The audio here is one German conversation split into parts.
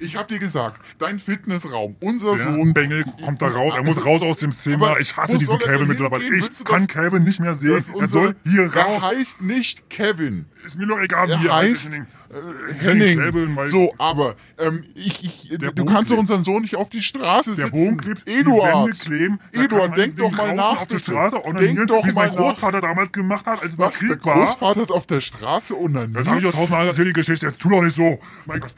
Ich hab dir gesagt, dein Fitnessraum, unser Der Sohn. Bengel kommt da raus, er muss raus aus dem Zimmer. Ich hasse diesen er denn mittlerweile. Ich kann Calvin nicht mehr sehen. Er soll hier raus. heißt nicht Kevin. Ist mir doch egal, Er wie er heißt Henning. äh, Henning weil- so, aber ähm, ich, ich, Der du Bogen kannst doch unseren Sohn nicht auf die Straße Der sitzen. Bogen klebt, die Wände Eduard, kleben. Eduard, denk doch den mal nach, auf der. Straße Denk doch wie mein nach. Großvater damals gemacht hat, als es was, der Krieg war. Großvater hat auf der Straße unaniert? Das habe ich doch tausendmal erzählt, die Geschichte. Jetzt tu doch nicht so. Mein Gott.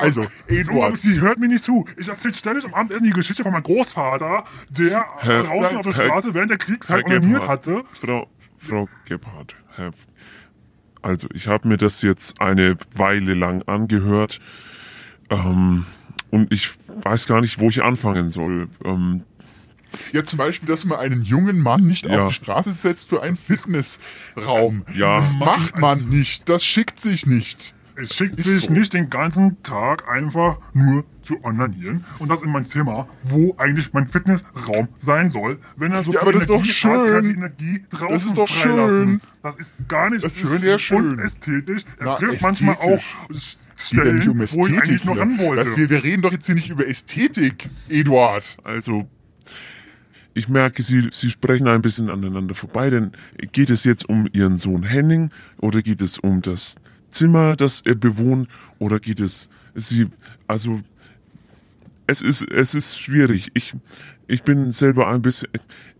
Also, So, Eduard. Sie hört mir nicht zu. Ich erzähle ständig am Abendessen die Geschichte von meinem Großvater, der Herr- draußen auf der Herr- Straße während der Kriegszeit Herr onaniert Gebhardt. hatte. Frau, Frau Gebhardt, Herr, also ich habe mir das jetzt eine Weile lang angehört ähm, und ich weiß gar nicht, wo ich anfangen soll. Ähm, Ja, zum Beispiel, dass man einen jungen Mann nicht Ja. auf die Straße setzt für einen Fitnessraum. Ja. Das Mach macht ich man nicht. Das schickt sich nicht. Es schickt Ist sich so. nicht den ganzen Tag einfach nur zu onanieren und das in mein Zimmer, wo eigentlich mein Fitnessraum sein soll, wenn er so Ja, viel aber das ist doch Energie hat, kann die schön. Energie draußen Das ist doch freilassen. schön. Das ist gar nicht Das ist schön sehr schön. und ästhetisch. Er Na, trifft manchmal auch ästhetisch. Geht ja Stellen, nicht um wo ich eigentlich noch hier. ran wollte. Das wir, wir reden doch jetzt hier nicht über Ästhetik, Eduard. also ich merke, Sie, Sie sprechen ein bisschen aneinander vorbei, denn geht es jetzt um Ihren Sohn Henning oder geht es um das Zimmer, das er bewohnt oder geht es Sie, also es ist, es ist schwierig. Ich, ich bin selber ein bisschen,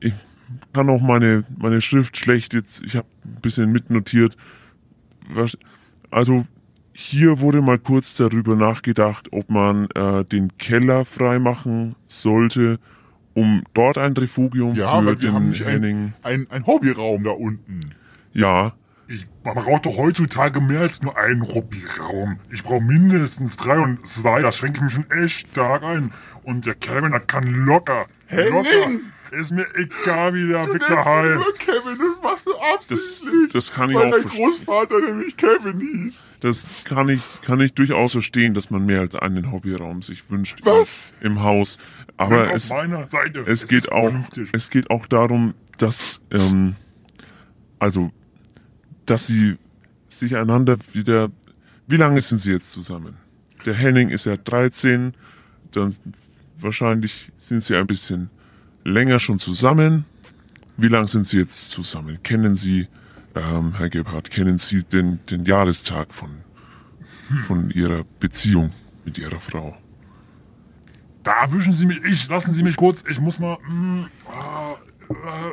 ich kann auch meine, meine Schrift schlecht jetzt, ich habe ein bisschen mitnotiert. Also hier wurde mal kurz darüber nachgedacht, ob man äh, den Keller freimachen sollte, um dort ein Refugium Ja, für weil wir haben den nicht Henning. ein, ein, ein Hobbyraum da unten. Ja, Ich, man braucht doch heutzutage mehr als nur einen Hobbyraum. Ich brauche mindestens drei und zwei. Da schränke ich mich schon echt stark ein. Und der Kevin, der kann locker. Henning! Locker. Ist mir egal, wie der Wichser heißt. Kevin, das machst du das, absichtlich. das kann ich weil auch dein. Großvater nämlich Kevin hieß. Das kann ich, kann ich durchaus verstehen, dass man mehr als einen Hobbyraum sich wünscht Was? im Haus. Aber auf es, meiner Seite. es geht auch, es geht auch darum, dass, ähm, also, dass sie sich einander wieder, wie lange sind sie jetzt zusammen? Der Henning ist ja 13, dann wahrscheinlich sind sie ein bisschen länger schon zusammen. Wie lange sind sie jetzt zusammen? Kennen Sie, ähm, Herr Gebhardt, kennen Sie den, den Jahrestag von, von Ihrer Beziehung mit Ihrer Frau? Da erwischen Sie mich. Ich, lassen Sie mich kurz. Ich muss mal. Mh, ah,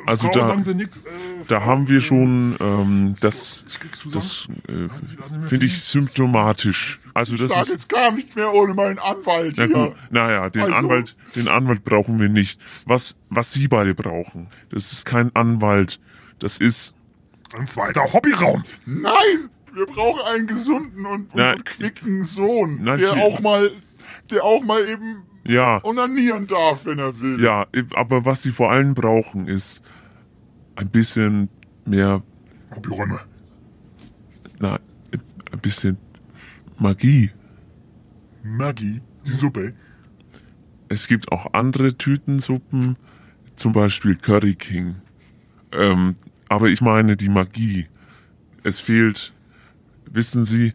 Also Frau, da- nix. Äh, Da Frau, haben wir äh, schon Sie das, das äh, finde ich symptomatisch. Also das Ich sag ist jetzt gar nichts mehr ohne meinen Anwalt na hier. naja, den Also- Anwalt, den Anwalt brauchen wir nicht. Was was Sie beide brauchen, das ist kein Anwalt, das ist Ein zweiter Hobbyraum. Nein, wir brauchen einen gesunden und, und, Na, und quicken Sohn, na, der Sie- auch mal, der auch mal eben ja onanieren darf, wenn er will. ja, aber was Sie vor allem brauchen ist ein bisschen mehr, Hobbyräume. na, ein bisschen Magie. Maggie, die Suppe. Es gibt auch andere Tütensuppen, zum Beispiel Curry King. Ähm, aber ich meine die Magie. Es fehlt, wissen Sie,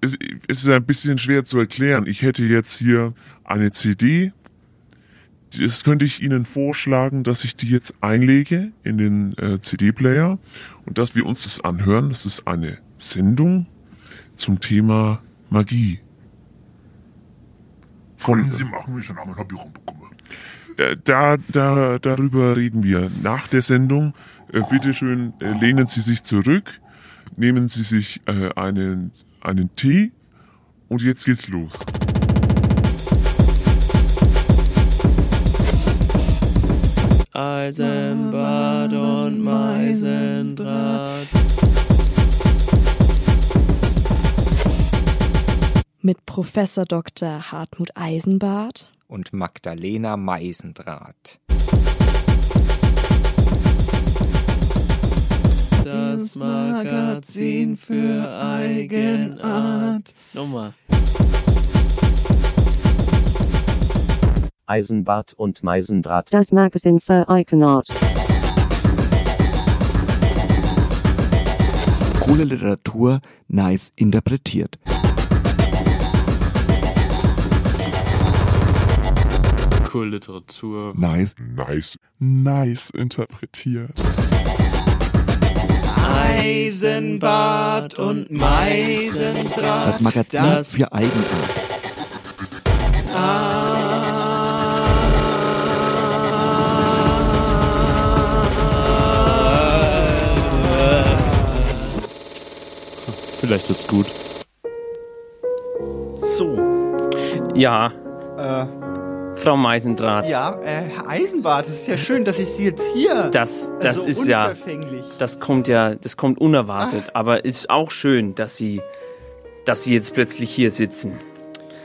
es, ist ein bisschen schwer zu erklären. Ich hätte jetzt hier eine CD. Das könnte ich Ihnen vorschlagen, dass ich die jetzt einlege in den äh, CD-Player und dass wir uns das anhören. Das ist eine Sendung zum Thema Magie. Von, Können Sie machen, wenn ich dann auch mein Hobbyraum bekomme. da, da, da, darüber reden wir nach der Sendung. Äh, bitte schön, äh, lehnen Sie sich zurück, nehmen Sie sich äh, einen, einen Tee und jetzt geht's los. Eisenbad und Meisendraht. Mit Professor Dr. Hartmut Eisenbart. und Magdalena Meisendraht. das Magazin für Eigenart. Nochmal. Eisenbart und Meisendraht. Das Magazin für Eigenart. Coole Literatur, nice interpretiert. Coole Literatur. Nice. Nice. Nice interpretiert. Eisenbad und Meisendraht. Das Magazin Das- für Eigenart. Vielleicht wird's gut. So. Ja, Äh, Frau Meisendraht. ja, äh, Herr Eisenbart, es ist ja schön, dass ich Sie jetzt hier. Das, das also ist ja, das kommt ja, das kommt unerwartet, aber ist auch schön, dass Sie, dass Sie jetzt plötzlich hier sitzen.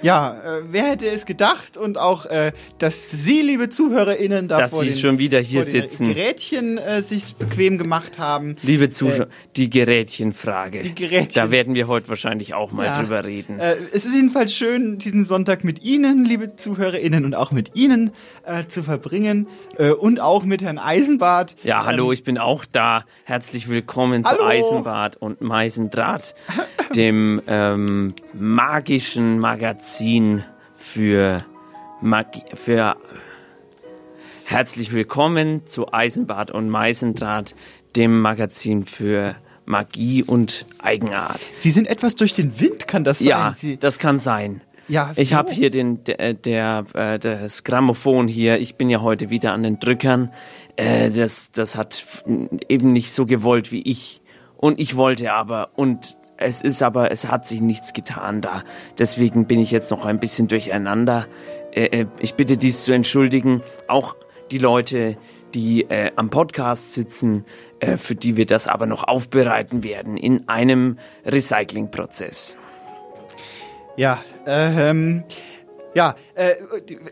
Ja, äh, wer hätte es gedacht und auch, äh, dass Sie, liebe ZuhörerInnen, da Dass vor Sie den, schon wieder hier den sitzen. Gerätchen äh, sich bequem gemacht haben. Liebe Zuschauer, die Gerätchenfrage. Die Gerätchen. Da werden wir heute wahrscheinlich auch mal Ja. drüber reden. Äh, es ist jedenfalls schön, diesen Sonntag mit Ihnen, liebe ZuhörerInnen, und auch mit Ihnen äh, zu verbringen äh, und auch mit Herrn Eisenbart. Ja, hallo, Ähm, ich bin auch da. Herzlich willkommen zu Hallo. Eisenbad und Meisendraht, dem ähm, magischen Magazin für Magie, für Herzlich willkommen zu Eisenbad und Meisendraht, dem Magazin für Magie und Eigenart. Sie sind etwas durch den Wind, kann das sein? Ja, Sie, das kann sein. Ja, Ich habe hier den, der, der, äh, das Grammophon hier. Ich bin ja heute wieder an den Drückern. Äh, das, das hat eben nicht so gewollt wie ich. Und ich wollte aber. Und es ist aber, es hat sich nichts getan da. Deswegen bin ich jetzt noch ein bisschen durcheinander. Äh, äh, ich bitte dies zu entschuldigen. Auch die Leute, die äh, am Podcast sitzen, äh, für die wir das aber noch aufbereiten werden in einem Recyclingprozess. Ja, äh, ähm, ja, äh,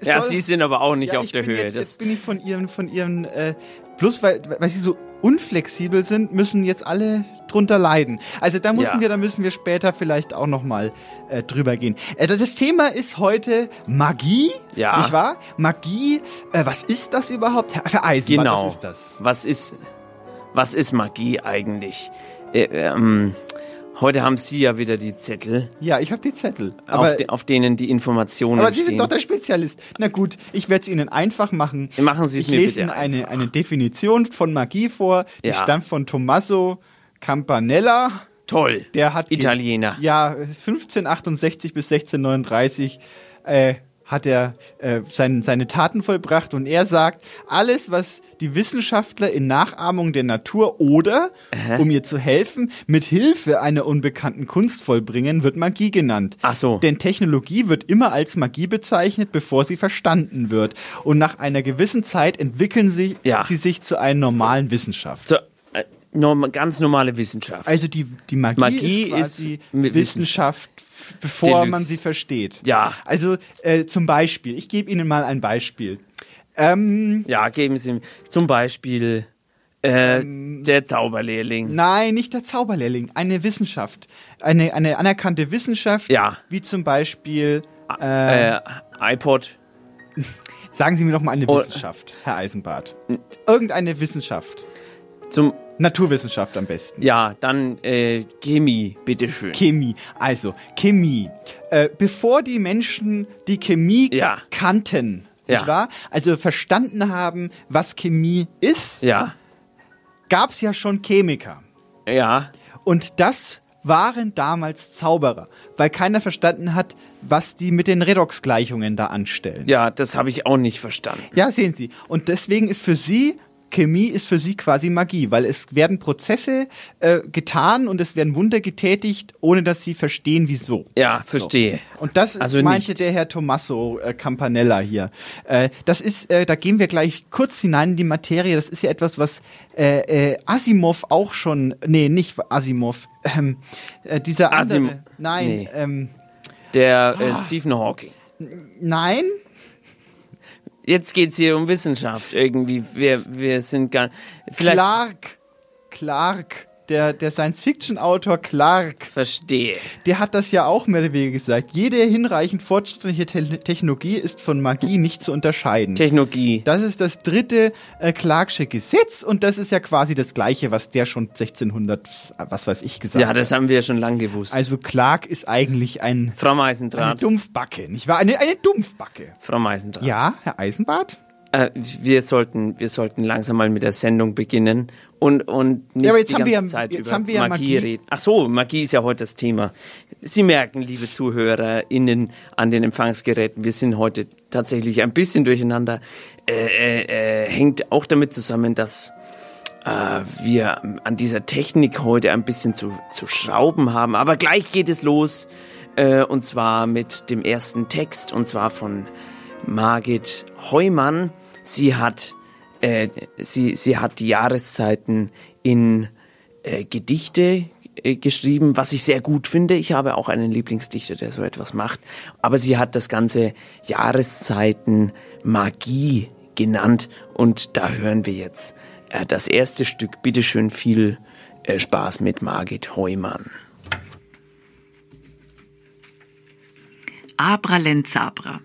Ja, soll- Sie sind aber auch nicht ja, auf der Höhe. Jetzt, das, jetzt bin ich von Ihren, von Ihren, äh, bloß weil, weil Sie so unflexibel sind, müssen jetzt alle drunter leiden. Also da müssen Ja. wir, da müssen wir später vielleicht auch noch mal äh, drüber gehen. Äh, das Thema ist heute Magie, Ja. nicht wahr? Magie, äh, was ist das überhaupt? Herr Herr Eisenbart, Genau. was ist das? Was ist, was ist Magie eigentlich? Äh, ähm, heute haben Sie ja wieder die Zettel, Ja, ich habe die Zettel. Aber, auf, de, auf denen die Informationen aber Sie stehen. sind doch der Spezialist. Na gut, ich werde es Ihnen einfach machen. Machen Sie es ich mir lese bitte Ihnen eine, eine Definition von Magie vor. Die Ja. stammt von Tommaso Campanella. Toll. Der hat Italiener. Ja, 1568 bis 1639 äh, hat er äh, sein, seine Taten vollbracht und er sagt, alles, was die Wissenschaftler in Nachahmung der Natur oder, um ihr zu helfen, mit Hilfe einer unbekannten Kunst vollbringen, wird Magie genannt. Ach so. Denn Technologie wird immer als Magie bezeichnet, bevor sie verstanden wird. Und nach einer gewissen Zeit entwickeln sie, Ja. sie sich zu einer normalen Wissenschaft. So, norm, ganz normale Wissenschaft. Also die, die Magie, Magie ist quasi ist Wissenschaft, bevor Deluxe. man sie versteht. Ja. Also äh, zum Beispiel, ich gebe Ihnen mal ein Beispiel. Ähm, ja, geben Sie mir zum Beispiel äh, Ähm, der Zauberlehrling. nein, nicht der Zauberlehrling, eine Wissenschaft. Eine, eine anerkannte Wissenschaft, Ja. wie zum Beispiel, äh, Äh, iPod. sagen Sie mir doch mal eine Oh. Wissenschaft, Herr Eisenbart. Irgendeine Wissenschaft. Zum, Naturwissenschaft am besten. ja, dann äh, Chemie, bitteschön. Chemie. Also, Chemie. Äh, bevor die Menschen die Chemie Ja. kannten, Ja. wahr? Also verstanden haben, was Chemie ist, Ja, gab es ja schon Chemiker. ja, Und das waren damals Zauberer, weil keiner verstanden hat, was die mit den Redox-Gleichungen da anstellen. ja, das habe ich auch nicht verstanden. Ja, sehen Sie. Und deswegen ist für Sie, Chemie ist für Sie quasi Magie, weil es werden Prozesse äh, getan und es werden Wunder getätigt, ohne dass Sie verstehen, wieso. Ja, verstehe. Und das Also meinte nicht. der Herr Tommaso äh, Campanella hier. Äh, das ist, äh, da gehen wir gleich kurz hinein in die Materie. Das ist ja etwas, was äh, äh, Asimov auch schon, nee, nicht Asimov, ähm, äh, dieser andere, Asim- nein, nee. ähm, Der Ah. Stephen Hawking. nein, Jetzt geht's hier um Wissenschaft irgendwie. Wir, wir sind gar. Vielleicht. Clark, Clark, der, der Science-Fiction-Autor Clark, Verstehe. der hat das ja auch mehr oder weniger gesagt. Jede hinreichend fortschrittliche Te Technologie ist von Magie nicht zu unterscheiden. Technologie. Das ist das dritte äh, Clarksche Gesetz und das ist ja quasi das gleiche, was der schon 1600, was weiß ich, gesagt Ja, hat. das haben wir ja schon lange gewusst. Also Clark ist eigentlich ein, Frau eine Meisendraht. Dumpfbacke, nicht wahr? Eine, eine Dumpfbacke. Frau Meisendraht. Ja, Herr Eisenbart? Äh, wir sollten, wir sollten langsam mal mit der Sendung beginnen und und nicht Ja, aber jetzt die haben ganze wir Zeit jetzt über haben wir Magie, Magie. reden. Ach so, Magie ist ja heute das Thema. Sie merken, liebe ZuhörerInnen an den Empfangsgeräten, wir sind heute tatsächlich ein bisschen durcheinander. Äh, äh, äh, hängt auch damit zusammen, dass äh, wir an dieser Technik heute ein bisschen zu, zu schrauben haben. Aber gleich geht es los. Äh, und zwar mit dem ersten Text. Und zwar von Margit Heumann. Sie hat, äh, sie, sie hat die Jahreszeiten in äh, Gedichte äh, geschrieben, was ich sehr gut finde. Ich habe auch einen Lieblingsdichter, der so etwas macht. Aber sie hat das Ganze Jahreszeiten Magie genannt. Und da hören wir jetzt äh, das erste Stück. Bitteschön viel äh, Spaß mit Margit Heumann. Abralenzabra.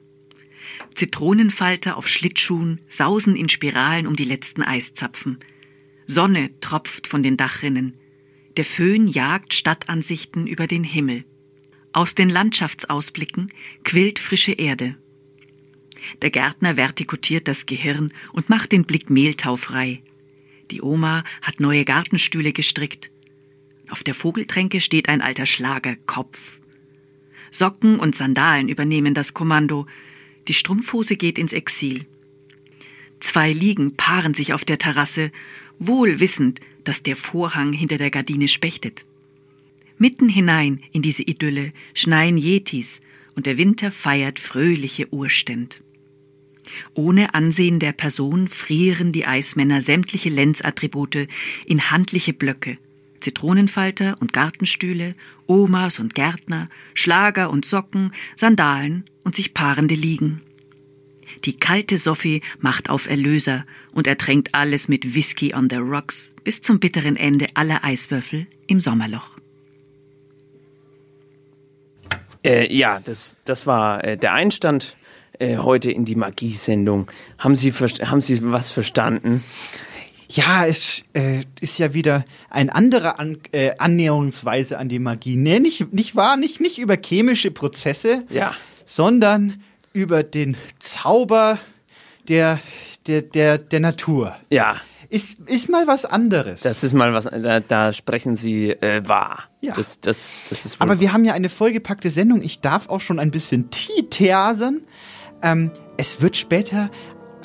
Zitronenfalter auf Schlittschuhen sausen in Spiralen um die letzten Eiszapfen. Sonne tropft von den Dachrinnen. Der Föhn jagt Stadtansichten über den Himmel. Aus den Landschaftsausblicken quillt frische Erde. Der Gärtner vertikutiert das Gehirn und macht den Blick mehltaufrei. Die Oma hat neue Gartenstühle gestrickt. Auf der Vogeltränke steht ein alter Schlagerkopf. Socken und Sandalen übernehmen das Kommando. Die Strumpfhose geht ins Exil. Zwei Liegen paaren sich auf der Terrasse, wohl wissend, dass der Vorhang hinter der Gardine spechtet. Mitten hinein in diese Idylle schneien Yetis und der Winter feiert fröhliche Urständ. Ohne Ansehen der Person frieren die Eismänner sämtliche Lenzattribute in handliche Blöcke. Zitronenfalter und Gartenstühle, Omas und Gärtner, Schlager und Socken, Sandalen und sich paarende Liegen. Die kalte Sophie macht auf Erlöser und ertränkt alles mit Whisky on the Rocks bis zum bitteren Ende aller Eiswürfel im Sommerloch. Äh, ja, das, das war äh, der Einstand äh, heute in die Magie-Sendung. Haben Sie, haben Sie was verstanden? Ja, es äh, ist ja wieder ein anderer an, äh, Annäherungsweise an die Magie. Nee, nicht, nicht wahr? Nicht, nicht über chemische Prozesse, Ja. sondern über den Zauber der, der, der, der Natur. Ja, Ist, ist mal was anderes. das ist mal was, da, da sprechen Sie äh, wahr. Ja. Das, das, das ist Aber wir haben ja eine vollgepackte Sendung. Ich darf auch schon ein bisschen teasern. Ähm, es wird später,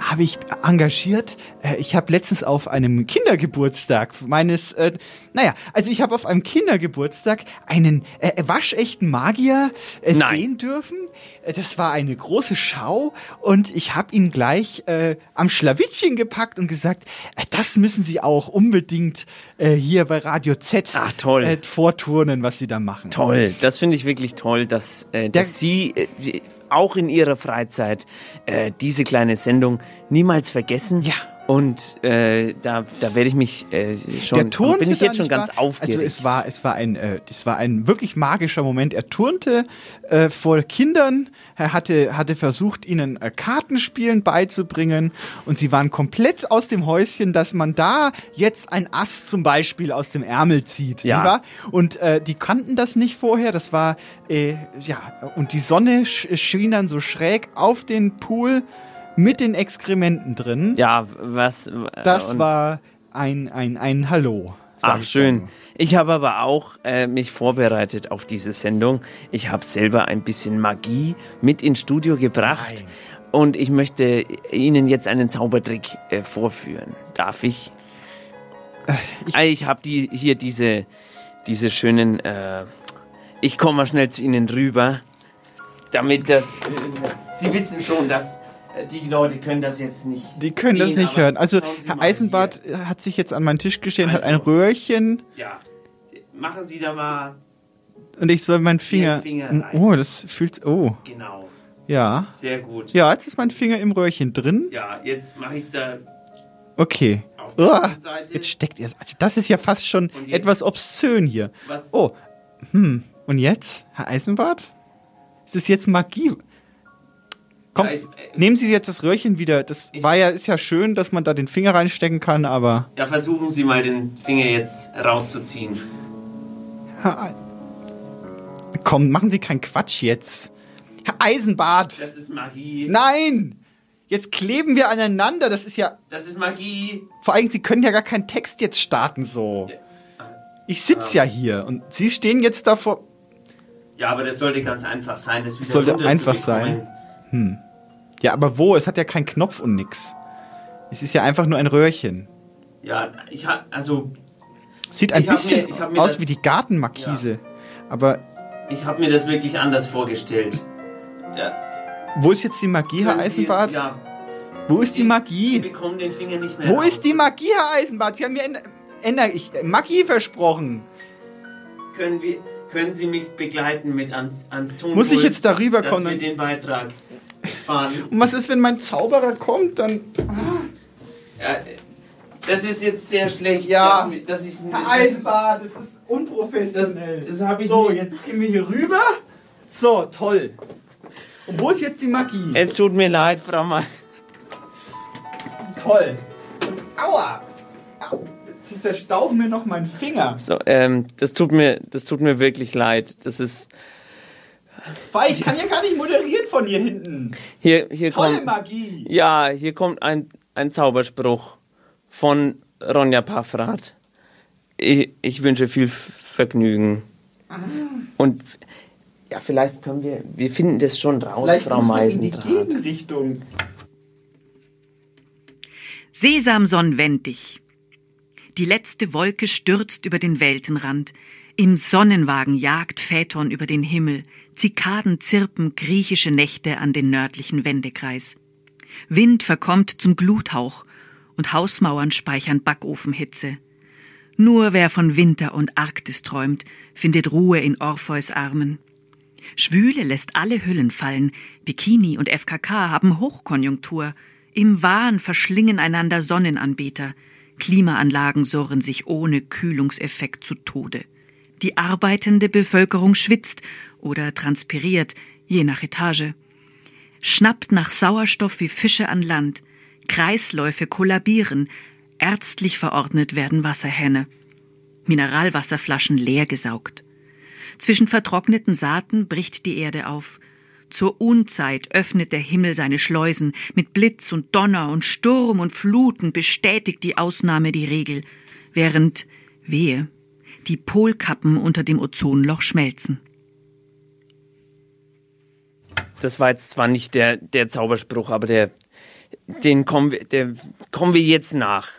habe ich engagiert. Äh, ich habe letztens auf einem Kindergeburtstag meines, äh, naja, also ich habe auf einem Kindergeburtstag einen äh, waschechten Magier äh, sehen dürfen. Äh, Das war eine große Schau und ich habe ihn gleich äh, am Schlawittchen gepackt und gesagt, äh, das müssen Sie auch unbedingt äh, hier bei Radio Z Ah, toll. Äh, vorturnen, was Sie da machen. Toll, das finde ich wirklich toll, dass, äh, dass Sie äh, auch in Ihrer Freizeit äh, diese kleine Sendung niemals vergessen. Ja. Und äh, da, da werde ich mich äh, schon, der turnte bin ich jetzt schon ganz wahr? aufgeregt. Also es war, es war ein, äh, das war ein wirklich magischer Moment. Er turnte äh, vor Kindern. Er hatte, hatte versucht, ihnen äh, Kartenspielen beizubringen und sie waren komplett aus dem Häuschen, dass man da jetzt ein Ass zum Beispiel aus dem Ärmel zieht. Ja. wahr? Und äh, die kannten das nicht vorher. Das war äh, ja und die Sonne sch schien dann so schräg auf den Pool mit den Exkrementen drin. ja, was? äh, Das war ein, ein, ein Hallo. Ach schön. Ich habe aber auch äh, mich vorbereitet auf diese Sendung. Ich habe selber ein bisschen Magie mit ins Studio gebracht und ich möchte Ihnen jetzt einen Zaubertrick äh, vorführen. Darf ich? ich- Äh, ich habe die hier diese diese schönen. Äh, ich komme mal schnell zu Ihnen rüber, damit das. Äh, Sie wissen schon, dass äh, die Leute können das jetzt nicht. Die können das sehen, nicht aber hören. Also Herr Eisenbart hat sich jetzt an meinen Tisch gestellt, hat ein Also. Röhrchen hier. Ja. Machen Sie da mal und ich soll meinen Finger. Finger oh, das fühlt. Oh, genau. ja. Sehr gut. Ja, jetzt ist mein Finger im Röhrchen drin. Ja, jetzt mache ich da Okay. auf Seite. jetzt steckt er. Also das ist ja fast schon etwas obszön hier. Was? Oh, hm. Und jetzt, Herr Eisenbart? Ist das jetzt Magie? Komm, Ja, ich- nehmen Sie jetzt das Röhrchen wieder. Das war ja, ist ja schön, dass man da den Finger reinstecken kann, aber. Ja, versuchen Sie mal den Finger jetzt rauszuziehen. Ei- Komm, machen Sie keinen Quatsch jetzt. Herr Eisenbart! Das ist Magie. Nein! Jetzt kleben wir aneinander. Das ist ja. Das ist Magie. Vor allem, Sie können ja gar keinen Text jetzt starten so. Ich sitze ja hier und Sie stehen jetzt davor. Ja, aber das sollte ganz einfach sein, das wieder sollte einfach sein. Hm. Ja, aber wo? Es hat ja keinen Knopf und nix. Es ist ja einfach nur ein Röhrchen. Ja, ich hab, also, Sieht ein bisschen mir- mir aus das- wie die Gartenmarkise. Aber ich habe mir das wirklich anders vorgestellt. Ja, wo ist jetzt die Magie, Herr können Sie- Eisenbart? Ja, Wo ist die Sie Magie? bekommen den Finger nicht mehr Wo raus. ist die Magie, Herr Eisenbart? Sie haben mir Ener- ich, Magie versprochen. Können, wir, können Sie mich begleiten mit ans, ans Tonpult? Muss ich jetzt darüber dass kommen? wir den Beitrag fahren? Und was ist, wenn mein Zauberer kommt? Dann. Ja, das ist jetzt sehr schlecht. Ja. dass, dass ich, Herr Eisenbart, das ist unprofessionell. Das, das so, nie- jetzt gehen wir hier rüber. So, toll. Und wo ist jetzt die Magie? Es tut mir leid, Frau Mann. Toll. Aua. Au. Sie zerstauben mir noch meinen Finger. So, ähm, das tut mir, das tut mir wirklich leid. Das ist Weil ich kann ja gar nicht moderieren von hier hinten. hier, hier Tolle kommt. Magie. Ja, hier kommt ein, ein Zauberspruch von Ronja Paffrath. Ich, ich wünsche viel Vergnügen. Und ja, vielleicht können wir, wir finden das schon raus, Vielleicht Frau man in die. Gegenrichtung. Sesamson, wend dich. Die letzte Wolke stürzt über den Weltenrand. Im Sonnenwagen jagt Phaeton über den Himmel. Zikaden zirpen griechische Nächte an den nördlichen Wendekreis. Wind verkommt zum Gluthauch und Hausmauern speichern Backofenhitze. Nur wer von Winter und Arktis träumt, findet Ruhe in Orpheus Armen. Schwüle lässt alle Hüllen fallen. Bikini und FKK haben Hochkonjunktur. Im Wahn verschlingen einander Sonnenanbeter. Klimaanlagen surren sich ohne Kühlungseffekt zu Tode. Die arbeitende Bevölkerung schwitzt oder transpiriert, je nach Etage. Schnappt nach Sauerstoff wie Fische an Land. Kreisläufe kollabieren. Ärztlich verordnet werden Wasserhähne. Mineralwasserflaschen leer gesaugt. Zwischen vertrockneten Saaten bricht die Erde auf. Zur Unzeit öffnet der Himmel seine Schleusen. Mit Blitz und Donner und Sturm und Fluten bestätigt die Ausnahme die Regel, während, wehe, die Polkappen unter dem Ozonloch schmelzen. Das war jetzt zwar nicht der, der Zauberspruch, aber der, den kommen wir, der kommen wir jetzt nach.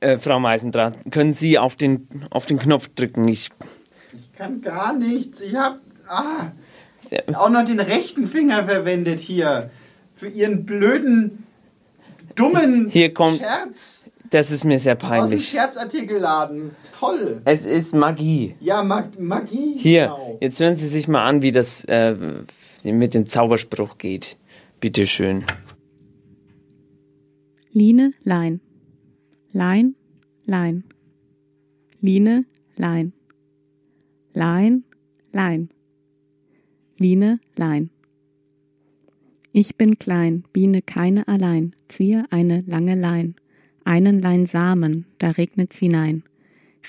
Äh, Frau Meisendrath, können Sie auf den, auf den Knopf drücken? Ich, Ich kann gar nichts. Ich hab ah, auch noch den rechten Finger verwendet hier. Für Ihren blöden, dummen Hier kommt- Scherz das ist mir sehr aus dem peinlich. Scherzartikelladen. Toll. Es ist Magie. Ja, Mag Magie. Hier, Genau. jetzt hören Sie sich mal an, wie das äh, mit dem Zauberspruch geht. Bitte schön. Line, Lein. Lein, Lein. Line, Lein. Lein, Lein. Line, Lein. Ich bin klein, Biene keine allein, ziehe eine lange Lein. Einen Lein Samen, da regnet's hinein.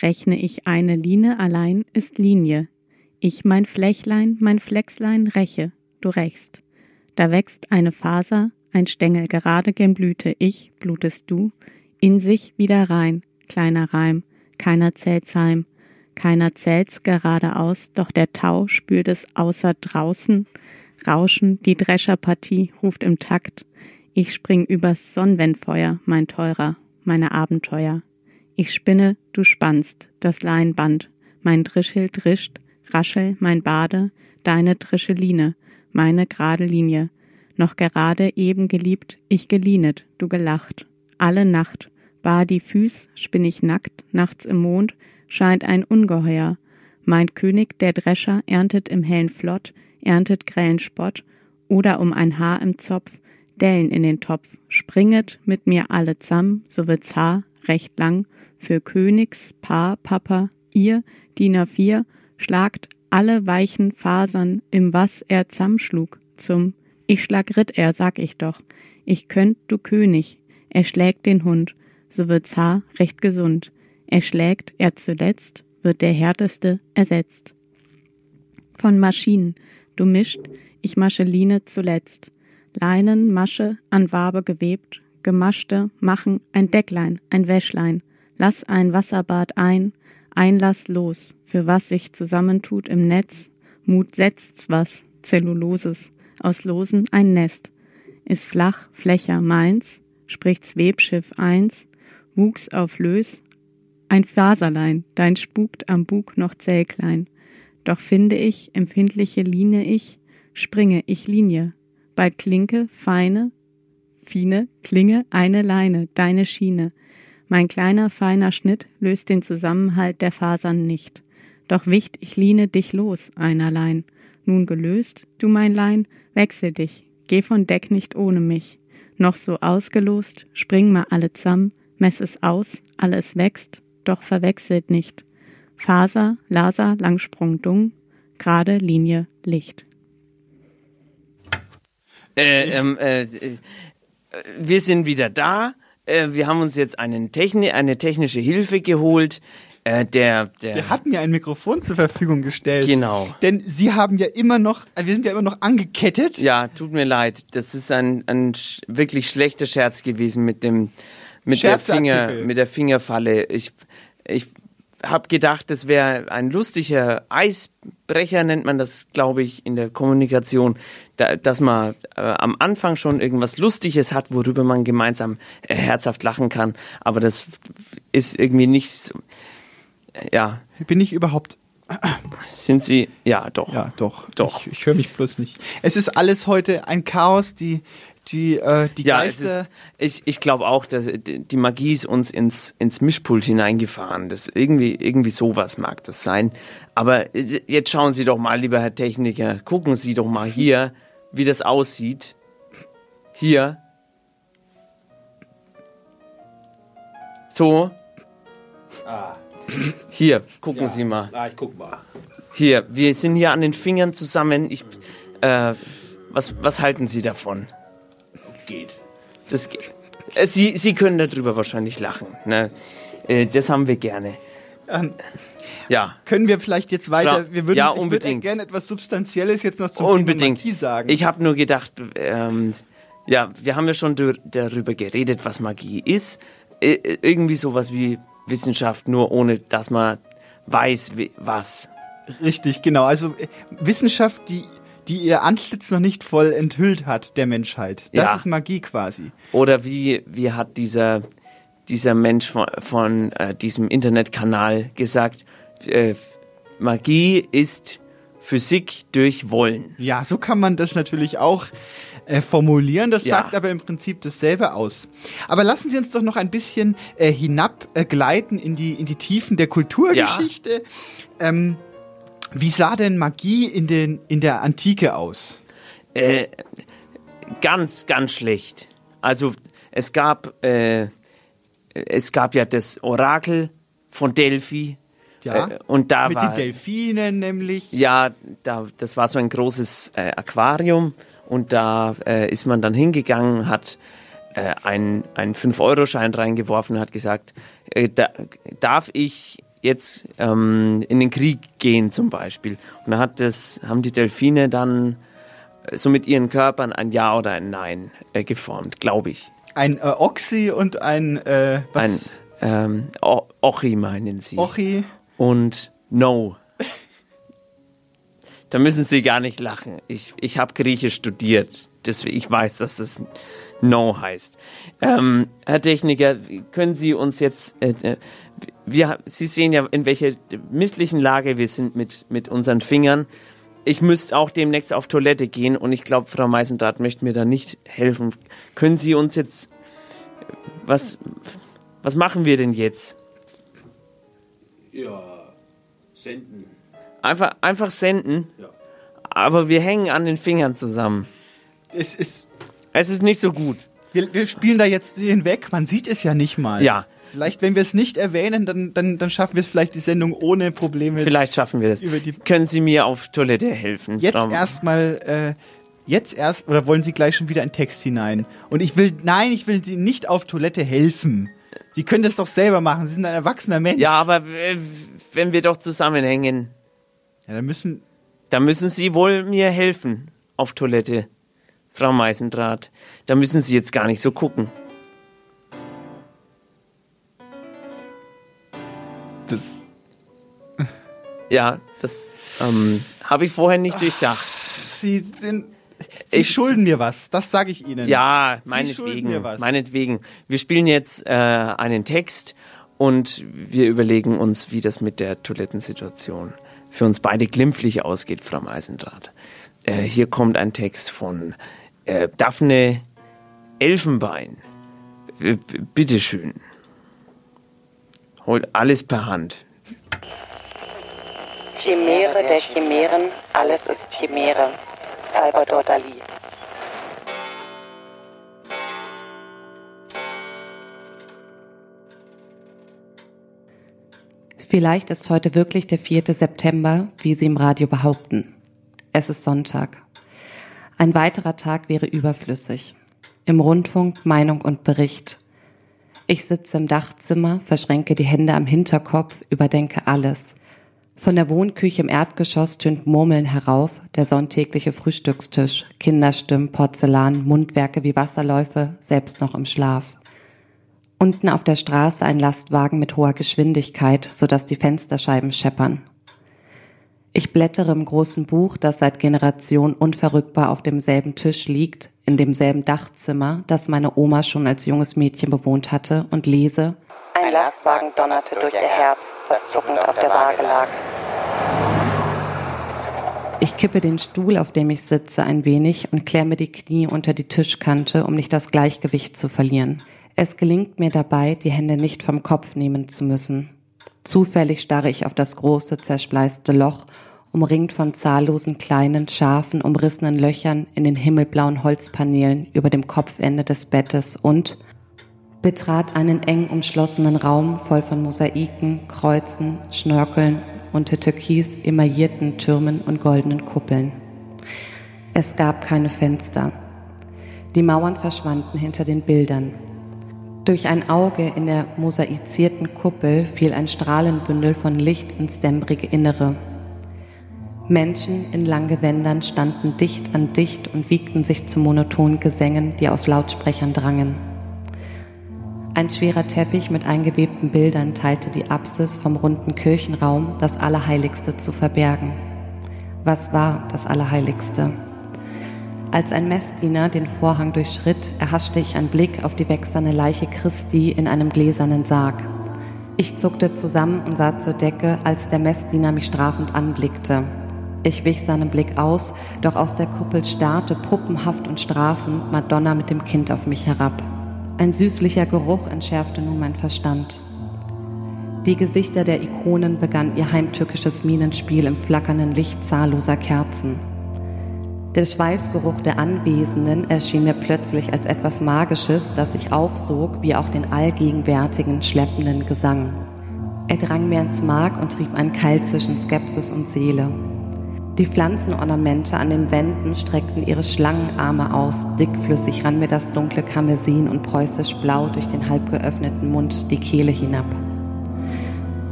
Rechne ich eine Line allein, ist Linie. Ich mein Flächlein, mein Flexlein räche, du rächst. Da wächst eine Faser, ein Stängel gerade gen Blüte, ich, blutest du, in sich wieder rein, kleiner Reim, keiner zählt's heim, keiner zählt's geradeaus, doch der Tau spült es außer draußen, Rauschen, die Drescherpartie ruft im Takt, ich spring übers Sonnenwendfeuer, mein Teurer, meine Abenteuer. Ich spinne, du spannst, das Leinband, mein Drischel drischt, raschel, mein Bade, deine Drischeline, meine gerade Linie, noch gerade eben geliebt, ich gelienet, du gelacht. Alle Nacht, bar die Füß, spinn ich nackt, nachts im Mond, scheint ein Ungeheuer. Mein König, der Drescher, erntet im hellen Flott, erntet grellen Spott, oder um ein Haar im Zopf, Dellen in den Topf, springet mit mir alle zusammen, so wird's Haar recht lang, für Königs, Paar, Papa, ihr, Diener vier, schlagt alle weichen Fasern im was er zusammenschlug, zum Ich schlag Ritt er, sag ich doch, ich könnt du König, er schlägt den Hund, so wird's Haar recht gesund, er schlägt er zuletzt, wird der härteste ersetzt. Von Maschinen, du mischt, ich Mascheline zuletzt, Leinen, Masche, an Wabe gewebt, gemaschte, machen ein Decklein, ein Wäschlein, lass ein Wasserbad ein, Einlass los, für was sich zusammentut im Netz, Mut setzt was, Zelluloses, aus Losen ein Nest, ist flach, Flächer meins, spricht's Webschiff eins, wuchs auf Lös, ein Faserlein, dein spukt am Bug noch zählklein, doch finde ich, empfindliche Linie ich, springe ich Linie, bei Klinke, feine, fine, Klinge, eine Leine, deine Schiene. Mein kleiner, feiner Schnitt löst den Zusammenhalt der Fasern nicht. Doch wicht ich liene dich los, einerlein. Nun gelöst, du mein Lein, wechsel dich, geh von Deck nicht ohne mich. Noch so ausgelost, spring mal alle zusammen, mess es aus, alles wächst, doch verwechselt nicht. Faser, Laser, Langsprung, Dung, gerade Linie, Licht. Äh, ähm, äh, wir sind wieder da. Äh, wir haben uns jetzt einen Techni eine technische Hilfe geholt. Äh, der, der, Der hat mir ein Mikrofon zur Verfügung gestellt. Genau. Denn Sie haben ja immer noch, äh, wir sind ja immer noch angekettet. Ja, tut mir leid. Das ist ein, ein sch wirklich schlechter Scherz gewesen mit dem mit der Finger mit der Fingerfalle. Ich ich habe gedacht, das wäre ein lustiger Eisbrecher nennt man das, glaube ich, in der Kommunikation, da, dass man äh, am Anfang schon irgendwas Lustiges hat, worüber man gemeinsam äh, herzhaft lachen kann. Aber das ist irgendwie nicht so. äh, Ja, Bin ich überhaupt. sind Sie? Ja, doch. Ja, doch. Doch. Ich, ich höre mich bloß nicht. Es ist alles heute ein Chaos. Die, die, äh, die Ja, es Geister. ist, ich, ich glaube auch, dass die die Magie ist uns ins, ins Mischpult hineingefahren. Das irgendwie, irgendwie sowas mag das sein. Aber jetzt schauen Sie doch mal, lieber Herr Techniker, gucken Sie doch mal hier, wie das aussieht. Hier. So. Hier, gucken Sie mal. Ah, ich guck mal. Hier, wir sind hier an den Fingern zusammen. Ich, äh, was, was halten Sie davon? Geht. Das geht. Äh, Sie, Sie können darüber wahrscheinlich lachen. Ne? Äh, das haben wir gerne. Ähm, Ja. können wir vielleicht jetzt weiter? Wir würden, ja, Ich würde unbedingt. gerne etwas Substanzielles jetzt noch zum Unbedingt. Thema Magie sagen. Ich habe nur gedacht, ähm, ja, wir haben ja schon darüber geredet, was Magie ist. Äh, irgendwie sowas wie Wissenschaft, nur ohne dass man weiß, was. Richtig, genau. Also Wissenschaft, die, die ihr Antlitz noch nicht voll enthüllt hat, der Menschheit. Das Ja. ist Magie quasi. Oder wie, wie hat dieser, dieser Mensch von, von äh, diesem Internetkanal gesagt, äh, Magie ist Physik durch Wollen. Ja, so kann man das natürlich auch äh, formulieren. Das Ja. sagt aber im Prinzip dasselbe aus. Aber lassen Sie uns doch noch ein bisschen äh, hinabgleiten äh, in, die, in die Tiefen der Kulturgeschichte. Ähm, wie sah denn Magie in, den, in der Antike aus? Äh, ganz, ganz schlecht. Also es gab, äh, es gab ja das Orakel von Delphi. Ja, Äh, und da mit war, den Delfinen nämlich. Ja, da, das war so ein großes äh, Aquarium und da äh, ist man dann hingegangen, hat äh, einen, einen 5-Euro-Schein reingeworfen und hat gesagt, da, darf ich jetzt ähm, in den Krieg gehen zum Beispiel? Und dann hat das, haben die Delfine dann äh, so mit ihren Körpern ein Ja oder ein Nein äh, geformt, glaube ich. Ein äh, Oxy und ein, äh, was? Ein ähm, Ochi meinen sie. Ochi. und No. Da müssen Sie gar nicht lachen. Ich, ich habe Griechisch studiert. Deswegen, ich weiß, dass das No heißt. Ähm, Herr Techniker, können Sie uns jetzt, äh, äh, wir, Sie sehen ja, in welcher misslichen Lage wir sind mit, mit unseren Fingern. Ich müsste auch demnächst auf Toilette gehen und ich glaube, Frau Meisendrath möchte mir da nicht helfen. Können Sie uns jetzt, was, was machen wir denn jetzt? Ja, senden. Einfach, einfach senden. Aber wir hängen an den Fingern zusammen. Es ist. Es ist nicht so gut. Wir, wir spielen da jetzt hinweg, man sieht es ja nicht mal. Ja. Vielleicht, wenn wir es nicht erwähnen, dann, dann, dann schaffen wir es vielleicht die Sendung ohne Probleme. Vielleicht schaffen wir das. Über die Können Sie mir auf Toilette helfen? Jetzt erstmal, äh, jetzt erst, oder wollen Sie gleich schon wieder einen Text hinein? Und ich will, nein, ich will Sie nicht auf Toilette helfen. Sie können das doch selber machen. Sie sind ein erwachsener Mensch. Ja, aber wenn wir doch zusammenhängen. Ja, dann müssen. Da müssen Sie wohl mir helfen auf Toilette, Frau Meisendraht. Da müssen Sie jetzt gar nicht so gucken. Ja, das ähm, habe ich vorher nicht durchdacht. Sie sind. Sie schulden mir was, das sage ich Ihnen. Ja, meinetwegen. Meinetwegen. Wir spielen jetzt äh, einen Text und wir überlegen uns, wie das mit der Toilettensituation für uns beide glimpflich ausgeht, Frau Meisendraht. Äh, hier kommt ein Text von äh, Daphne Elfenbein. Äh, bitteschön. Holt alles per Hand. Chimäre der Chimären, alles ist Chimäre. Salvador Dali. Vielleicht ist heute wirklich der 4. September, wie Sie im Radio behaupten. Es ist Sonntag. Ein weiterer Tag wäre überflüssig. Im Rundfunk Meinung und Bericht. Ich sitze im Dachzimmer, verschränke die Hände am Hinterkopf, überdenke alles. Von der Wohnküche im Erdgeschoss tönt Murmeln herauf, der sonntägliche Frühstückstisch, Kinderstimmen, Porzellan, Mundwerke wie Wasserläufe, selbst noch im Schlaf. Unten auf der Straße ein Lastwagen mit hoher Geschwindigkeit, sodass die Fensterscheiben scheppern. Ich blättere im großen Buch, das seit Generationen unverrückbar auf demselben Tisch liegt, in demselben Dachzimmer, das meine Oma schon als junges Mädchen bewohnt hatte, und lese Ein Lastwagen donnerte durch ihr Herz, das zuckend auf der Waage lag. Ich kippe den Stuhl, auf dem ich sitze, ein wenig und klemme die Knie unter die Tischkante, um nicht das Gleichgewicht zu verlieren. Es gelingt mir dabei, die Hände nicht vom Kopf nehmen zu müssen. Zufällig starre ich auf das große, zerspleißte Loch, umringt von zahllosen kleinen, scharfen, umrissenen Löchern in den himmelblauen Holzpaneelen über dem Kopfende des Bettes und betrat einen eng umschlossenen Raum voll von Mosaiken, Kreuzen, Schnörkeln und türkis emaillierten Türmen und goldenen Kuppeln. Es gab keine Fenster. Die Mauern verschwanden hinter den Bildern. Durch ein Auge in der mosaizierten Kuppel fiel ein Strahlenbündel von Licht ins dämmerige Innere. Menschen in Langgewändern standen dicht an dicht und wiegten sich zu monotonen Gesängen, die aus Lautsprechern drangen. Ein schwerer Teppich mit eingewebten Bildern teilte die Apsis vom runden Kirchenraum, das Allerheiligste zu verbergen. Was war das Allerheiligste? Als ein Messdiener den Vorhang durchschritt, erhaschte ich einen Blick auf die wächserne Leiche Christi in einem gläsernen Sarg. Ich zuckte zusammen und sah zur Decke, als der Messdiener mich strafend anblickte. Ich wich seinem Blick aus, doch aus der Kuppel starrte puppenhaft und strafend Madonna mit dem Kind auf mich herab. Ein süßlicher Geruch entschärfte nun mein Verstand. Die Gesichter der Ikonen begann ihr heimtückisches Minenspiel im flackernden Licht zahlloser Kerzen. Der Schweißgeruch der Anwesenden erschien mir plötzlich als etwas Magisches, das sich aufsog wie auch den allgegenwärtigen, schleppenden Gesang. Er drang mir ins Mark und trieb einen Keil zwischen Skepsis und Seele. Die Pflanzenornamente an den Wänden streckten ihre Schlangenarme aus, dickflüssig rann mir das dunkle Karmesin und preußisch blau durch den halb geöffneten Mund die Kehle hinab.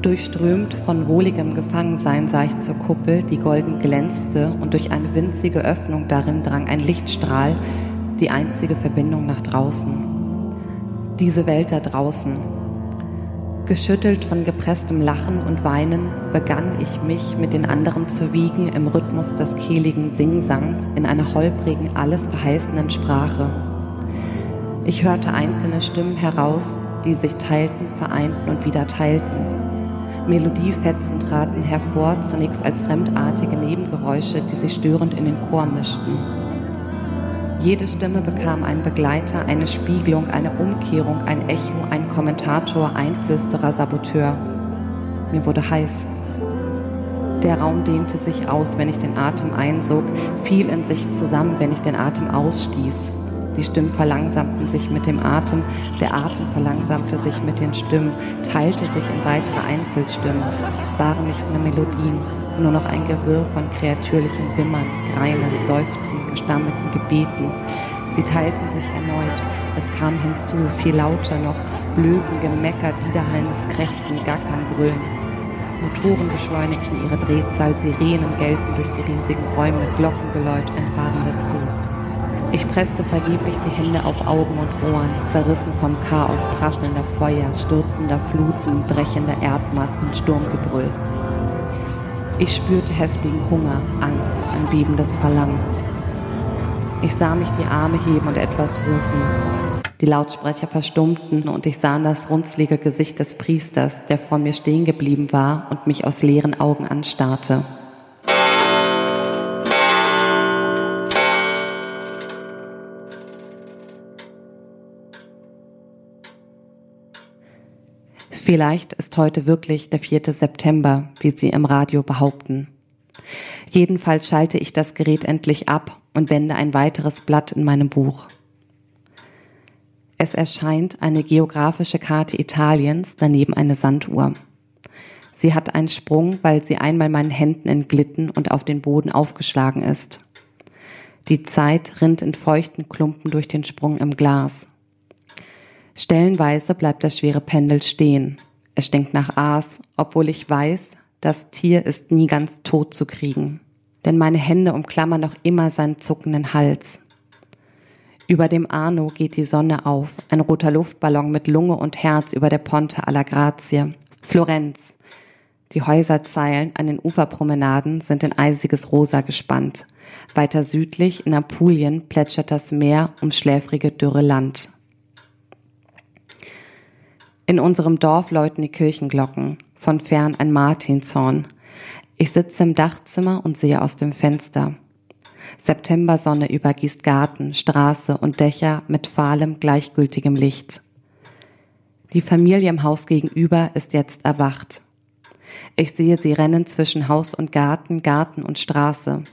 Durchströmt von wohligem Gefangensein sah ich zur Kuppel, die golden glänzte, und durch eine winzige Öffnung darin drang ein Lichtstrahl, die einzige Verbindung nach draußen. Diese Welt da draußen. Geschüttelt von gepresstem Lachen und Weinen begann ich mich mit den anderen zu wiegen im Rhythmus des kehligen Singsangs in einer holprigen, alles verheißenden Sprache. Ich hörte einzelne Stimmen heraus, die sich teilten, vereinten und wieder teilten. Melodiefetzen traten hervor, zunächst als fremdartige Nebengeräusche, die sich störend in den Chor mischten. Jede Stimme bekam einen Begleiter, eine Spiegelung, eine Umkehrung, ein Echo, ein Kommentator, Einflüsterer, Saboteur. Mir wurde heiß. Der Raum dehnte sich aus, wenn ich den Atem einsog, fiel in sich zusammen, wenn ich den Atem ausstieß. Die Stimmen verlangsamten sich mit dem Atem, der Atem verlangsamte sich mit den Stimmen, teilte sich in weitere Einzelstimmen, waren nicht mehr Melodien, nur noch ein Gewirr von kreatürlichem Wimmern, Greinen, Seufzen, gestammelten Gebeten. Sie teilten sich erneut, es kam hinzu, viel lauter noch, Blöken, Gemecker, widerhallendes Krächzen, Gackern, Brüllen. Motoren beschleunigten ihre Drehzahl, Sirenen gellten durch die riesigen Räume, Glockengeläut entfahren dazu. Ich presste vergeblich die Hände auf Augen und Ohren, zerrissen vom Chaos prasselnder Feuer, stürzender Fluten, brechender Erdmassen, Sturmgebrüll. Ich spürte heftigen Hunger, Angst, ein bebendes Verlangen. Ich sah mich die Arme heben und etwas rufen. Die Lautsprecher verstummten und ich sah das runzlige Gesicht des Priesters, der vor mir stehen geblieben war und mich aus leeren Augen anstarrte. Vielleicht ist heute wirklich der 4. September, wie Sie im Radio behaupten. Jedenfalls schalte ich das Gerät endlich ab und wende ein weiteres Blatt in meinem Buch. Es erscheint eine geografische Karte Italiens, daneben eine Sanduhr. Sie hat einen Sprung, weil sie einmal meinen Händen entglitten und auf den Boden aufgeschlagen ist. Die Zeit rinnt in feuchten Klumpen durch den Sprung im Glas. Stellenweise bleibt das schwere Pendel stehen. Es stinkt nach Aas, obwohl ich weiß, das Tier ist nie ganz tot zu kriegen. Denn meine Hände umklammern noch immer seinen zuckenden Hals. Über dem Arno geht die Sonne auf, ein roter Luftballon mit Lunge und Herz über der Ponte alla Grazie. Florenz. Die Häuserzeilen an den Uferpromenaden sind in eisiges Rosa gespannt. Weiter südlich in Apulien plätschert das Meer um schläfrige dürre Land. In unserem Dorf läuten die Kirchenglocken, von fern ein Martinshorn. Ich sitze im Dachzimmer und sehe aus dem Fenster. Septembersonne übergießt Garten, Straße und Dächer mit fahlem, gleichgültigem Licht. Die Familie im Haus gegenüber ist jetzt erwacht. Ich sehe sie rennen zwischen Haus und Garten, Garten und Straße.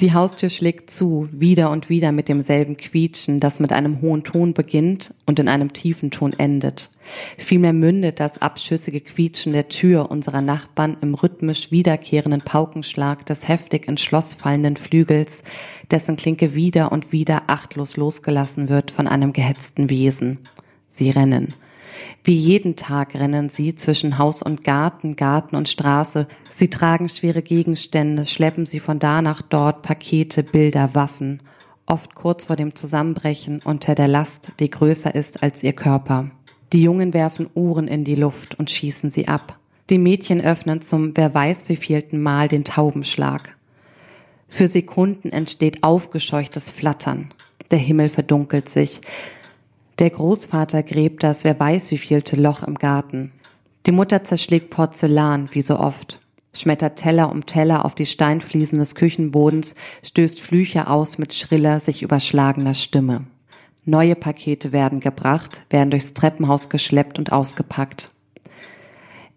Die Haustür schlägt zu, wieder und wieder mit demselben Quietschen, das mit einem hohen Ton beginnt und in einem tiefen Ton endet. Vielmehr mündet das abschüssige Quietschen der Tür unserer Nachbarn im rhythmisch wiederkehrenden Paukenschlag des heftig ins Schloss fallenden Flügels, dessen Klinke wieder und wieder achtlos losgelassen wird von einem gehetzten Wesen. Sie rennen. Wie jeden Tag rennen sie zwischen Haus und Garten, Garten und Straße. Sie tragen schwere Gegenstände, schleppen sie von da nach dort, Pakete, Bilder, Waffen, oft kurz vor dem Zusammenbrechen unter der Last, die größer ist als ihr Körper. Die Jungen werfen Uhren in die Luft und schießen sie ab. Die Mädchen öffnen zum wer weiß wievielten Mal den Taubenschlag. Für Sekunden entsteht aufgescheuchtes Flattern. Der Himmel verdunkelt sich. Der Großvater gräbt das wer weiß wievielte Loch im Garten. Die Mutter zerschlägt Porzellan, wie so oft, schmettert Teller um Teller auf die Steinfliesen des Küchenbodens, stößt Flüche aus mit schriller, sich überschlagener Stimme. Neue Pakete werden gebracht, werden durchs Treppenhaus geschleppt und ausgepackt.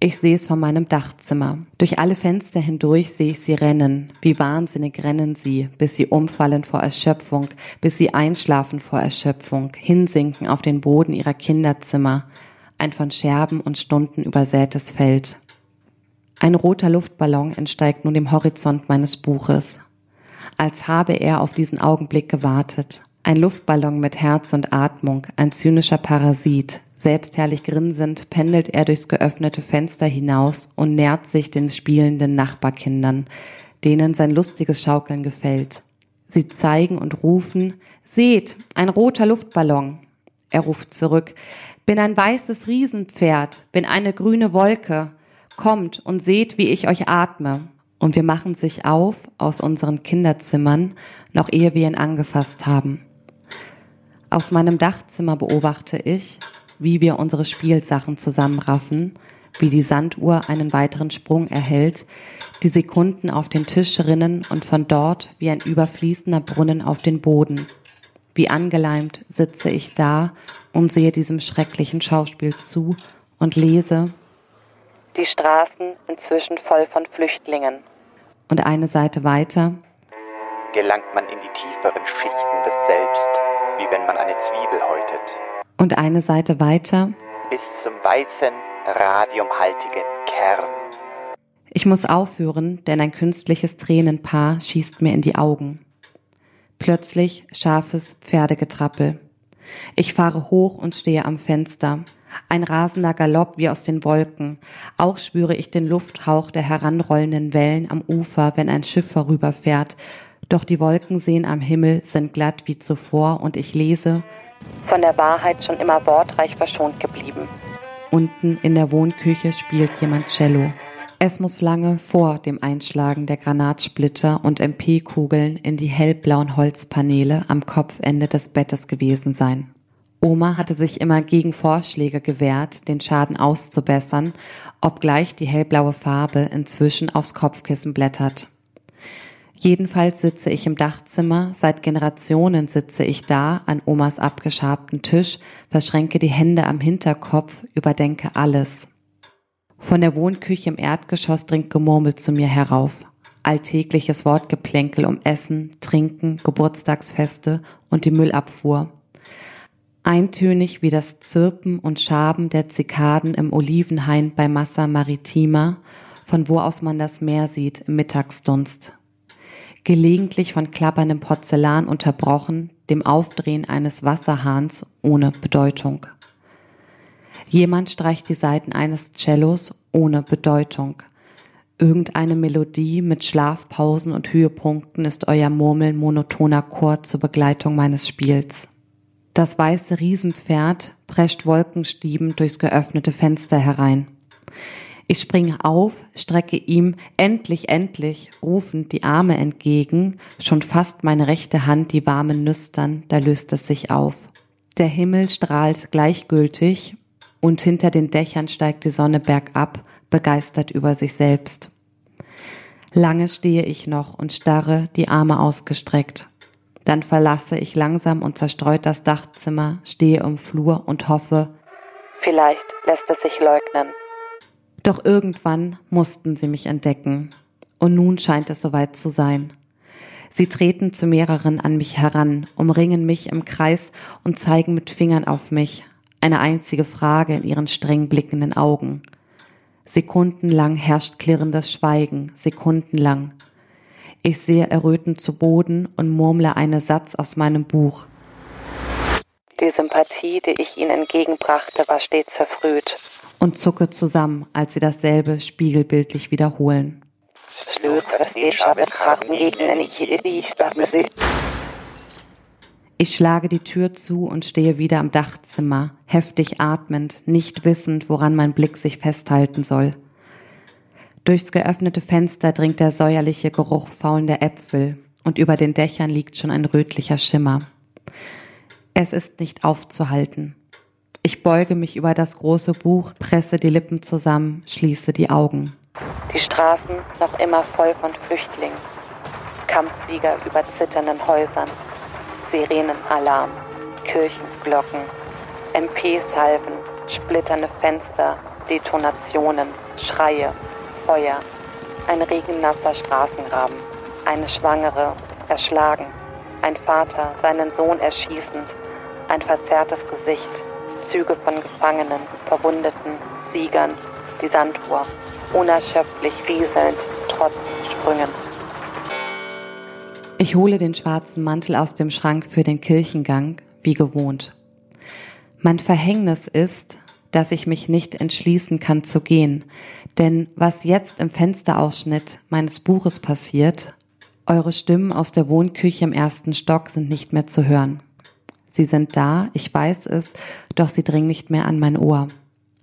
Ich sehe es von meinem Dachzimmer. Durch alle Fenster hindurch sehe ich sie rennen. Wie wahnsinnig rennen sie, bis sie umfallen vor Erschöpfung, bis sie einschlafen vor Erschöpfung, hinsinken auf den Boden ihrer Kinderzimmer. Ein von Scherben und Stunden übersätes Feld. Ein roter Luftballon entsteigt nun dem Horizont meines Buches. Als habe er auf diesen Augenblick gewartet. Ein Luftballon mit Herz und Atmung, ein zynischer Parasit, Selbstherrlich grinsend pendelt er durchs geöffnete Fenster hinaus und nähert sich den spielenden Nachbarkindern, denen sein lustiges Schaukeln gefällt. Sie zeigen und rufen, Seht, ein roter Luftballon. Er ruft zurück, bin ein weißes Riesenpferd, bin eine grüne Wolke. Kommt und seht, wie ich euch atme. Und wir machen sich auf aus unseren Kinderzimmern, noch ehe wir ihn angefasst haben. Aus meinem Dachzimmer beobachte ich, wie wir unsere Spielsachen zusammenraffen, wie die Sanduhr einen weiteren Sprung erhält, die Sekunden auf den Tisch rinnen und von dort wie ein überfließender Brunnen auf den Boden. Wie angeleimt sitze ich da und sehe diesem schrecklichen Schauspiel zu und lese Die Straßen inzwischen voll von Flüchtlingen. Und eine Seite weiter gelangt man in die tieferen Schichten des Selbst, wie wenn man eine Zwiebel häutet. Und eine Seite weiter. Bis zum weißen, radiumhaltigen Kern. Ich muss aufhören, denn ein künstliches Tränenpaar schießt mir in die Augen. Plötzlich scharfes Pferdegetrappel. Ich fahre hoch und stehe am Fenster. Ein rasender Galopp wie aus den Wolken. Auch spüre ich den Lufthauch der heranrollenden Wellen am Ufer, wenn ein Schiff vorüberfährt. Doch die Wolken sehen am Himmel, sind glatt wie zuvor und ich lese, von der Wahrheit schon immer wortreich verschont geblieben. Unten in der Wohnküche spielt jemand Cello. Es muss lange vor dem Einschlagen der Granatsplitter und MP-Kugeln in die hellblauen Holzpaneele am Kopfende des Bettes gewesen sein. Oma hatte sich immer gegen Vorschläge gewehrt, den Schaden auszubessern, obgleich die hellblaue Farbe inzwischen aufs Kopfkissen blättert. Jedenfalls sitze ich im Dachzimmer, seit Generationen sitze ich da an Omas abgeschabten Tisch, verschränke die Hände am Hinterkopf, überdenke alles. Von der Wohnküche im Erdgeschoss dringt Gemurmel zu mir herauf. Alltägliches Wortgeplänkel um Essen, Trinken, Geburtstagsfeste und die Müllabfuhr. Eintönig wie das Zirpen und Schaben der Zikaden im Olivenhain bei Massa Maritima, von wo aus man das Meer sieht im Mittagsdunst. Gelegentlich von klapperndem Porzellan unterbrochen, dem Aufdrehen eines Wasserhahns ohne Bedeutung. Jemand streicht die Saiten eines Cellos ohne Bedeutung. Irgendeine Melodie mit Schlafpausen und Höhepunkten ist euer Murmeln monotoner Chor zur Begleitung meines Spiels. Das weiße Riesenpferd prescht wolkenstiebend durchs geöffnete Fenster herein. Ich springe auf, strecke ihm endlich, endlich rufend die Arme entgegen, schon fast meine rechte Hand die warmen Nüstern, da löst es sich auf. Der Himmel strahlt gleichgültig und hinter den Dächern steigt die Sonne bergab, begeistert über sich selbst. Lange stehe ich noch und starre, die Arme ausgestreckt. Dann verlasse ich langsam und zerstreut das Dachzimmer, stehe im Flur und hoffe, vielleicht lässt es sich leugnen. Doch irgendwann mussten sie mich entdecken. Und nun scheint es soweit zu sein. Sie treten zu mehreren an mich heran, umringen mich im Kreis und zeigen mit Fingern auf mich, eine einzige Frage in ihren streng blickenden Augen. Sekundenlang herrscht klirrendes Schweigen, sekundenlang. Ich sehe errötend zu Boden und murmle einen Satz aus meinem Buch. Die Sympathie, die ich ihnen entgegenbrachte, war stets verfrüht. Und zucke zusammen, als sie dasselbe spiegelbildlich wiederholen. Ich schlage die Tür zu und stehe wieder am Dachzimmer, heftig atmend, nicht wissend, woran mein Blick sich festhalten soll. Durchs geöffnete Fenster dringt der säuerliche Geruch faulender Äpfel und über den Dächern liegt schon ein rötlicher Schimmer. Es ist nicht aufzuhalten. Ich beuge mich über das große Buch, presse die Lippen zusammen, schließe die Augen. Die Straßen noch immer voll von Flüchtlingen. Kampfflieger über zitternden Häusern. Sirenenalarm, Kirchenglocken, MP-Salven, splitternde Fenster, Detonationen, Schreie, Feuer, ein regennasser Straßengraben, eine Schwangere erschlagen, ein Vater seinen Sohn erschießend, ein verzerrtes Gesicht, Züge von Gefangenen, Verwundeten, Siegern, die Sanduhr, unerschöpflich rieselnd, trotz Sprüngen. Ich hole den schwarzen Mantel aus dem Schrank für den Kirchengang, wie gewohnt. Mein Verhängnis ist, dass ich mich nicht entschließen kann zu gehen, denn was jetzt im Fensterausschnitt meines Buches passiert, eure Stimmen aus der Wohnküche im ersten Stock sind nicht mehr zu hören. Sie sind da, ich weiß es, doch sie dringen nicht mehr an mein Ohr.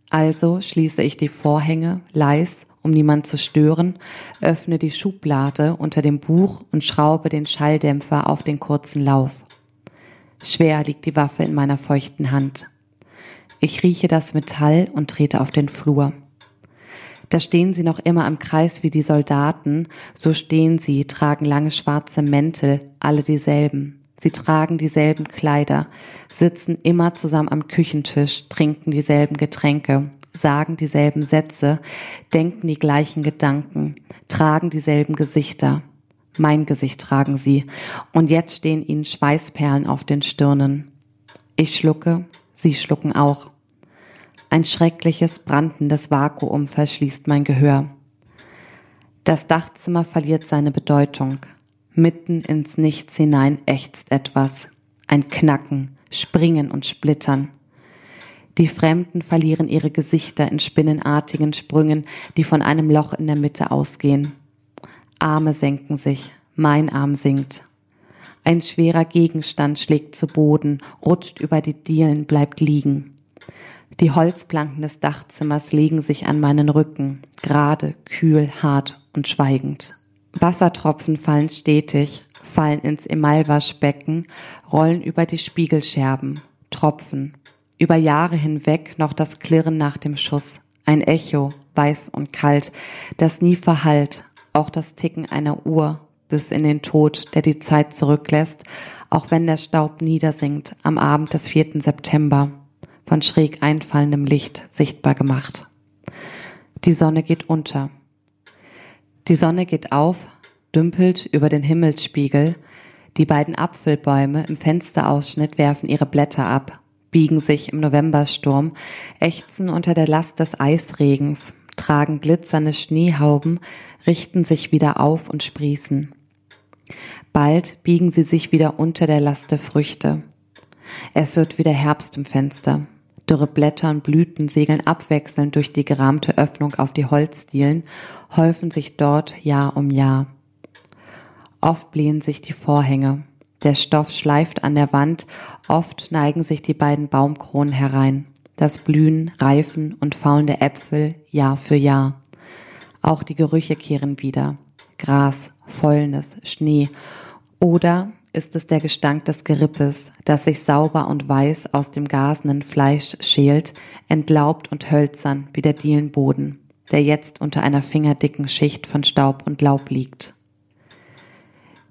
Also schließe ich die Vorhänge leis, um niemand zu stören, öffne die Schublade unter dem Buch und schraube den Schalldämpfer auf den kurzen Lauf. Schwer liegt die Waffe in meiner feuchten Hand. Ich rieche das Metall und trete auf den Flur. Da stehen sie noch immer im Kreis wie die Soldaten, so stehen sie, tragen lange schwarze Mäntel, alle dieselben. Sie tragen dieselben Kleider, sitzen immer zusammen am Küchentisch, trinken dieselben Getränke, sagen dieselben Sätze, denken die gleichen Gedanken, tragen dieselben Gesichter. Mein Gesicht tragen sie, und jetzt stehen ihnen Schweißperlen auf den Stirnen. Ich schlucke, Sie schlucken auch. Ein schreckliches, brandendes Vakuum verschließt mein Gehör. Das Dachzimmer verliert seine Bedeutung. Mitten ins Nichts hinein ächzt etwas. Ein Knacken, Springen und Splittern. Die Fremden verlieren ihre Gesichter in spinnenartigen Sprüngen, die von einem Loch in der Mitte ausgehen. Arme senken sich, mein Arm sinkt. Ein schwerer Gegenstand schlägt zu Boden, rutscht über die Dielen, bleibt liegen. Die Holzplanken des Dachzimmers legen sich an meinen Rücken, gerade, kühl, hart und schweigend. Wassertropfen fallen stetig, fallen ins Emailwaschbecken, rollen über die Spiegelscherben, Tropfen. Über Jahre hinweg noch das Klirren nach dem Schuss, ein Echo, weiß und kalt, das nie verhallt, auch das Ticken einer Uhr bis in den Tod, der die Zeit zurücklässt, auch wenn der Staub niedersinkt am Abend des 4. September, von schräg einfallendem Licht sichtbar gemacht. Die Sonne geht unter. Die Sonne geht auf, dümpelt über den Himmelsspiegel, die beiden Apfelbäume im Fensterausschnitt werfen ihre Blätter ab, biegen sich im Novembersturm, ächzen unter der Last des Eisregens, tragen glitzernde Schneehauben, richten sich wieder auf und sprießen. Bald biegen sie sich wieder unter der Last der Früchte. Es wird wieder Herbst im Fenster. Dürre Blätter und Blüten segeln abwechselnd durch die gerahmte Öffnung auf die Holzdielen, häufen sich dort Jahr um Jahr. Oft blähen sich die Vorhänge. Der Stoff schleift an der Wand, oft neigen sich die beiden Baumkronen herein. Das Blühen, Reifen und Faulen der Äpfel Jahr für Jahr. Auch die Gerüche kehren wieder. Gras, Fäulnis, Schnee. Oder ist es der Gestank des Gerippes, das sich sauber und weiß aus dem gasenden Fleisch schält, entlaubt und hölzern wie der Dielenboden, der jetzt unter einer fingerdicken Schicht von Staub und Laub liegt.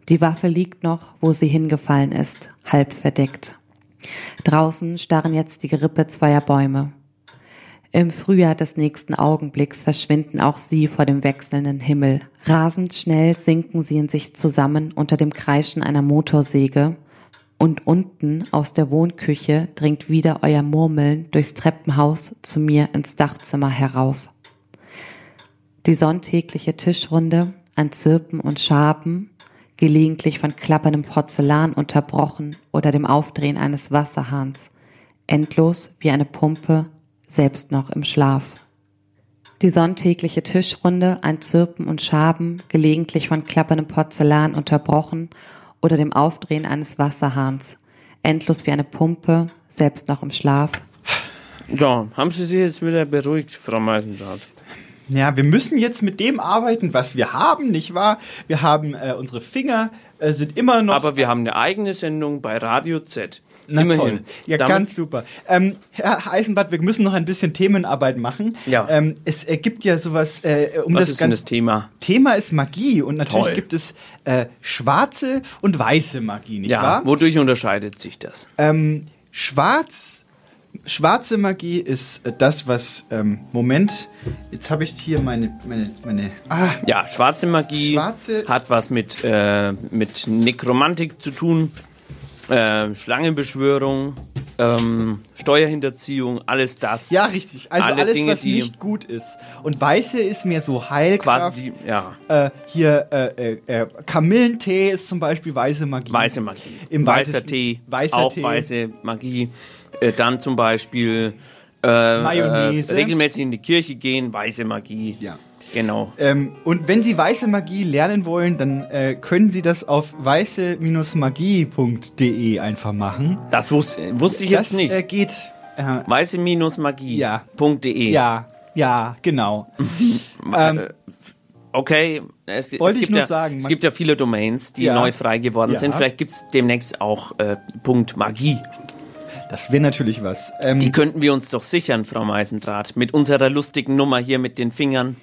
Die Waffe liegt noch, wo sie hingefallen ist, halb verdeckt. Draußen starren jetzt die Gerippe zweier Bäume. Im Frühjahr des nächsten Augenblicks verschwinden auch sie vor dem wechselnden Himmel. Rasend schnell sinken sie in sich zusammen unter dem Kreischen einer Motorsäge, und unten aus der Wohnküche dringt wieder euer Murmeln durchs Treppenhaus zu mir ins Dachzimmer herauf. Die sonntägliche Tischrunde an Zirpen und Schaben, gelegentlich von klapperndem Porzellan unterbrochen oder dem Aufdrehen eines Wasserhahns, endlos wie eine Pumpe selbst noch im Schlaf. Die sonntägliche Tischrunde an Zirpen und Schaben, gelegentlich von klapperndem Porzellan unterbrochen oder dem Aufdrehen eines Wasserhahns, endlos wie eine Pumpe, selbst noch im Schlaf. Ja, haben Sie sich jetzt wieder beruhigt, Frau Meisendrath? Ja, wir müssen jetzt mit dem arbeiten, was wir haben, nicht wahr? Wir haben äh, unsere Finger äh, sind immer noch. Aber wir haben eine eigene Sendung bei Radio Z. Na Immerhin. toll. Ja, Damit- ganz super. Ähm, Herr Eisenbart, wir müssen noch ein bisschen Themenarbeit machen. Ja. Ähm, es äh, gibt ja sowas, äh, um Was das ist denn das Thema? Thema ist Magie und natürlich Toll. gibt es äh, schwarze und weiße Magie, nicht ja, wahr? wodurch unterscheidet sich das? Ähm, schwarz, schwarze Magie ist das, was, ähm, Moment, jetzt habe ich hier meine, meine, meine, ah, Ja, schwarze Magie Schwarze- hat was mit, äh, mit Nekromantik zu tun, äh, Schlangenbeschwörung, ähm, Steuerhinterziehung, alles das. ja, richtig. Also Alle alles, Dinge, was nicht gut ist. Und weiße ist mir so Heilkraft. Quasi, ja, Äh, hier, äh, äh, äh, Kamillentee ist zum Beispiel weiße Magie. weiße Magie. Im weißer Tee, weißer auch Tee. weiße Magie. Äh, dann zum Beispiel äh, Mayonnaise. Regelmäßig in die Kirche gehen, weiße Magie. Ja. Genau. Ähm, und wenn Sie weiße Magie lernen wollen, dann äh, können Sie das auf weiße-magie.de einfach machen. Das wusste, wusste ich das jetzt nicht. Äh, geht. Äh, Weiße-magie.de. ja, ja, genau. ähm, Okay, es, es, gibt nur ja, sagen, es gibt ja viele Domains, die Ja. neu frei geworden Ja. sind. Vielleicht gibt es demnächst auch äh, Punkt Magie. das wäre natürlich was. Ähm, Die könnten wir uns doch sichern, Frau Meisendraht, mit unserer lustigen Nummer hier mit den Fingern.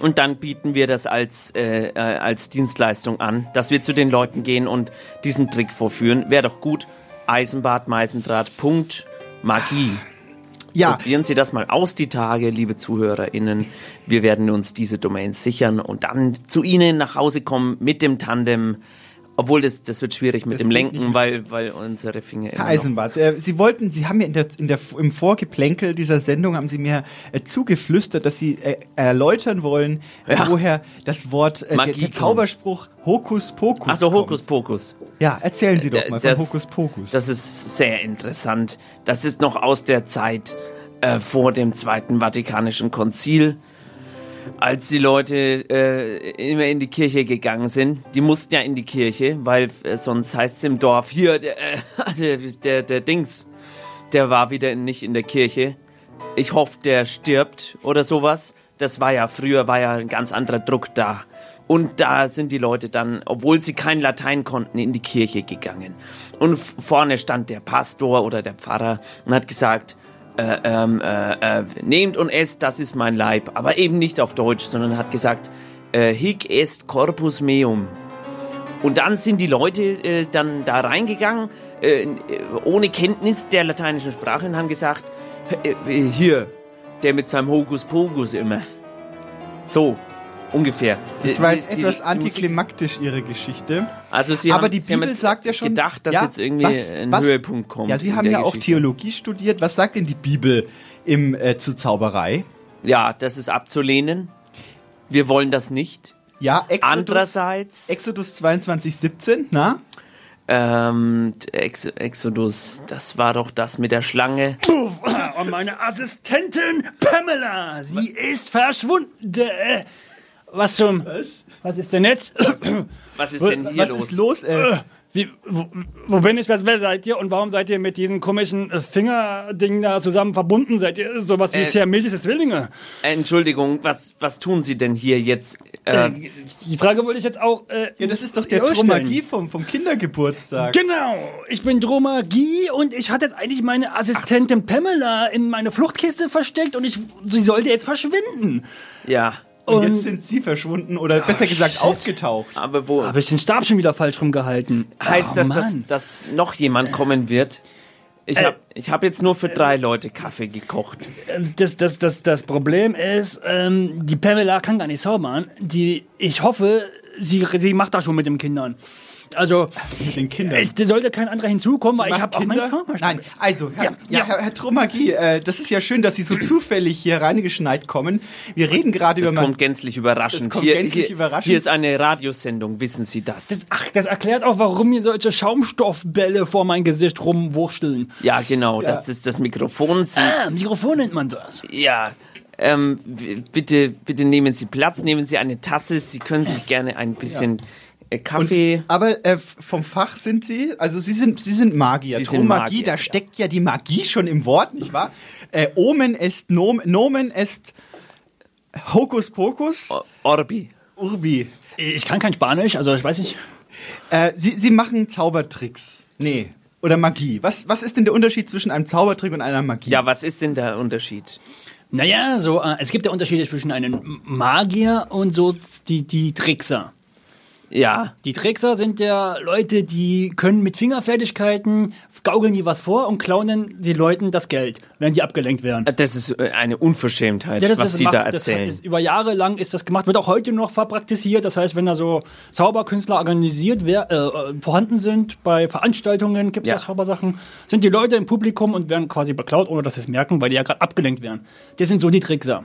Und dann bieten wir das als, äh, äh, als Dienstleistung an, dass wir zu den Leuten gehen und diesen Trick vorführen. Wäre doch gut. Eisenbad Meisendraht. Punkt Magie. ja, Probieren Sie das mal aus, die Tage, liebe ZuhörerInnen. Wir werden uns diese Domains sichern und dann zu Ihnen nach Hause kommen mit dem Tandem Obwohl, das, das wird schwierig mit Das dem Lenken, weil, weil unsere Finger Herr Eisenbart, äh, Sie wollten, Sie haben mir in der, in der, im Vorgeplänkel dieser Sendung haben Sie mir äh, zugeflüstert, dass Sie äh, erläutern wollen, Ja. woher das Wort, äh, der, Magie der. Zauberspruch Hokus Pokus Ach so, kommt. Hokus Pokus. Ja, erzählen Sie doch Äh, mal von das- Hokus Pokus. Das ist sehr interessant. Das ist noch aus der Zeit äh, vor dem Zweiten Vatikanischen Konzil, als die Leute äh, immer in die Kirche gegangen sind. Die mussten ja in die Kirche, weil äh, sonst heißt es im Dorf, hier, der, äh, der, der, der Dings, der war wieder nicht in der Kirche. Ich hoffe, der stirbt oder sowas. Das war ja früher, war ja ein ganz anderer Druck da. Und da sind die Leute dann, obwohl sie kein Latein konnten, in die Kirche gegangen. Und vorne stand der Pastor oder der Pfarrer und hat gesagt, äh, ähm, äh, äh, nehmt und esst, das ist mein Leib. Aber eben nicht auf Deutsch, sondern hat gesagt, äh, hic est corpus meum. Und dann sind die Leute äh, dann da reingegangen, äh, ohne Kenntnis der lateinischen Sprache und haben gesagt, äh, äh, hier, der mit seinem Hokus Pokus immer. So, ungefähr. Das war die- jetzt die- etwas die antiklimaktisch, Ihre Geschichte. Also Sie Aber haben, die Sie haben Bibel jetzt sagt ja schon... gedacht, dass ja, jetzt irgendwie was- ein was- Höhepunkt kommt. Ja, Sie haben ja auch Geschichte. Theologie studiert. Was sagt denn die Bibel im, äh, zu Zauberei? Ja, das ist abzulehnen. Wir wollen das nicht. Ja, Exodus, Andererseits, Exodus 22, 17, na? ähm, Ex Exodus, das war doch das mit der Schlange. Und meine Assistentin Pamela, sie ist verschwunden. Was zum... Was? Was ist denn jetzt? Was ist denn hier Was los? ist los? Äh, Wie, wo, wo bin ich? Wer, wer seid ihr? Und warum seid ihr mit diesen komischen äh, Fingerdingen da zusammen verbunden? Seid ihr sowas wie Äh, siamesische Zwillinge? Äh, Entschuldigung, was, was tun Sie denn hier jetzt? Äh, die Frage wollte ich jetzt auch. Äh, ja, das ist doch der. Dromagie vom, vom Kindergeburtstag. Genau, ich bin Dromagie und ich hatte jetzt eigentlich meine Assistentin Pamela in meine Fluchtkiste versteckt und ich, sie sollte jetzt verschwinden. ja. Und, Und- jetzt sind sie verschwunden oder besser gesagt aufgetaucht. Aber wo Habe ich den Stab schon wieder falsch rumgehalten? heißt Oh, das, dass, dass noch jemand kommen wird? Ich Äh, habe ich hab jetzt nur für drei Leute Kaffee gekocht. Das, das, das, das Problem ist, ähm, die Pamela kann gar nicht zaubern. Die, ich hoffe, sie, sie macht das schon mit den Kindern. Also, Mit den Kindern. ich, da sollte kein anderer hinzukommen, weil ich habe auch meinen? Zauberstab. Nein, also, Herr, ja, Ja, Herr, Herr Dromagie, äh, das ist ja schön, dass Sie so zufällig hier reingeschneit kommen. Wir reden gerade Das über kommt gänzlich überraschend. Das kommt hier, gänzlich hier, überraschend. hier ist eine Radiosendung, wissen Sie das? Das, ach, das erklärt auch, warum mir solche Schaumstoffbälle vor mein Gesicht rumwursteln. ja, genau, das ist das Mikrofon. Sie, Ah, Mikrofon nennt man das. Ja, ähm, bitte, bitte nehmen Sie Platz, nehmen Sie eine Tasse. Sie können sich gerne ein bisschen äh, Kaffee. Und, aber äh, vom Fach sind Sie, also Sie sind, Sie sind Magier. Sie sind Magier, da ja. steckt ja die Magie schon im Wort, nicht wahr? Äh, Omen est Nom, Nomen est Hokus Pokus, Orbi. Urbi. Ich kann kein Spanisch, also ich weiß nicht. Äh, Sie, Sie machen Zaubertricks. Nee. Oder Magie. Was, was ist denn der Unterschied zwischen einem Zaubertrick und einer Magie? Ja, was ist denn der Unterschied? Naja, so, äh, es gibt ja Unterschiede zwischen einem Magier und so die, die Trickser. Ja, Die Trickser sind ja Leute, die können mit Fingerfertigkeiten, gaukeln die was vor und klauen dann den Leuten das Geld, wenn die abgelenkt werden. das ist äh, eine Unverschämtheit, Ja, das- was das Sie macht- da das erzählen. ist, über Jahre lang ist das gemacht, wird auch heute noch verpraktiziert. Das heißt, wenn da so Zauberkünstler organisiert wer, äh, äh, vorhanden sind, bei Veranstaltungen gibt es Ja. ja. Zaubersachen, sind die Leute im Publikum und werden quasi beklaut, ohne dass sie es merken, weil die ja gerade abgelenkt werden. Das sind so die Trickser.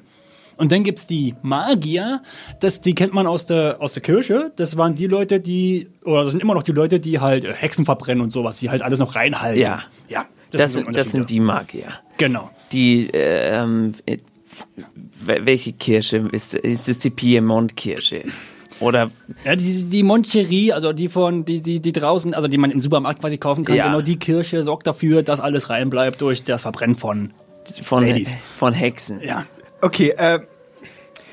Und dann gibt's die Magier, das, die kennt man aus der, aus der Kirche. Das waren die Leute, die, oder das sind immer noch die Leute, die halt äh, Hexen verbrennen und sowas, die halt alles noch reinhalten. Ja. Ja. das, so sind, das sind die Magier. Genau. Die, äh, ähm, äh, welche Kirche ist, ist es die Piemont-Kirche? Oder, Ja, die, die Moncherie, also die von, die, die, die draußen, also die man im Supermarkt quasi kaufen kann, Ja. genau die Kirche sorgt dafür, dass alles reinbleibt durch das Verbrennen von von, Ladies. von Hexen. Ja. Okay, äh,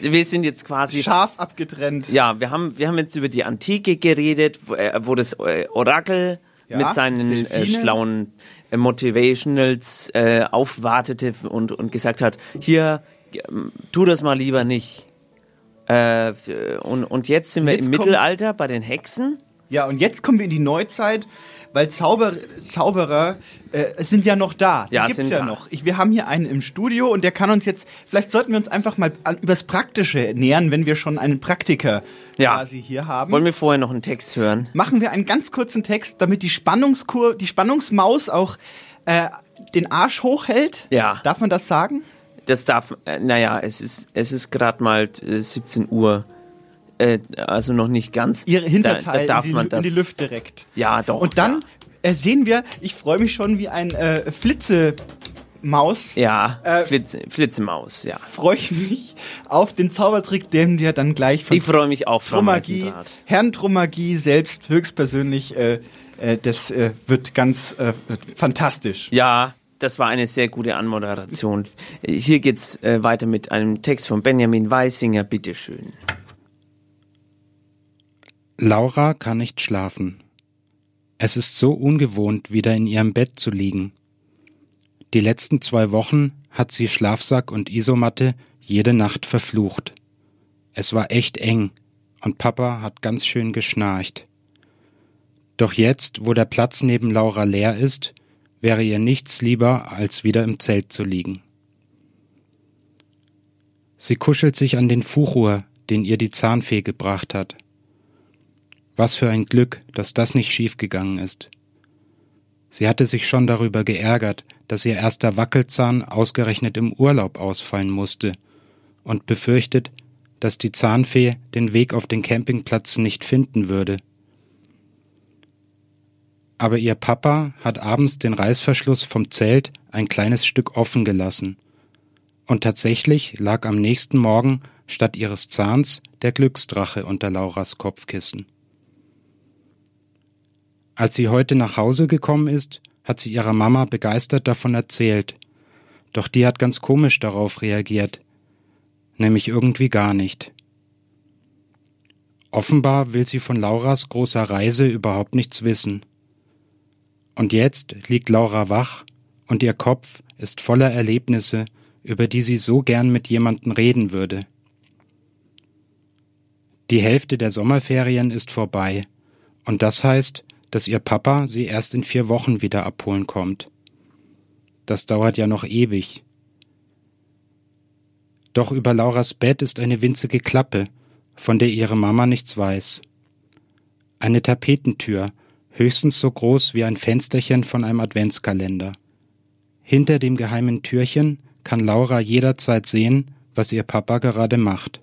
Wir sind jetzt quasi scharf abgetrennt. Ja, wir haben, wir haben jetzt über die Antike geredet, wo, äh, wo das äh, Orakel Ja, mit seinen äh, schlauen äh, Motivationals äh, aufwartete und, und gesagt hat, hier, ähm, tu das mal lieber nicht. Äh, und, und jetzt sind wir Jetzt im Mittelalter bei den Hexen. Ja, und jetzt kommen wir in die Neuzeit, weil Zauber, Zauberer äh, sind ja noch da. Die Ja, gibt's sind ja da. noch. Ich, wir haben hier einen im Studio und der kann uns jetzt, vielleicht sollten wir uns einfach mal an, übers Praktische nähern, wenn wir schon einen Praktiker Ja. quasi hier haben. Wollen wir vorher noch einen Text hören? Machen wir einen ganz kurzen Text, damit die Spannungskur, die Spannungsmaus auch äh, den Arsch hochhält. Ja. Darf man das sagen? Das darf, äh, naja, es ist, es ist gerade mal äh, 17 Uhr. Äh, also noch nicht ganz. Ihre Hinterteil da, da darf in, die, man in das. die Lüfte direkt. Ja, doch. Und dann äh, sehen wir, ich freue mich schon wie ein äh, Flitzemaus. Ja, Äh, Flitze, Flitzemaus, ja. Freue ich mich auf den Zaubertrick, den wir dann gleich von Ich freue mich auch, Meisendraht. Herrn Trummagie selbst höchstpersönlich, äh, äh, das äh, wird ganz äh, fantastisch. Ja, das war eine sehr gute Anmoderation. Hier geht's äh, weiter mit einem Text von Benjamin Weisinger, bitteschön. Laura kann nicht schlafen. Es ist so ungewohnt, wieder in ihrem Bett zu liegen. Die letzten zwei Wochen hat sie Schlafsack und Isomatte jede Nacht verflucht. Es war echt eng und Papa hat ganz schön geschnarcht. Doch jetzt, wo der Platz neben Laura leer ist, wäre ihr nichts lieber, als wieder im Zelt zu liegen. Sie kuschelt sich an den Fuchur, den ihr die Zahnfee gebracht hat. Was für ein Glück, dass das nicht schiefgegangen ist. Sie hatte sich schon darüber geärgert, dass ihr erster Wackelzahn ausgerechnet im Urlaub ausfallen musste und befürchtet, dass die Zahnfee den Weg auf den Campingplatz nicht finden würde. Aber ihr Papa hat abends den Reißverschluss vom Zelt ein kleines Stück offen gelassen. Und tatsächlich lag am nächsten Morgen statt ihres Zahns der Glücksdrache unter Lauras Kopfkissen. Als sie heute nach Hause gekommen ist, hat sie ihrer Mama begeistert davon erzählt. Doch die hat ganz komisch darauf reagiert. Nämlich irgendwie gar nicht. Offenbar will sie von Lauras großer Reise überhaupt nichts wissen. Und jetzt liegt Laura wach und ihr Kopf ist voller Erlebnisse, über die sie so gern mit jemandem reden würde. Die Hälfte der Sommerferien ist vorbei, und das heißt, dass ihr Papa sie erst in vier Wochen wieder abholen kommt. Das dauert ja noch ewig. Doch über Lauras Bett ist eine winzige Klappe, von der ihre Mama nichts weiß. Eine Tapetentür, höchstens so groß wie ein Fensterchen von einem Adventskalender. Hinter dem geheimen Türchen kann Laura jederzeit sehen, was ihr Papa gerade macht.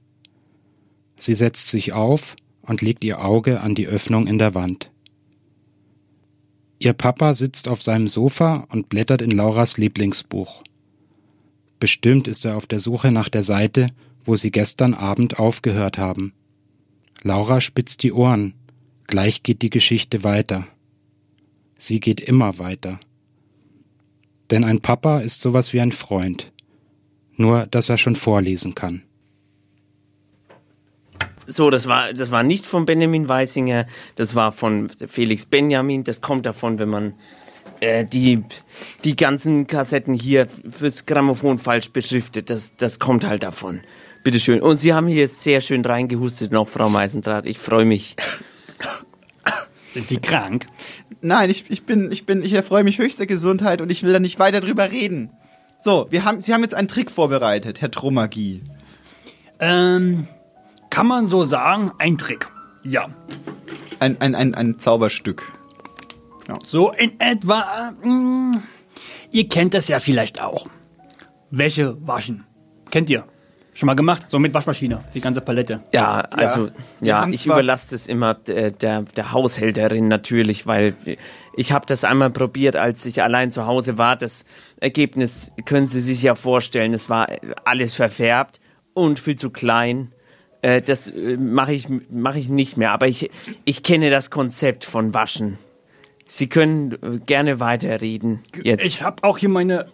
Sie setzt sich auf und legt ihr Auge an die Öffnung in der Wand. Ihr Papa sitzt auf seinem Sofa und blättert in Lauras Lieblingsbuch. Bestimmt ist er auf der Suche nach der Seite, wo sie gestern Abend aufgehört haben. Laura spitzt die Ohren. Gleich geht die Geschichte weiter. Sie geht immer weiter. Denn ein Papa ist sowas wie ein Freund. Nur, dass er schon vorlesen kann. So, das war, das war nicht von Benjamin Weisinger, das war von Felix Benjamin. Das kommt davon, wenn man äh, die, die ganzen Kassetten hier fürs Grammophon falsch beschriftet. Das, das kommt halt davon. Bitteschön. Und Sie haben hier sehr schön reingehustet noch, Frau Meisendraht. Ich freue mich. Sind Sie krank? Nein, ich, ich bin, ich bin, ich erfreue mich höchster Gesundheit und ich will da nicht weiter drüber reden. So, wir haben, Sie haben jetzt einen Trick vorbereitet, Herr Trummagie. Ähm, kann man so sagen, ein Trick. Ja. Ein, ein, ein, ein Zauberstück. So in etwa. Mh, ihr kennt das ja vielleicht auch. Wäsche waschen. Kennt ihr? Schon mal gemacht? So mit Waschmaschine, die ganze Palette. Ja, also, ja, haben ich überlasse das immer der, der, der Haushälterin natürlich, weil ich habe das einmal probiert, als ich allein zu Hause war. Das Ergebnis können Sie sich ja vorstellen, es war alles verfärbt und viel zu klein. Äh, Das äh, mache ich, mach ich nicht mehr, aber ich, ich kenne das Konzept von Waschen. Sie können äh, gerne weiterreden. Jetzt. Ich habe auch hier meine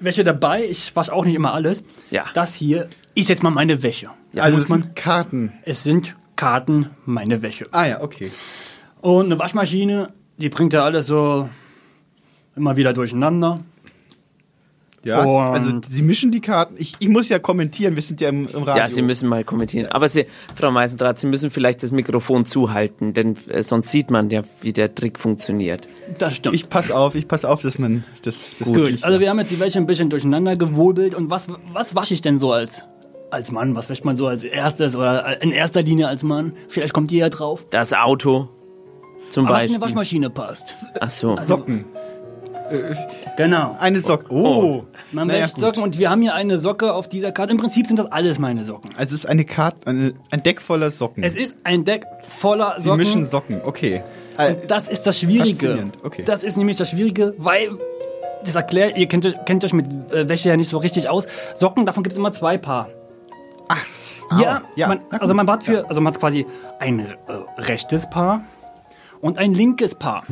Wäsche dabei. Ich wasche auch nicht immer alles. Ja. Das hier ist jetzt mal meine Wäsche. Da also muss es sind Karten. es sind Karten, meine Wäsche. Ah ja, okay. Und eine Waschmaschine, die bringt ja alles so immer wieder durcheinander. Ja, Und- also Sie mischen die Karten. Ich, ich muss ja kommentieren, wir sind ja im, im Radio. Ja, Sie müssen mal kommentieren. Aber Sie, Frau Meisendrath, Sie müssen vielleicht das Mikrofon zuhalten, denn äh, sonst sieht man ja, wie der Trick funktioniert. Das stimmt. Ich pass auf, ich pass auf, dass man das, das Gut, also wir haben jetzt die Wäsche ein bisschen durcheinander gewobelt. Und was, was wasche ich denn so als, als Mann? Was wäscht man so als erstes oder in erster Linie als Mann? Vielleicht kommt ihr ja drauf. Das Auto zum Aber was in Beispiel. eine Waschmaschine passt. Ach so. Socken. Genau. Eine Socke. Oh. Man Naja, gut. Socken und wir haben hier eine Socke auf dieser Karte. Im Prinzip sind das alles meine Socken. Also es ist eine Karte, eine, ein Deck voller Socken. Es ist ein Deck voller Sie Socken. mischen Socken, okay. Und das ist das Schwierige. Okay. Das ist nämlich das Schwierige, weil, das erklärt, ihr kennt, kennt euch mit äh, Wäsche ja nicht so richtig aus. Socken, davon gibt es immer zwei Paar. Ach, Ja, ja, man, also man hat für, also man hat quasi ein äh, rechtes Paar und ein linkes Paar.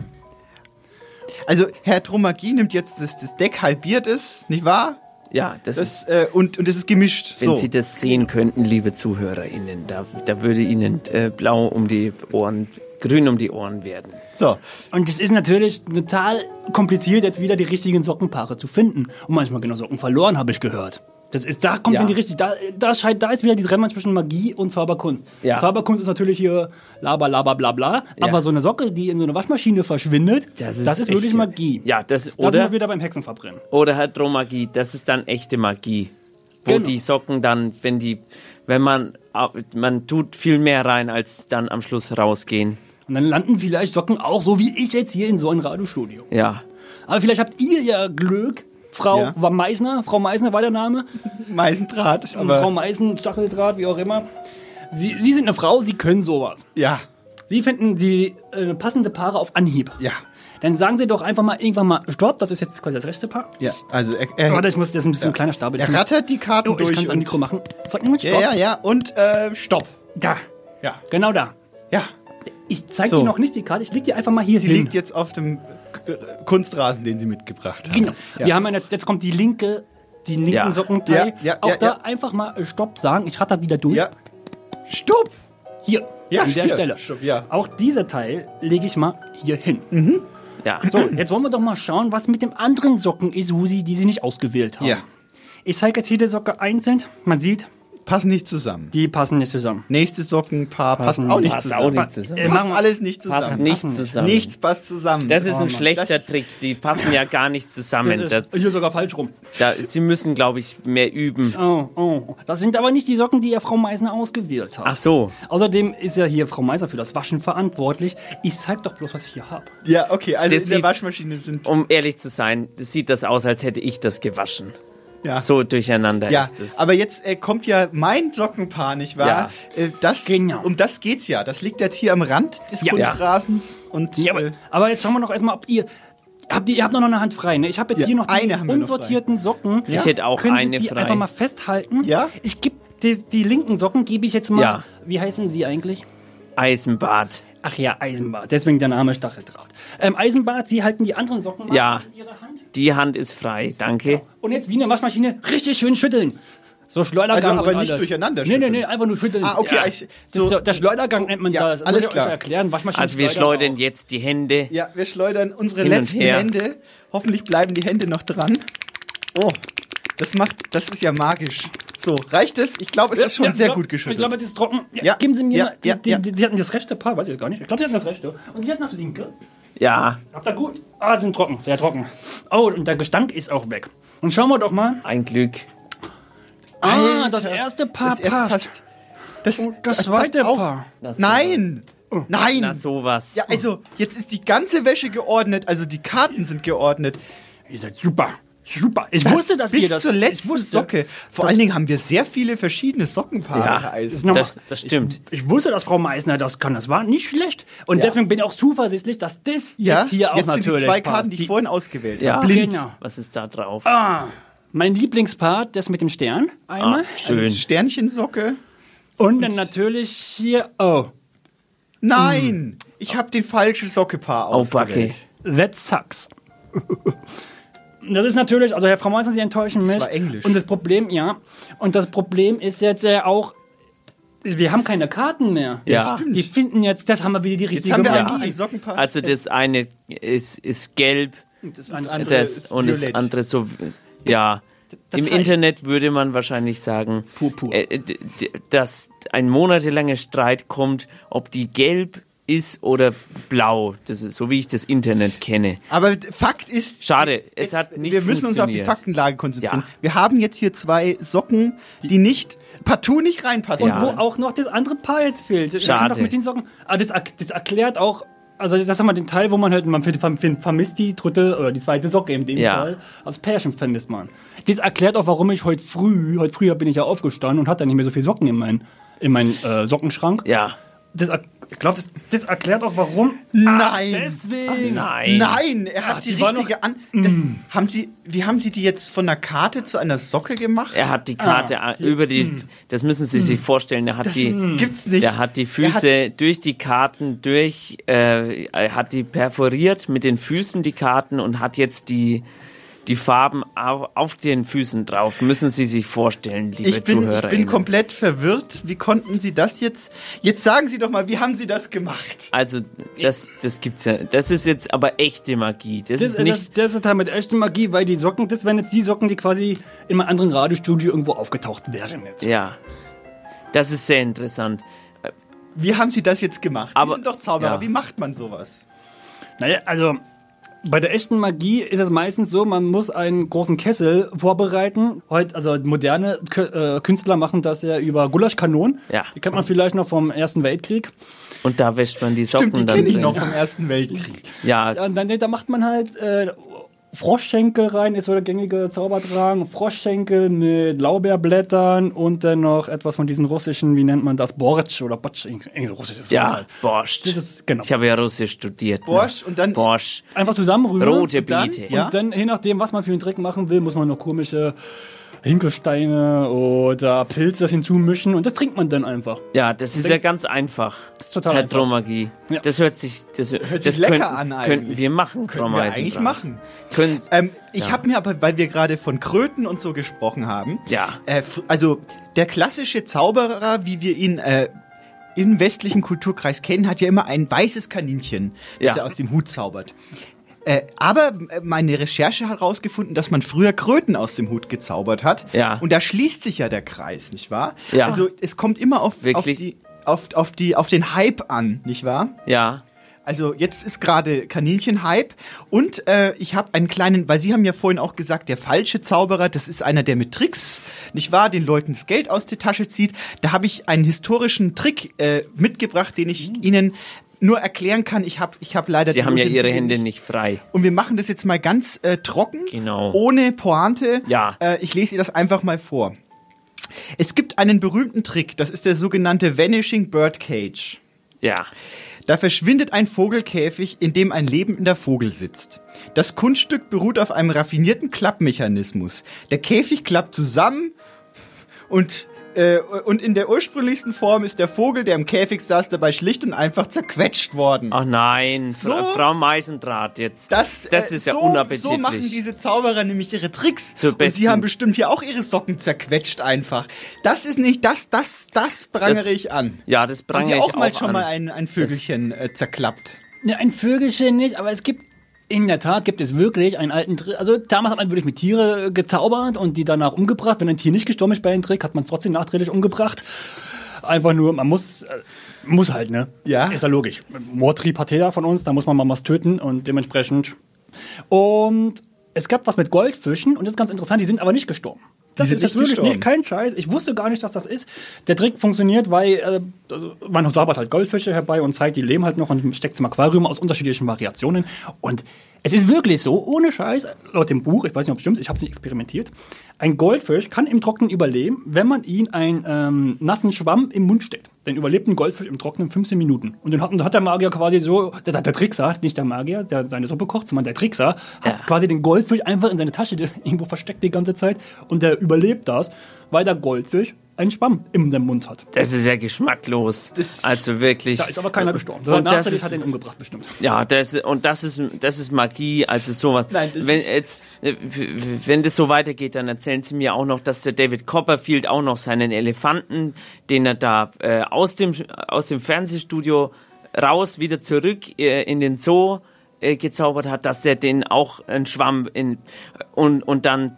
Also Herr Tromagie nimmt jetzt das, das Deck halbiert ist, nicht wahr? Ja, das, Das, äh, und, und es ist gemischt. Wenn so. Sie das sehen könnten, liebe ZuhörerInnen, da, da würde Ihnen äh, blau um die Ohren, grün um die Ohren werden. So. Und es ist natürlich total kompliziert, jetzt wieder die richtigen Sockenpaare zu finden. Und manchmal genau Socken verloren, habe ich gehört. Das ist, da kommt Ja. die richtig, da, da, scheint, da ist wieder dieses Rennen zwischen Magie und Zauberkunst. Ja. Zauberkunst ist natürlich hier laber, laber, bla, bla. Ja. Aber so eine Socke, die in so eine Waschmaschine verschwindet, das ist, wirklich echte- Magie. Ja, das, Da sind wir oder, wieder beim Hexenverbrennen. oder Herr Dromagie, das ist dann echte Magie. Wo Genau. die Socken dann, wenn die, wenn man, man tut viel mehr rein, als dann am Schluss rausgehen. Und dann landen vielleicht Socken auch so wie ich jetzt hier in so einem Radiostudio. Ja. Aber vielleicht habt ihr ja Glück. Frau Ja. war Meisner, Frau Meisner war der Name. Meisendraht. Aber Frau Meisen, Stacheldraht, wie auch immer. Sie, Sie sind eine Frau, Sie können sowas. ja, Sie finden die äh, passende Paare auf Anhieb. ja, Dann sagen Sie doch einfach mal irgendwann mal Stopp, das ist jetzt quasi das rechte Paar. ja. Also er, er, Warte, ich muss, das ist ein bisschen ja. ein kleiner Stapel. er rattert die Karten oh, ich durch. kann es am Mikro machen. Mal Stopp. Ja, ja, ja. Und äh, Stopp. Da, Ja, genau da. ja. Ich zeige So. dir noch nicht die Karte, ich leg die einfach mal hier Sie hin. liegt jetzt auf dem Kunstrasen, den Sie mitgebracht haben. Genau. Ja. Wir haben jetzt, jetzt kommt die linke, die linken Ja. Sockenteil. Ja, ja, Auch ja, da ja. einfach mal äh, Stopp sagen. Ich ratter wieder durch. Ja. Stopp. Hier, Ja, an der hier. Stelle. Stopp, ja. Auch dieser Teil lege ich mal hier hin. Ja. So, jetzt wollen wir doch mal schauen, was mit dem anderen Socken ist, wo sie, die sie nicht ausgewählt haben. Ja. Ich zeige jetzt jede Socke einzeln. Man sieht, Passen nicht zusammen. die passen nicht zusammen. Nächste Sockenpaar passt Passen- auch nicht passt zusammen. auch nicht zusammen. Äh, Passt machen wir- alles nicht zusammen. Passt nicht zusammen. Nichts passt zusammen. Das ist Oh ein Mann. schlechter Das- Trick. Die passen ja gar nicht zusammen. Das Das, ist hier sogar falsch rum. da, Sie müssen, glaube ich, mehr üben. Oh, oh. Das sind aber nicht die Socken, die ja Frau Meisner ausgewählt hat. Ach so. Außerdem ist ja hier Frau Meisner für das Waschen verantwortlich. Ich zeig doch bloß, was ich hier habe. Ja, okay, also Das in der sieht- Waschmaschine sind. Um ehrlich zu sein, das sieht das aus, als hätte ich das gewaschen. Ja. So durcheinander Ja, ist es. aber jetzt äh, kommt ja mein Sockenpaar, nicht wahr? Äh, das, Genau. Um das geht's ja. Das liegt jetzt hier am Rand des Ja. Kunstrasens. Und, Ja, aber, äh, aber jetzt schauen wir doch erstmal, ob ihr. Habt ihr, ihr habt noch eine Hand frei, ne? Ich habe jetzt Ja, hier noch die wir noch unsortierten Socken. Ich hätte auch Können eine Sie die frei. einfach mal festhalten? Ja. Ich gebe die, die linken Socken, gebe ich jetzt mal. Ja. Wie heißen sie eigentlich? Eisenbad. Ach ja, Eisenbart. Deswegen der Name Stacheldraht. Ähm, Eisenbart, Sie halten die anderen Socken mal Ja. in Ihre Hand. Die Hand ist frei, danke. Und jetzt wie eine Waschmaschine richtig schön schütteln. So Schleudergang Also aber und nicht alles. durcheinander Nee, nee, schütteln. nee, einfach nur schütteln. Ah, okay, Ja. ich- das so- so, der Schleudergang nennt man Ja, das. alles muss ich klar. euch erklären. Waschmaschine Also wir schleudern jetzt die Hände. ja, wir schleudern unsere Hin und letzten her. Hände. Hoffentlich bleiben die Hände noch dran. Oh, das macht, das ist ja magisch. So, reicht es? Ich glaube, es ist schon Ja, sehr ja, gut geschüttelt. Ich glaube, es ist trocken. Ja, Ja, Geben Sie mir ja. Die, ja, die, ja. die, Sie hatten das rechte Paar, weiß ich gar nicht. Ich glaube, Sie hatten das rechte. Und Sie hatten das linke. Ja, Habt ihr gut? Ah, sind trocken, sehr trocken. Oh, und der Gestank ist auch weg. Und schauen wir doch mal. ein Glück. Ah, Alter, das erste Paar das erste passt. passt. Das, Und das das zweite passt auch. Paar. Das Nein! Nein! Na sowas. Ja, also, jetzt ist die ganze Wäsche geordnet, also die Karten sind geordnet. Ihr seid super. Super. Ich Das wusste, dass bis ihr das. zur ich letzten wusste, Socke. Vor allen Dingen haben wir sehr viele verschiedene Sockenpaare. Ja, Herr Das, das stimmt. Ich wusste, dass Frau Meissner das kann. Das war nicht schlecht. Und Ja. deswegen bin ich auch zuversichtlich, dass das ja, jetzt hier auch jetzt sind natürlich die zwei passt. Karten, die ich vorhin ausgewählt Ja. habe. Blind. Genau. Was ist da drauf? Ah, mein Lieblingspart, das mit dem Stern. Einmal. Ah, schön. Sternchensocke. Und dann natürlich hier. Oh, Nein! Ich habe den falschen Sockepaar Oh, ausgewählt. that sucks. Das ist natürlich, also Herr Frau Meister, Sie enttäuschen mich. Das war Englisch. Und das Problem, ja. Und das Problem ist jetzt äh, auch, wir haben keine Karten mehr. Ja. stimmt. Die finden jetzt, das haben wir wieder die Jetzt richtige haben wir Magie. ein Sockenpaar. Also das eine ist, ist gelb Das andere das, ist und das andere so Ja. Das Im heißt- Internet würde man wahrscheinlich sagen, äh, d- d- dass ein monatelanger Streit kommt, ob die gelb ist oder blau. Das ist so wie ich das Internet kenne. Aber Fakt ist. Schade, es jetzt, hat nicht Wir müssen uns auf die. Faktenlage konzentrieren. Ja. Wir haben jetzt hier zwei Socken, die nicht partout nicht reinpassen. Und wo auch noch das andere Paar jetzt fehlt. Das kann Schade. doch mit den Socken. Aber das, das erklärt auch, also das ist mal den Teil, wo man halt, man vermisst die dritte oder die zweite Socke in dem Ja. Fall. Als Pärchen vermisst man. Das erklärt auch, warum ich heute früh, heute früher bin ich ja aufgestanden und hatte nicht mehr so viele Socken in meinem in mein, äh, Sockenschrank. Ja. Das, ich glaube, das, das erklärt auch, warum. Nein. Ach, deswegen. Nein. Nein, er hat Ach, die, die richtige noch- an. Das, haben Sie, wie haben Sie die jetzt von einer Karte zu einer Socke gemacht? Er hat die Karte Ah, über die, das müssen Sie sich vorstellen, er hat Das die, gibt's nicht. der hat die Füße durch die Karten durch, äh, er hat die perforiert mit den Füßen die Karten und hat jetzt die, die Farben auf, auf den Füßen drauf. Müssen Sie sich vorstellen, liebe Ich bin, ich Zuhörer. bin komplett verwirrt. Wie konnten Sie das jetzt? Jetzt sagen Sie doch mal, wie haben Sie das gemacht? also das, das gibt's ja. Das ist jetzt aber echte Magie. Das, Das, ist nicht. das, das ist total mit echter Magie, weil die Socken, das wären jetzt die Socken, die quasi in einem anderen Radiostudio irgendwo aufgetaucht wären jetzt. Ja, das ist sehr interessant. Wie haben Sie das jetzt gemacht? Aber- Sie sind doch Zauberer. ja. Wie macht man sowas? Naja, also bei der echten Magie ist es meistens so, man muss einen großen Kessel vorbereiten. Heute, also moderne äh, Künstler machen das ja über Gulaschkanonen. Ja. Die kennt man vielleicht noch vom Ersten Weltkrieg. Und da wäscht man die Socken Stimmt, die dann kenne ich noch vom Ersten Weltkrieg. Ja, Ja, und dann, da macht man halt äh, Froschschenkel rein, ist so der gängige Zauberdrang. Froschschenkel mit Laubeerblättern und dann noch etwas von diesen russischen, wie nennt man das, Borsch oder Botsch, irgendwie russisches ja, halt. Borscht. Das ist, genau. Ich habe ja Russisch studiert. ne? Borscht und dann Borscht. Einfach zusammenrühren. Rote und dann, Beete. Ja. Und dann, je nachdem, was man für einen Trick machen will, muss man noch komische Hinkelsteine oder Pilze hinzumischen und das trinkt man dann einfach. Ja, das ist ja ganz einfach. Das ist total Herr einfach. Dromagie. Ja. Das hört sich, das, Hört das sich lecker könnten, an eigentlich. könnten wir machen, Frau Können wir eigentlich machen. Können, Ähm, ich Ja. habe mir aber, weil wir gerade von Kröten und so gesprochen haben, Ja. äh, also der klassische Zauberer, wie wir ihn äh, im westlichen Kulturkreis kennen, hat ja immer ein weißes Kaninchen, das Ja. er aus dem Hut zaubert. Äh, aber äh, meine Recherche hat herausgefunden, dass man früher Kröten aus dem Hut gezaubert hat. Ja. Und da schließt sich ja der Kreis, nicht wahr? Ja. Also es kommt immer auf, auf, die, auf, auf, die, auf den Hype an, nicht wahr? ja, Also jetzt ist gerade Kaninchen-Hype und äh, ich habe einen kleinen, weil Sie haben ja vorhin auch gesagt, der falsche Zauberer, das ist einer, der mit Tricks, nicht wahr, den Leuten das Geld aus der Tasche zieht. Da habe ich einen historischen Trick äh, mitgebracht, den ich Ihnen nur erklären kann. Ich habe ich hab leider. Sie haben ja Ihre Hände nicht. frei. Und wir machen das jetzt mal ganz äh, trocken, Genau. ohne Pointe. Ja. Äh, ich lese Ihnen das einfach mal vor. Es gibt einen berühmten Trick, das ist der sogenannte Vanishing Bird Cage. Ja. Da verschwindet ein Vogelkäfig, in dem ein lebender Vogel sitzt. Das Kunststück beruht auf einem raffinierten Klappmechanismus. Der Käfig klappt zusammen und, äh, und in der ursprünglichsten Form ist der Vogel, der im Käfig saß, dabei schlicht und einfach zerquetscht worden. Ach nein, So- Fra Frau Meisendraht jetzt. Das, das äh, ist ja so, unappetitlich. So machen diese Zauberer nämlich ihre Tricks. Zur und besten- sie haben bestimmt hier auch ihre Socken zerquetscht einfach. Das ist nicht, das, das, das prangere Das- ich an. ja, das Haben prangere Sie ich auch mal auch schon an. mal ein, ein Vögelchen äh, zerklappt? Ja, ein Vögelchen nicht, aber es gibt in der Tat gibt es wirklich einen alten Trick. Also damals hat man wirklich mit Tiere gezaubert und die danach umgebracht. Wenn ein Tier nicht gestorben ist bei einem Trick, hat man es trotzdem nachträglich umgebracht. Einfach nur, man muss, äh, muss halt, ne? Ja. Ist ja logisch. Mordtrieb hat jeder von uns, da muss man mal was töten und dementsprechend. Und es gab was mit Goldfischen und das ist ganz interessant, die sind aber nicht gestorben. Das ist jetzt wirklich gestorben? nicht kein Scheiß. Ich wusste gar nicht, dass das ist. Der Trick funktioniert, weil äh, also man zaubert halt Goldfische herbei und zeigt, die leben halt noch und steckt im Aquarium aus unterschiedlichen Variationen. Und es ist wirklich so, ohne Scheiß, laut dem Buch, ich weiß nicht, ob es stimmt, ich habe es nicht experimentiert, ein Goldfisch kann im Trocknen überleben, wenn man ihn einen ähm, nassen Schwamm im Mund steckt. Dann überlebt ein Goldfisch im Trocknen 15 Minuten. Und dann hat, dann hat der Magier quasi so, der, der Trickser, nicht der Magier, der seine Suppe kocht, sondern der Trickser, hat quasi den Goldfisch einfach in seine Tasche irgendwo versteckt die ganze Zeit und der überlebt das, weil der Goldfisch einen Schwamm im dem Mund hat. Das ist ja geschmacklos. also wirklich. Da ist aber keiner gestorben. Und das ist, hat ihn umgebracht bestimmt. ja, das, und das ist, das ist Magie, also sowas. Nein, das wenn jetzt, äh, wenn das so weitergeht, dann erzählen Sie mir auch noch, dass der David Copperfield auch noch seinen Elefanten, den er da äh, aus dem aus dem Fernsehstudio raus wieder zurück äh, in den Zoo äh, gezaubert hat, dass der den auch einen Schwamm in, und, und dann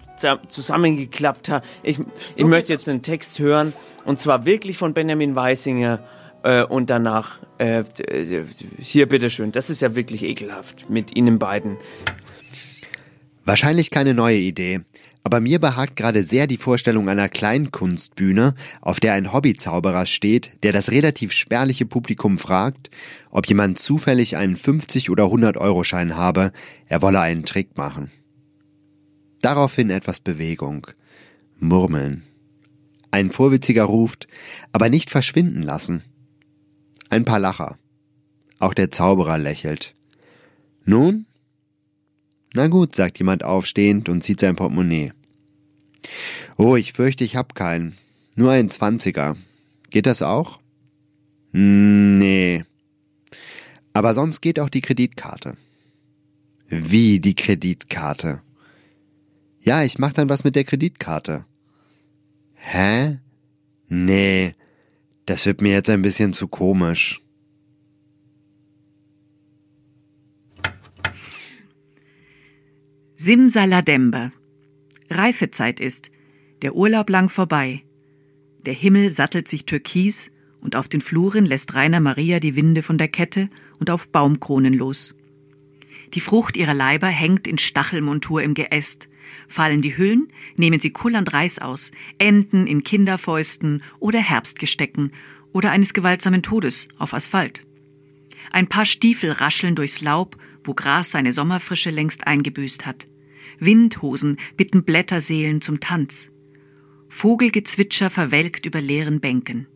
zusammengeklappt hat. Ich, ich möchte jetzt einen Text hören und zwar wirklich von Benjamin Weisinger äh, und danach äh, hier bitteschön. Das ist ja wirklich ekelhaft mit Ihnen beiden. Wahrscheinlich keine neue Idee, aber mir behagt gerade sehr die Vorstellung einer Kleinkunstbühne, auf der ein Hobbyzauberer steht, der das relativ spärliche Publikum fragt, ob jemand zufällig einen 50 oder 100 Euro Schein habe, er wolle einen Trick machen. Daraufhin etwas Bewegung, Murmeln. Ein Vorwitziger ruft, aber nicht verschwinden lassen. Ein paar Lacher. Auch der Zauberer lächelt. Nun? Na gut, sagt jemand aufstehend und zieht sein Portemonnaie. Oh, ich fürchte, ich hab keinen. Nur ein Zwanziger. Geht das auch? Hm, Nee. Aber sonst geht auch die Kreditkarte. Wie die Kreditkarte? Ja, ich mach dann was mit der Kreditkarte. Hä? Nee. Das wird mir jetzt ein bisschen zu komisch. Simsaladembe. Reifezeit ist, der Urlaub lang vorbei. Der Himmel sattelt sich türkis und auf den Fluren lässt Rainer Maria die Winde von der Kette und auf Baumkronen los. Die Frucht ihrer Leiber hängt in Stachelmontur im Geäst. Fallen die Hüllen, nehmen sie kullernd Reis aus, enden in Kinderfäusten oder Herbstgestecken oder eines gewaltsamen Todes auf Asphalt. Ein paar Stiefel rascheln durchs Laub, wo Gras seine Sommerfrische längst eingebüßt hat. Windhosen bitten Blätterseelen zum Tanz. Vogelgezwitscher verwelkt über leeren Bänken.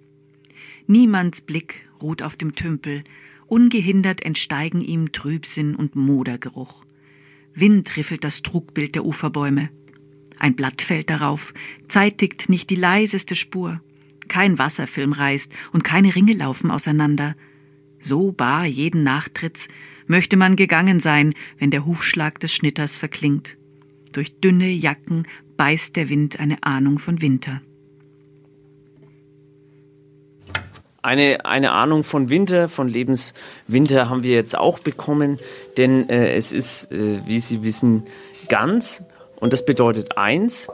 Niemands Blick ruht auf dem Tümpel, ungehindert entsteigen ihm Trübsinn und Modergeruch. Wind riffelt das Trugbild der Uferbäume. Ein Blatt fällt darauf, zeitigt nicht die leiseste Spur. Kein Wasserfilm reißt und keine Ringe laufen auseinander. So bar jeden Nachtritts möchte man gegangen sein, wenn der Hufschlag des Schnitters verklingt. Durch dünne Jacken beißt der Wind eine Ahnung von Winter. Eine, eine Ahnung von Winter, von Lebenswinter haben wir jetzt auch bekommen, denn äh, es ist, äh, wie Sie wissen, ganz und das bedeutet eins.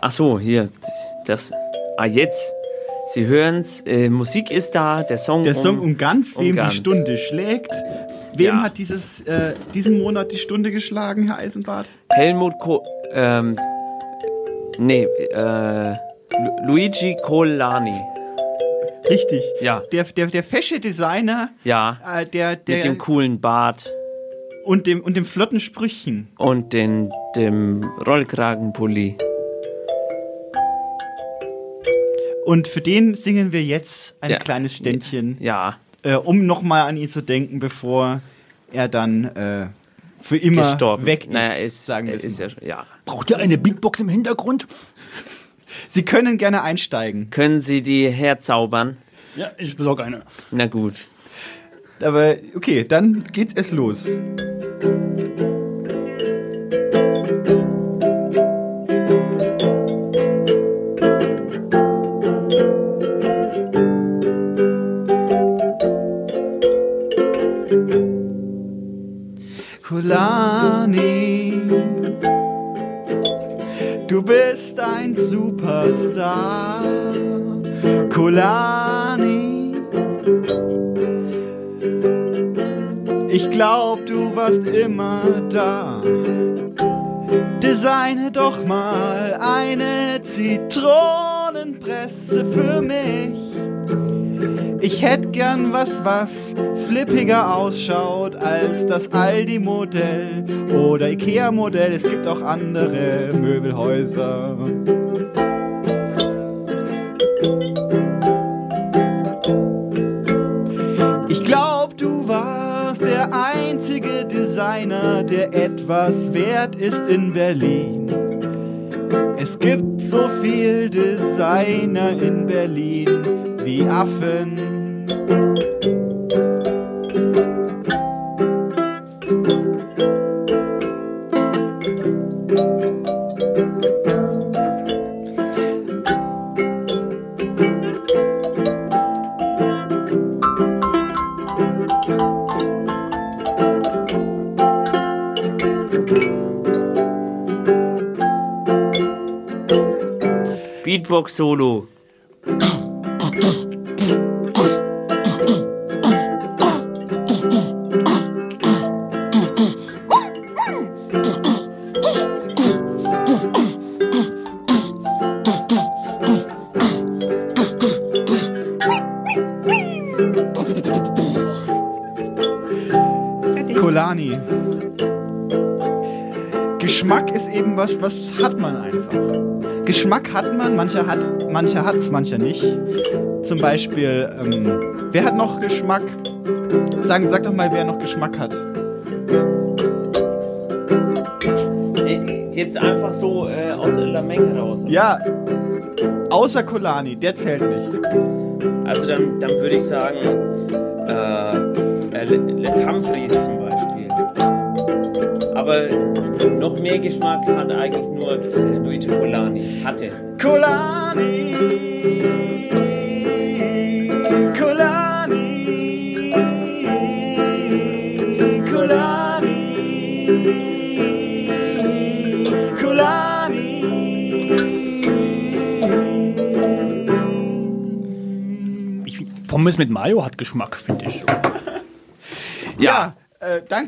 Ach so, hier, das, ah jetzt, Sie hören's, äh, Musik ist da, der Song Der Song um ganz, um wem ganz. die Stunde schlägt. Wem Ja. hat dieses, äh, diesen Monat die Stunde geschlagen, Herr Eisenbart? Helmut Ko ähm, nee, äh, Lu Luigi Colani. Richtig. Ja. Der, der, der fesche Designer, Ja, äh, der, der mit dem coolen Bart und dem, und dem flotten Sprüchen. und den, dem Rollkragenpulli. Und für den singen wir jetzt ein Ja. kleines Ständchen. Ja. Äh, um nochmal an ihn zu denken, bevor er dann äh, für immer Gestorben. weg ist. Naja, ist, sagen wir ist ja, ja. Braucht ihr eine Beatbox im Hintergrund? Sie können gerne einsteigen. Können Sie die herzaubern? Ja, ich besorge eine. Na gut. Aber okay, dann geht's erst los. Kulani, Superstar. Kulani, ich glaub, du warst immer da. Designe doch mal eine Zitronenpresse für mich. Ich hätt gern was, was flippiger ausschaut als das Aldi-Modell oder Ikea-Modell. Es gibt auch andere Möbelhäuser. Etwas wert ist in Berlin. Es gibt so viel Designer in Berlin wie Affen. Beatbox Solo. Man, mancher hat, mancher hat's, mancher nicht. Zum Beispiel, ähm, wer hat noch Geschmack? Sag, sag doch mal, wer noch Geschmack hat. Äh, Jetzt einfach so äh, aus der Menge raus. oder? Ja, außer Kolani, der zählt nicht. Also dann, dann würde ich sagen, äh, äh, Les Humphreys zum Beispiel. Aber mehr Geschmack hat eigentlich nur äh, Luigi Colani. Hatte. Kolani, Kolani, Kolani, Ich, Pommes mit Mayo hat Geschmack, finde ich. Ja, äh,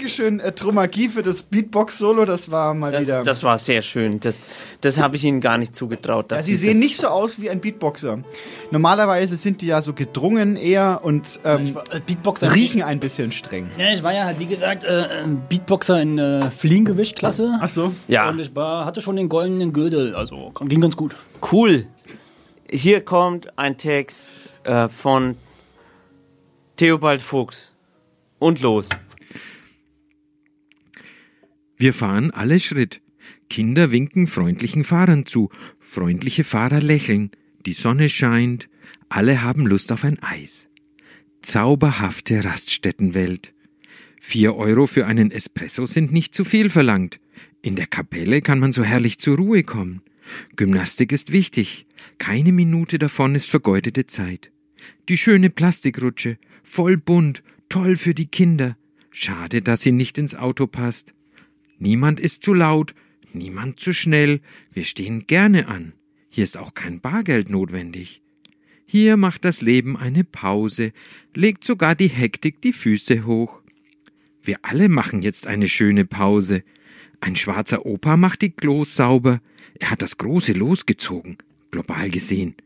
Dankeschön, äh, Trumagie, für das Beatbox-Solo. Das war mal Das, wieder. das war sehr schön. Das, das habe ich Ihnen gar nicht zugetraut. ja, dass sie Sie sehen das, nicht so aus wie ein Beatboxer. Normalerweise sind die ja so gedrungen eher und ähm, Beatboxer riechen ein bisschen streng. Ja, ich war ja halt, wie gesagt, äh, ein Beatboxer in äh, Fliegengewichtklasse. Ach so. Ja. Und ich war, hatte schon den goldenen Gürtel, also ging ganz gut. Cool. Hier kommt ein Text äh, von Theobald Fuchs. Und los. Wir fahren alle Schritt. Kinder winken freundlichen Fahrern zu. Freundliche Fahrer lächeln. Die Sonne scheint. Alle haben Lust auf ein Eis. Zauberhafte Raststättenwelt. Vier Euro für einen Espresso sind nicht zu viel verlangt. In der Kapelle kann man so herrlich zur Ruhe kommen. Gymnastik ist wichtig. Keine Minute davon ist vergeudete Zeit. Die schöne Plastikrutsche, voll bunt, toll für die Kinder. Schade, dass sie nicht ins Auto passt. Niemand ist zu laut, niemand zu schnell. Wir stehen gerne an. Hier ist auch kein Bargeld notwendig. Hier macht das Leben eine Pause, legt sogar die Hektik die Füße hoch. Wir alle machen jetzt eine schöne Pause. Ein schwarzer Opa macht die Klos sauber. Er hat das große losgezogen, global gesehen.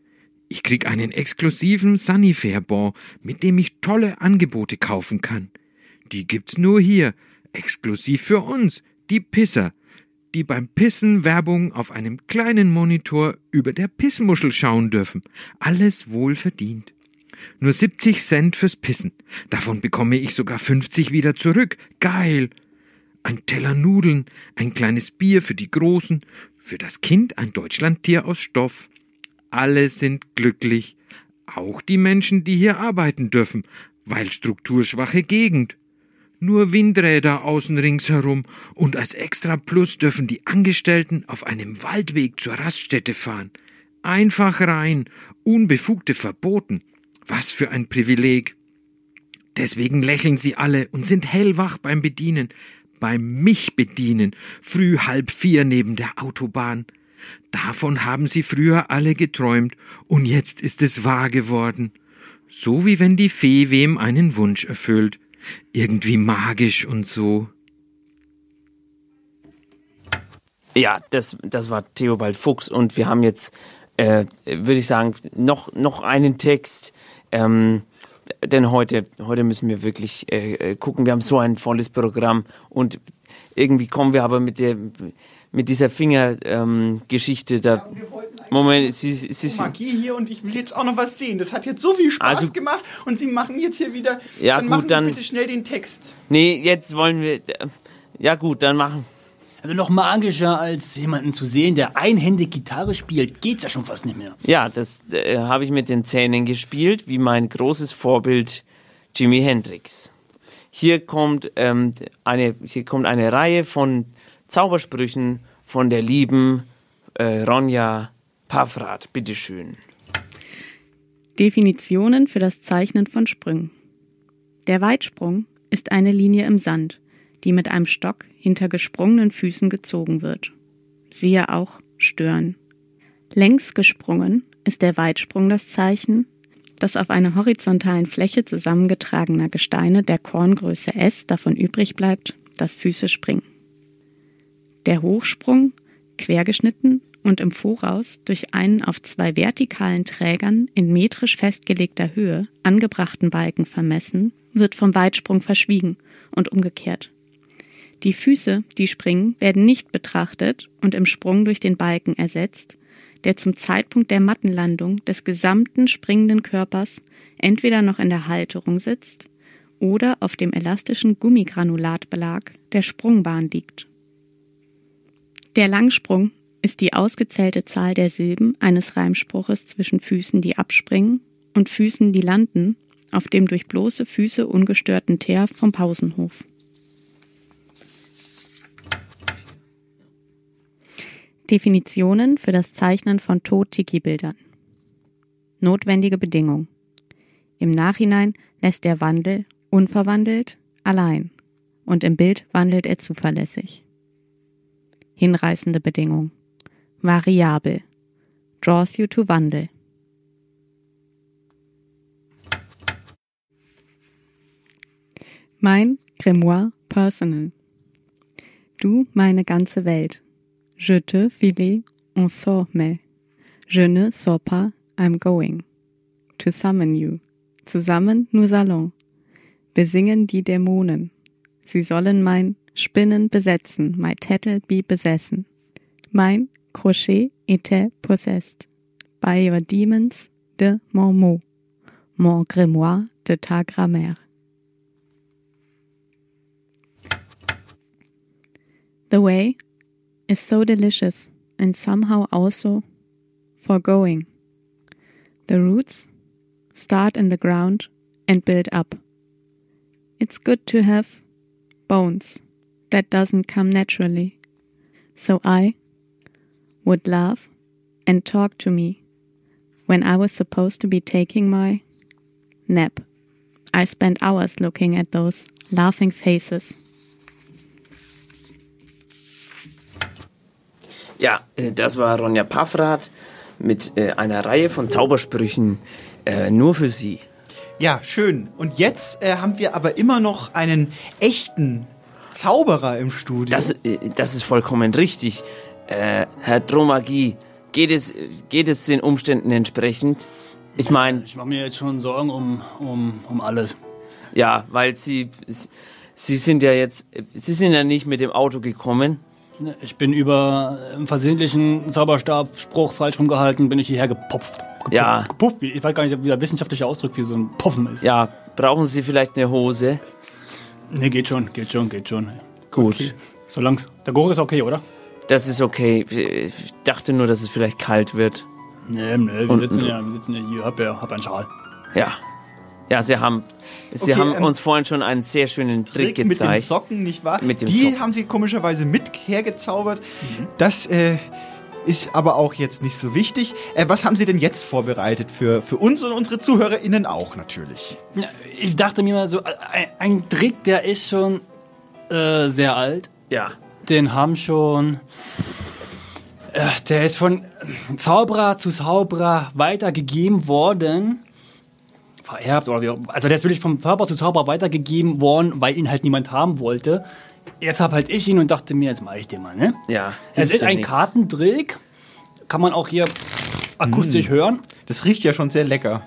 Ich krieg einen exklusiven Sunnyfair-Bon, mit dem ich tolle Angebote kaufen kann. Die gibt's nur hier, exklusiv für uns, die Pisser, die beim Pissen Werbung auf einem kleinen Monitor über der Pissmuschel schauen dürfen. Alles wohl verdient. Nur 70 Cent fürs Pissen. Davon bekomme ich sogar 50 wieder zurück. Geil. Ein Teller Nudeln, ein kleines Bier für die Großen, für das Kind ein Deutschlandtier aus Stoff. Alle sind glücklich. Auch die Menschen, die hier arbeiten dürfen, weil strukturschwache Gegend. Nur Windräder außen ringsherum und als extra Plus dürfen die Angestellten auf einem Waldweg zur Raststätte fahren. Einfach rein, unbefugte verboten. Was für ein Privileg. Deswegen lächeln sie alle und sind hellwach beim Bedienen, beim mich bedienen, früh halb vier neben der Autobahn. Davon haben sie früher alle geträumt, und jetzt ist es wahr geworden. So wie wenn die Fee wem einen Wunsch erfüllt. Irgendwie magisch und so. Ja, das, das war Theobald Fuchs und wir haben jetzt, äh, würde ich sagen, noch, noch einen Text. Ähm, denn heute, heute müssen wir wirklich äh, äh, gucken. Wir haben so ein volles Programm und irgendwie kommen wir aber mit der mit dieser Fingergeschichte ähm, da. Moment, Sie, Sie, Sie, Magie hier und ich will jetzt auch noch was sehen. Das hat jetzt so viel Spaß Also- gemacht und Sie machen jetzt hier wieder. Ja, dann gut, machen Sie dann- bitte schnell den Text. Nee, jetzt wollen wir. Ja gut, dann machen. Also noch magischer als jemanden zu sehen, der einhändig Gitarre spielt, geht's ja schon fast nicht mehr. Ja, das äh, habe ich mit den Zähnen gespielt, wie mein großes Vorbild Jimi Hendrix. Hier kommt, ähm, eine, hier kommt eine Reihe von Zaubersprüchen von der lieben äh, Ronja Pavrat. Bitteschön. Definitionen für das Zeichnen von Sprüngen. Der Weitsprung ist eine Linie im Sand, die mit einem Stock hinter gesprungenen Füßen gezogen wird. Siehe auch Stören. Längs gesprungen ist der Weitsprung das Zeichen, dass auf einer horizontalen Fläche zusammengetragener Gesteine der Korngröße S davon übrig bleibt, dass Füße springen. Der Hochsprung, quergeschnitten und im Voraus durch einen auf zwei vertikalen Trägern in metrisch festgelegter Höhe angebrachten Balken vermessen, wird vom Weitsprung verschwiegen und umgekehrt. Die Füße, die springen, werden nicht betrachtet und im Sprung durch den Balken ersetzt, der zum Zeitpunkt der Mattenlandung des gesamten springenden Körpers entweder noch in der Halterung sitzt oder auf dem elastischen Gummigranulatbelag der Sprungbahn liegt. Der Langsprung ist die ausgezählte Zahl der Silben eines Reimspruches zwischen Füßen, die abspringen, und Füßen, die landen, auf dem durch bloße Füße ungestörten Teer vom Pausenhof. Definitionen für das Zeichnen von To-Tiki-Bildern. Notwendige Bedingung. Im Nachhinein lässt der Wandel unverwandelt allein und im Bild wandelt er zuverlässig. Hinreißende Bedingung. Variabel. Draws you to Wandel. Mein Grimoire Personal. Du meine ganze Welt. Je te filer on sort mais. Je ne sors pas, I'm going. To summon you. Zusammen nous allons. Besingen die Dämonen. Sie sollen mein Spinnen besetzen, my tattle be besessen. Mein crochet était possessed. By your demons de mon mot. Mon grimoire de ta grammaire. The way is so delicious and somehow also foregoing. The roots start in the ground and build up. It's good to have bones that doesn't come naturally. So I would laugh and talk to me when I was supposed to be taking my nap. I spent hours looking at those laughing faces. Ja, äh, das war Ronja Paffrath mit äh, einer Reihe von Zaubersprüchen äh, nur für Sie. Ja, schön. Und jetzt äh, haben wir aber immer noch einen echten Zauberer im Studio. Das, äh, das ist vollkommen richtig. Äh, Herr Dromagie, geht es, geht es den Umständen entsprechend? Ich meine. Ich mache mir jetzt schon Sorgen um, um, um alles. Ja, weil Sie, Sie sind ja jetzt, Sie sind ja nicht mit dem Auto gekommen. Ne, Ich bin über einen versehentlichen Zauberstabspruch falsch rumgehalten, bin ich hierher gepopft. Gepupft, Ja. Gepupft. Ich weiß gar nicht, wie der wissenschaftliche Ausdruck für so ein Puffen ist. Ja, brauchen Sie vielleicht eine Hose? Nee, geht schon, geht schon, geht schon. Gut. Okay. Solange der Geruch ist okay, oder? Das ist okay. Ich dachte nur, dass es vielleicht kalt wird. Nee, nee, wir Und- sitzen ja, wir sitzen ja hier, hab ja, hab einen Schal. Ja. Ja, Sie haben, Sie Okay, haben ähm, uns vorhin schon einen sehr schönen Trick, Trick mit den gezeigt. Socken, nicht wahr? Mit dem Die Socken. haben sie komischerweise mit hergezaubert. Mhm. Das äh, ist aber auch jetzt nicht so wichtig. Äh, was haben Sie denn jetzt vorbereitet für, für uns und unsere ZuhörerInnen auch natürlich? Ich dachte mir mal so, ein, ein Trick, der ist schon äh, sehr alt. Ja. Den haben schon. Äh, der ist von Zauberer zu Zauberer weitergegeben worden. Vererbt oder wie auch- Also der ist wirklich vom Zauberer zu Zauberer weitergegeben worden, weil ihn halt niemand haben wollte. Jetzt hab halt ich ihn und dachte mir, jetzt mache ich den mal, ne? Ja. Es ist ein nichts. Kartentrick. Kann man auch hier akustisch Mm. hören. Das riecht ja schon sehr lecker.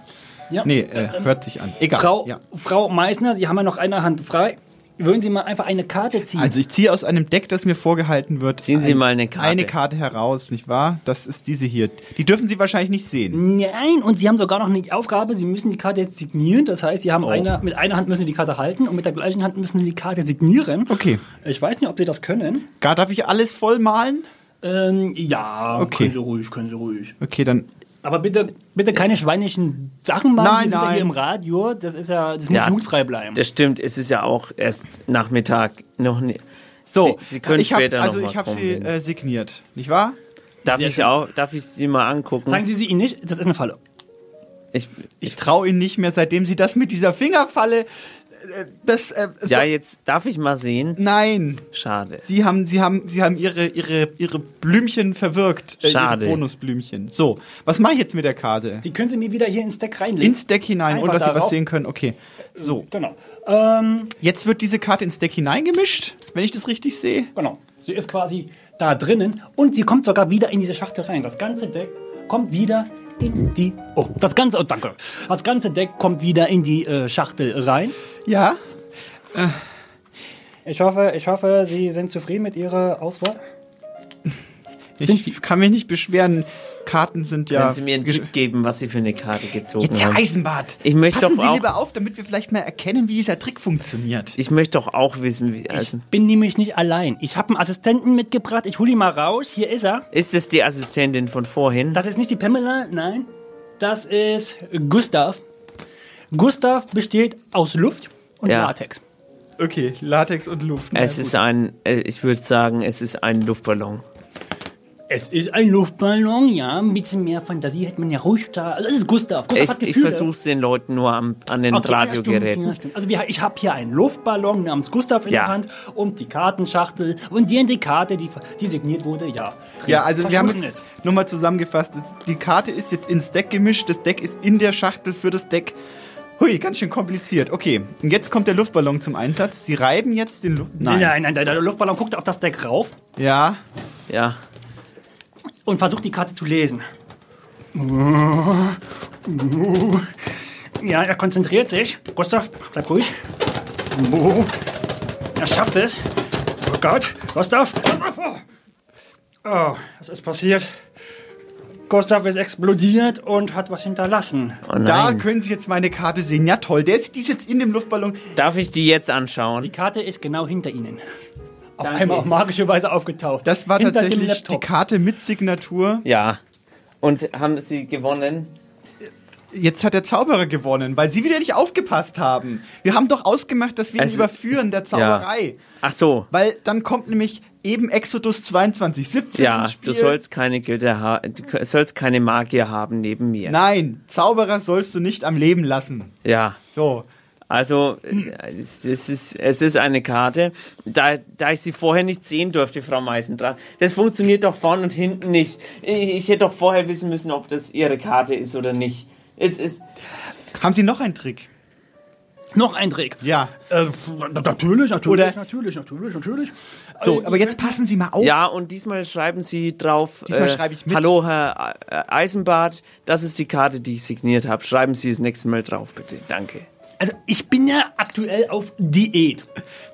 Ja. Nee, äh, hört sich an. Egal. Frau, ja. Frau Meissner, Sie haben ja noch eine Hand frei. Würden Sie mal einfach eine Karte ziehen? Also ich ziehe aus einem Deck, das mir vorgehalten wird, Ziehen Sie mal eine Karte. eine Karte heraus, nicht wahr? Das ist diese hier. Die dürfen Sie wahrscheinlich nicht sehen. Nein, und Sie haben sogar noch eine Aufgabe, Sie müssen die Karte jetzt signieren. Das heißt, Sie haben Oh. eine, mit einer Hand müssen Sie die Karte halten und mit der gleichen Hand müssen Sie die Karte signieren. Okay. Ich weiß nicht, ob Sie das können. Gar darf ich alles voll malen? Ähm, ja, Okay. können Sie ruhig, können Sie ruhig. Okay, dann Aber bitte, bitte keine schweinischen Sachen machen. Nein, Wir sind ja nein. hier im Radio. Das ist ja, das muss Ja, jugendfrei bleiben. Das stimmt, es ist ja auch erst Nachmittag noch nicht. so. Sie, Sie können ich hab, später also noch mal ich habe sie äh, signiert, nicht wahr? darf sehr ich schön. auch, darf ich sie mal angucken? Zeigen Sie sie Ihnen nicht, das ist eine Falle. Ich, Ich traue Ihnen nicht mehr, seitdem Sie das mit dieser Fingerfalle das, äh, so- Ja, jetzt darf ich mal sehen. Nein. Schade. Sie haben, Sie haben, Sie haben Ihre, Ihre, Ihre Blümchen verwirkt. Äh, Schade. Ihre Bonusblümchen. So, was mache ich jetzt mit der Karte? Die können Sie mir wieder hier ins Deck reinlegen. Ins Deck hinein, Einfach ohne dass Sie was sehen können. Okay. So. Genau. Ähm, Jetzt wird diese Karte ins Deck hineingemischt, wenn ich das richtig sehe. Genau. Sie ist quasi da drinnen und sie kommt sogar wieder in diese Schachtel rein. Das ganze Deck kommt wieder in die. Oh, das ganze. Oh, danke. Das ganze Deck kommt wieder in die äh, Schachtel rein. Ja. Ich hoffe, ich hoffe, Sie sind zufrieden mit Ihrer Auswahl. Ich kann mich nicht beschweren. Karten sind ja. Können Sie mir einen Tipp geben, was Sie für eine Karte gezogen Jetzt haben? Eisenbart. Ich möchte Passen doch Sie auch, lieber auf, damit wir vielleicht mal erkennen, wie dieser Trick funktioniert. ich möchte doch auch wissen, wie, also, Bin nämlich nicht allein. Ich habe einen Assistenten mitgebracht. Ich hole ihn mal raus. Hier ist er. ist es die Assistentin von vorhin? Das ist nicht die Pamela, nein. Das ist Gustav. Gustav besteht aus Luft und Ja. Latex. Okay, Latex und Luft. Na Es gut. ist ein, äh, ich würde sagen, es ist ein Luftballon. Es ist ein Luftballon, ja. Ein bisschen mehr Fantasie hätte man ja ruhig da. Also, es ist Gustav. Gustav Ich, hat ich Gefühle. versuche es den Leuten nur am, an den Okay, Radiogeräten. ja, stimmt. Also wir, ich habe hier einen Luftballon namens Gustav in Ja. der Hand und die Kartenschachtel und die, die Karte, die, die signiert wurde, ja. Ja, also wir haben jetzt nochmal zusammengefasst. Die Karte ist jetzt ins Deck gemischt. Das Deck ist in der Schachtel für das Deck. Hui, ganz schön kompliziert. Okay, und jetzt kommt der Luftballon zum Einsatz. Sie reiben jetzt den Luft. Nein, nein, nein, der Luftballon guckt auf das Deck rauf Ja. Ja. Und versucht die Karte zu lesen. Ja, er konzentriert sich. Gustav, bleib ruhig. Er schafft es. Oh Gott, Gustav, Gustav! Oh, oh was ist passiert? Gustav ist explodiert und hat was hinterlassen. Oh Da können Sie jetzt meine Karte sehen. Ja, toll. Der ist, die ist jetzt in dem Luftballon. Darf ich die jetzt anschauen? Die Karte ist genau hinter Ihnen. Auf Danke. einmal auf magische Weise aufgetaucht. Das war Hinter tatsächlich die. Karte mit Signatur. Ja. Und haben Sie gewonnen? Jetzt hat der Zauberer gewonnen, weil Sie wieder nicht aufgepasst haben. Wir haben doch ausgemacht, dass wir ihn Also- überführen, der Zauberei. Ach so. Weil dann kommt nämlich eben Exodus 22, 17 Ja, ins Spiel. du sollst keine Götter haben, du sollst keine Magier haben neben mir. Nein, Zauberer sollst du nicht am Leben lassen. Ja. So. Also, äh, es ist, es ist eine Karte. Da, da ich sie vorher nicht sehen durfte, Frau Meisendrath, das funktioniert doch vorn und hinten nicht. Ich, ich hätte doch vorher wissen müssen, ob das Ihre Karte ist oder nicht. Es ist. Haben Sie noch einen Trick? Noch ein Trick. Ja. Äh, natürlich, natürlich, Oder- natürlich, natürlich, natürlich. So, Äh, aber jetzt passen Sie mal auf. Ja, und diesmal schreiben Sie drauf. äh, Diesmal schreibe ich mit. Hallo, Herr äh, Eisenbart, das ist die Karte, die ich signiert habe. Schreiben Sie das nächste Mal drauf, bitte. Danke. Also ich bin ja aktuell auf Diät.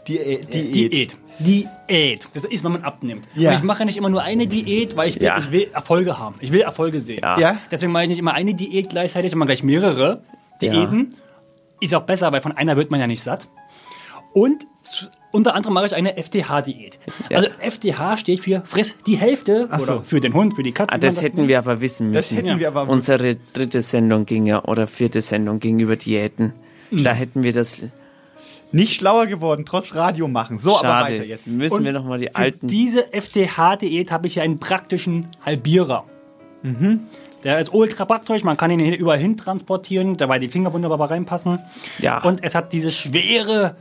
Diät. Diät. Diät. Das ist, wenn man abnimmt. Ja. Und ich mache nicht immer nur eine Diät, weil ich will, Ja. ich will Erfolge haben. Ich will Erfolge sehen. Ja. Ja. Deswegen mache ich nicht immer eine Diät gleichzeitig, sondern gleich mehrere Diäten. Ist auch besser, weil von einer wird man ja nicht satt. Und unter anderem mache ich eine FTH-Diät. Ja. Also FTH steht für friss die Hälfte Ach so. oder für den Hund, für die Katze. Ah, das hätten wir aber wissen müssen. Das hätten wir aber. Unsere dritte Sendung ging ja, oder vierte Sendung ging über Diäten. Da hätten wir das. Nicht schlauer geworden, trotz Radio machen. So, aber Schade. weiter jetzt. Müssen Und wir nochmal die Für alten. diese FTH-Diät habe ich ja einen praktischen Halbierer. Mhm. Der ist ultra praktisch, man kann ihn hier überall hin transportieren, dabei die Finger wunderbar reinpassen. Ja. Und es hat diese schwere,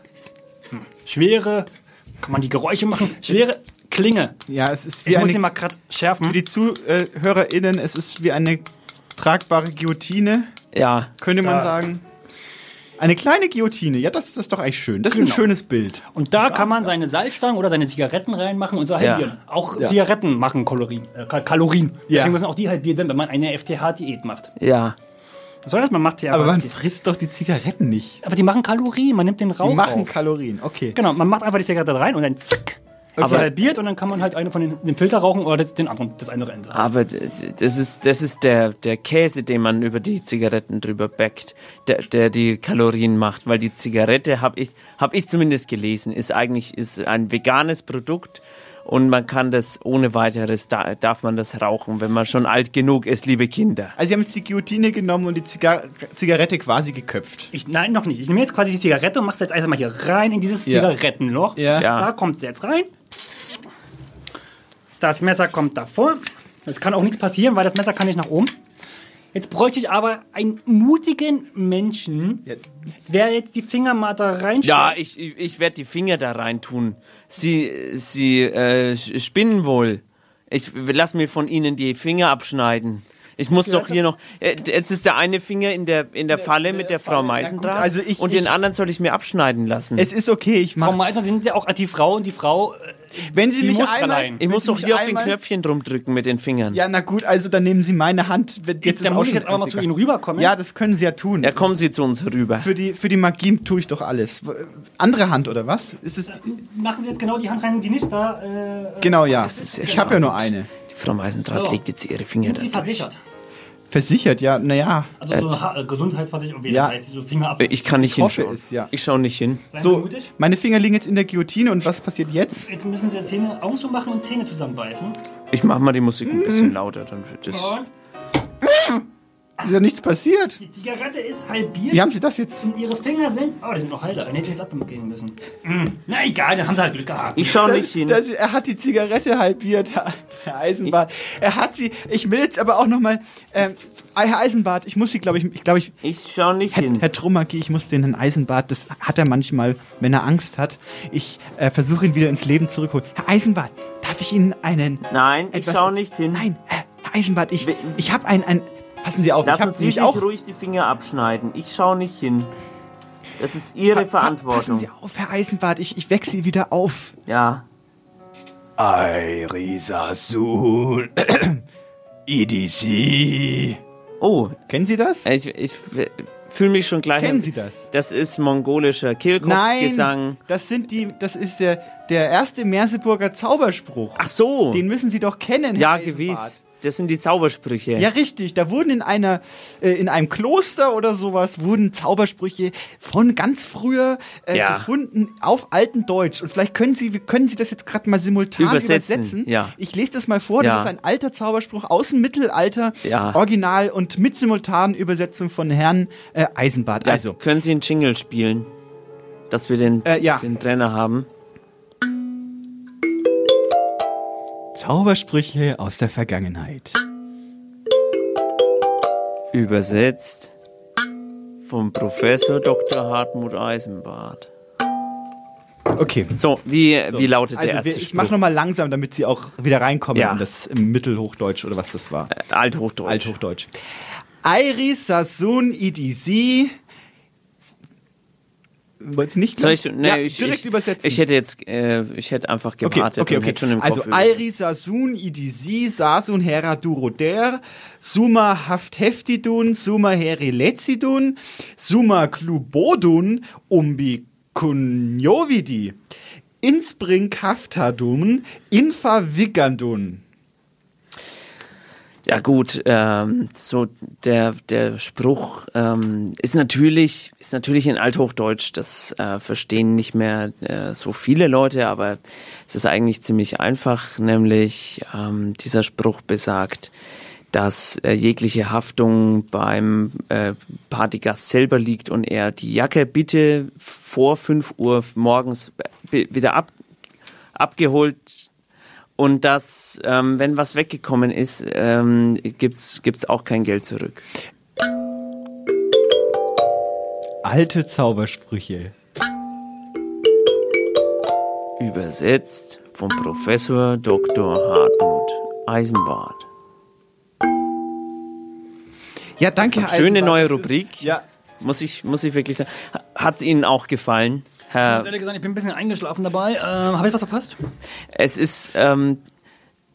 schwere, kann man die Geräusche machen, schwere Klinge. Ja, es ist wie Ich muss eine, sie mal gerade schärfen. für die ZuhörerInnen, es ist wie eine tragbare Guillotine, Ja. könnte So. man sagen. Eine kleine Guillotine, ja, das, das ist doch eigentlich schön. Das ist ein Genau. schönes Bild. Und da kann man seine Salzstangen oder seine Zigaretten reinmachen und so Ja. halbieren. Auch Ja. Zigaretten machen Kalorien. Äh, Kal- Kalorien. Ja. Deswegen müssen auch die halbiert werden, wenn man eine FTH-Diät macht. Ja. Was soll das? Man macht hier Aber man frisst doch die Zigaretten nicht. aber die machen Kalorien, man nimmt den Rauch Die machen auf. Kalorien, okay. Genau, man macht einfach die Zigarette rein und dann zack, Aber- halbiert und dann kann man halt eine von den, den Filter rauchen oder das, den anderen, das andere Ende. Aber das ist, das ist der, der Käse, den man über die Zigaretten drüber backt, der, der die Kalorien macht. Weil die Zigarette, habe ich, hab ich zumindest gelesen, ist eigentlich ist ein veganes Produkt und man kann das ohne weiteres, da, darf man das rauchen, wenn man schon alt genug ist, liebe Kinder. Also sie haben jetzt die Guillotine genommen und die Ziga Zigarette quasi geköpft. Ich, nein, noch nicht. Ich nehme jetzt quasi die Zigarette und mache jetzt einfach mal hier rein in dieses Ja. Zigarettenloch. Ja. Ja. Da kommt sie jetzt rein. Das Messer kommt davor. Es kann auch nichts passieren, weil das Messer kann nicht nach oben. Jetzt bräuchte ich aber einen mutigen Menschen, wer jetzt die Finger mal da reinsteckt. Ja, ich, ich, ich werde die Finger da rein tun. Sie, sie äh, spinnen wohl. Ich lass mir von Ihnen die Finger abschneiden. Ich muss doch hier noch. äh, Jetzt ist der eine Finger in der in der Falle mit der Frau Meisendrath also ich- und den ich- anderen soll ich mir abschneiden lassen. Es ist okay, ich Frau mach. Meister sind ja auch die Frau und die Frau. äh, Wenn Sie mich muss einmal, allein. ich muss doch hier auf den Knöpfchen drum drücken mit den Fingern. Ja, na gut, also dann nehmen Sie meine Hand. Jetzt muss ich jetzt aber mal zu. Ihnen rüberkommen. Ja, das können Sie ja tun. Ja, kommen Sie zu uns rüber. Für die, für die Magie tue ich doch alles. W- Andere Hand oder was? Ist es? Machen Sie jetzt genau die Hand rein, die nicht da. Äh, Genau, ja. Ich habe ja nur eine. Frau Meisendrath So. legt jetzt ihre Finger sind Sie versichert? Versichert, ja, naja. Also so ha äh, Gesundheitsversicherung, wie Ja. das heißt, so Finger ab. Ich kann nicht hinschauen. es, ja. Ich schaue nicht hin. Seien Sie So, mutig. meine Finger liegen jetzt in der Guillotine und was passiert jetzt? Jetzt müssen Sie Zähne, Augen zumachen und Zähne zusammenbeißen. Ich mache mal die Musik ein Mhm. bisschen lauter. Dann wird das Und Ist ja nichts passiert. die Zigarette ist halbiert. Wie haben Sie das jetzt? Und Ihre Finger sind. Oh, die sind noch heile. Dann hätte ich jetzt abgehen müssen. Mm. Na egal, dann haben Sie halt Glück gehabt. ich schaue nicht hin. Das, er hat die Zigarette halbiert, Herr Eisenbart. Er hat sie. Ich will jetzt aber auch noch mal, ähm, Herr Eisenbart, ich muss Sie, glaube ich, ich glaube ich, Ich schaue nicht Herr, hin. Herr Trumacki, ich muss den Herrn Eisenbart, das hat er manchmal, wenn er Angst hat. Ich äh, versuche ihn wieder ins Leben zurückholen. Herr Eisenbart, darf ich Ihnen einen? Nein, ich schaue nicht hin. Nein, äh, Herr Eisenbart, ich, ich habe ein, ein. Passen Sie auf, ich Lassen habe Sie mich sich auch. ruhig die Finger abschneiden. Ich schaue nicht hin. Das ist Ihre Pa- pa- Passen Verantwortung. Sie auf, Herr Eisenbart, ich, ich wecke Sie wieder auf. Ja. Airisasul. EDC. Oh, Kennen Sie das? ich, ich fühle mich schon gleich. Kennen Sie das? Das ist mongolischer Kehlkopfgesang. Nein, das sind die, das ist der, der erste Merseburger Zauberspruch. Ach so. Den müssen Sie doch kennen. ja, Herr Eisenbart. gewiss. Das sind die Zaubersprüche. Ja, richtig. Da wurden in einer, äh, in einem Kloster oder sowas, wurden Zaubersprüche von ganz früher äh, Ja. gefunden auf alten Deutsch. Und vielleicht können Sie, können Sie das jetzt gerade mal simultan Übersetzen, übersetzen. ja. Ich lese das mal vor. Ja. Das ist ein alter Zauberspruch aus dem Mittelalter. Ja. Original und mit simultanen Übersetzung von Herrn äh, Eisenbart. Also, Können Sie einen Jingle spielen? Dass wir den, Äh, den Trainer haben. Zaubersprüche aus der Vergangenheit. Übersetzt vom Professor Dr. Hartmut Eisenbart. Okay. So, wie, So. wie lautet also der erste wir, ich mache nochmal langsam, damit Sie auch wieder reinkommen Ja. in das Mittelhochdeutsch oder was das war. Äh, Althochdeutsch. Althochdeutsch. Iris Sasun Idisi. Wollt's nicht Soll ich, nee, ja, ich, direkt ich, übersetzen. Ich hätte jetzt, äh, ich hätte einfach okay, gewartet okay, okay. im also. Iris Sasun Idisi Sasun Hera Duroder Suma Haft Heftidun Suma Heri Letzidun Suma Klubodun Umbi Kunjovidi Inspring Haftadun Infa Vigandun Ja gut, ähm, so der der Spruch ähm, ist natürlich ist natürlich in Althochdeutsch. Das äh, verstehen nicht mehr äh, so viele Leute, aber es ist eigentlich ziemlich einfach. Nämlich ähm, dieser Spruch besagt, dass äh, jegliche Haftung beim äh, Partygast selber liegt und er die Jacke bitte vor 5 Uhr morgens äh, wieder ab, abgeholt und dass, ähm, wenn was weggekommen ist, ähm, gibt's gibt's auch kein Geld zurück. Alte Zaubersprüche. Übersetzt vom Professor Dr. Hartmut Eisenbart. Ja, danke, Herr Schöne Eisenbart. neue Rubrik. Ja. Muss ich, muss ich wirklich sagen. Hat es Ihnen auch gefallen, Herr? muss ehrlich gesagt, ich bin ein bisschen eingeschlafen dabei. Ähm, Habe ich was verpasst? Es ist, ähm,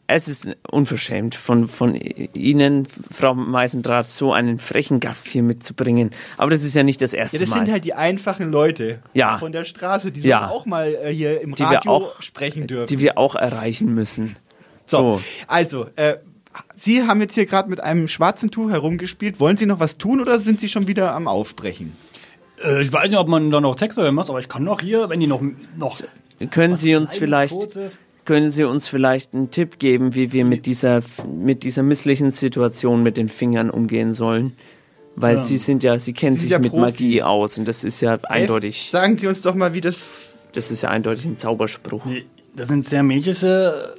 es ist unverschämt von, von Ihnen, Frau Meisendrath, so einen frechen Gast hier mitzubringen. Aber das ist ja nicht das erste Ja, das Mal. sind halt die einfachen Leute Ja. von der Straße, die Ja. auch mal äh, hier im Die wir Radio auch- sprechen dürfen. die wir auch erreichen müssen. so. So. also, äh, Sie haben jetzt hier gerade mit einem schwarzen Tuch herumgespielt. Wollen Sie noch was tun oder sind Sie schon wieder am Aufbrechen? Äh, ich weiß nicht, ob man da noch Texte hören muss, aber ich kann noch hier, wenn die noch. noch Können Sie uns vielleicht, Kurzes. können Sie uns vielleicht einen Tipp geben, wie wir mit dieser, mit dieser misslichen Situation mit den Fingern umgehen sollen? Weil Ja. Sie sind ja, Sie kennen Sie sich ja mit Profi. Magie aus und das ist ja eindeutig, Sagen Sie uns doch mal, wie das. das ist ja eindeutig ein Zauberspruch. Nee, das sind sehr Mädchen.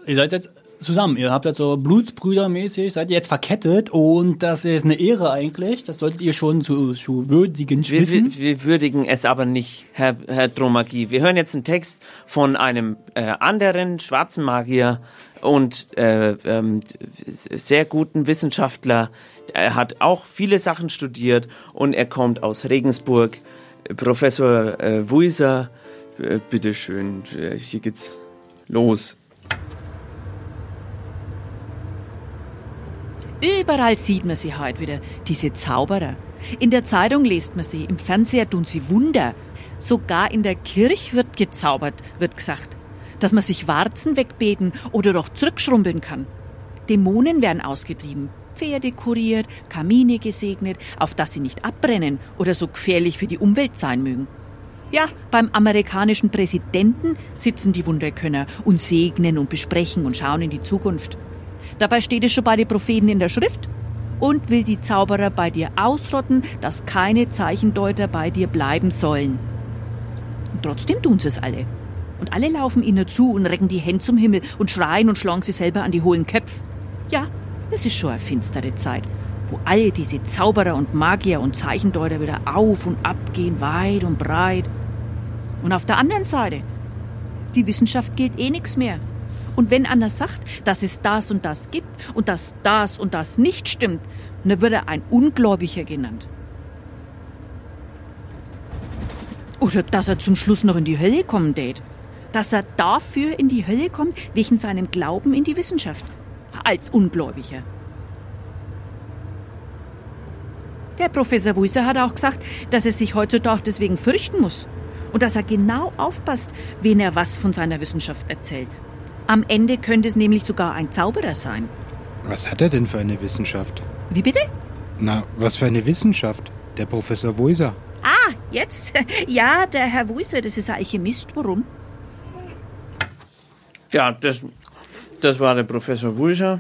Ihr seid jetzt zusammen. Ihr habt jetzt so Blutsbrüdermäßig, seid ihr jetzt verkettet und das ist eine Ehre eigentlich. Das solltet ihr schon zu, zu würdigen Wir, wissen. wir, wir würdigen es aber nicht, Herr, Herr Dromagie. Wir hören jetzt einen Text von einem äh, anderen schwarzen Magier und äh, ähm, sehr guten Wissenschaftler. Er hat auch viele Sachen studiert und er kommt aus Regensburg. Professor äh, Wuiser, äh, bitteschön, äh, hier geht's los. Überall sieht man sie heute wieder, diese Zauberer. In der Zeitung liest man sie, im Fernseher tun sie Wunder. Sogar in der Kirche wird gezaubert, wird gesagt. Dass man sich Warzen wegbeten oder doch zurückschrumpeln kann. Dämonen werden ausgetrieben, Pferde kuriert, Kamine gesegnet, auf dass sie nicht abbrennen oder so gefährlich für die Umwelt sein mögen. Ja, beim amerikanischen Präsidenten sitzen die Wunderkönner und segnen und besprechen und schauen in die Zukunft. Dabei steht es schon bei den Propheten in der Schrift. Und will die Zauberer bei dir ausrotten, dass keine Zeichendeuter bei dir bleiben sollen. Und trotzdem tun sie es alle. Und alle laufen ihnen zu und recken die Hände zum Himmel und schreien und schlagen sie selber an die hohlen Köpfe. Ja, es ist schon eine finstere Zeit, wo alle diese Zauberer und Magier und Zeichendeuter wieder auf und ab gehen, weit und breit. Und auf der anderen Seite, die Wissenschaft gilt eh nichts mehr. Und wenn einer sagt, dass es das und das gibt und dass das und das nicht stimmt, dann wird er ein Ungläubiger genannt. Oder dass er zum Schluss noch in die Hölle kommen tät. Dass er dafür in die Hölle kommt, wegen seinem Glauben in die Wissenschaft. Als Ungläubiger. Der Professor Wuiser hat auch gesagt, dass er sich heutzutage deswegen fürchten muss. Und dass er genau aufpasst, wen er was von seiner Wissenschaft erzählt. Am Ende könnte es nämlich sogar ein Zauberer sein. Was hat er denn für eine Wissenschaft? Wie bitte? Na, was für eine Wissenschaft? Der Professor Woiser. Ah, jetzt? Ja, der Herr Wuiser, das ist ein Alchemist. Warum? Ja, das, das war der Professor Wuiser.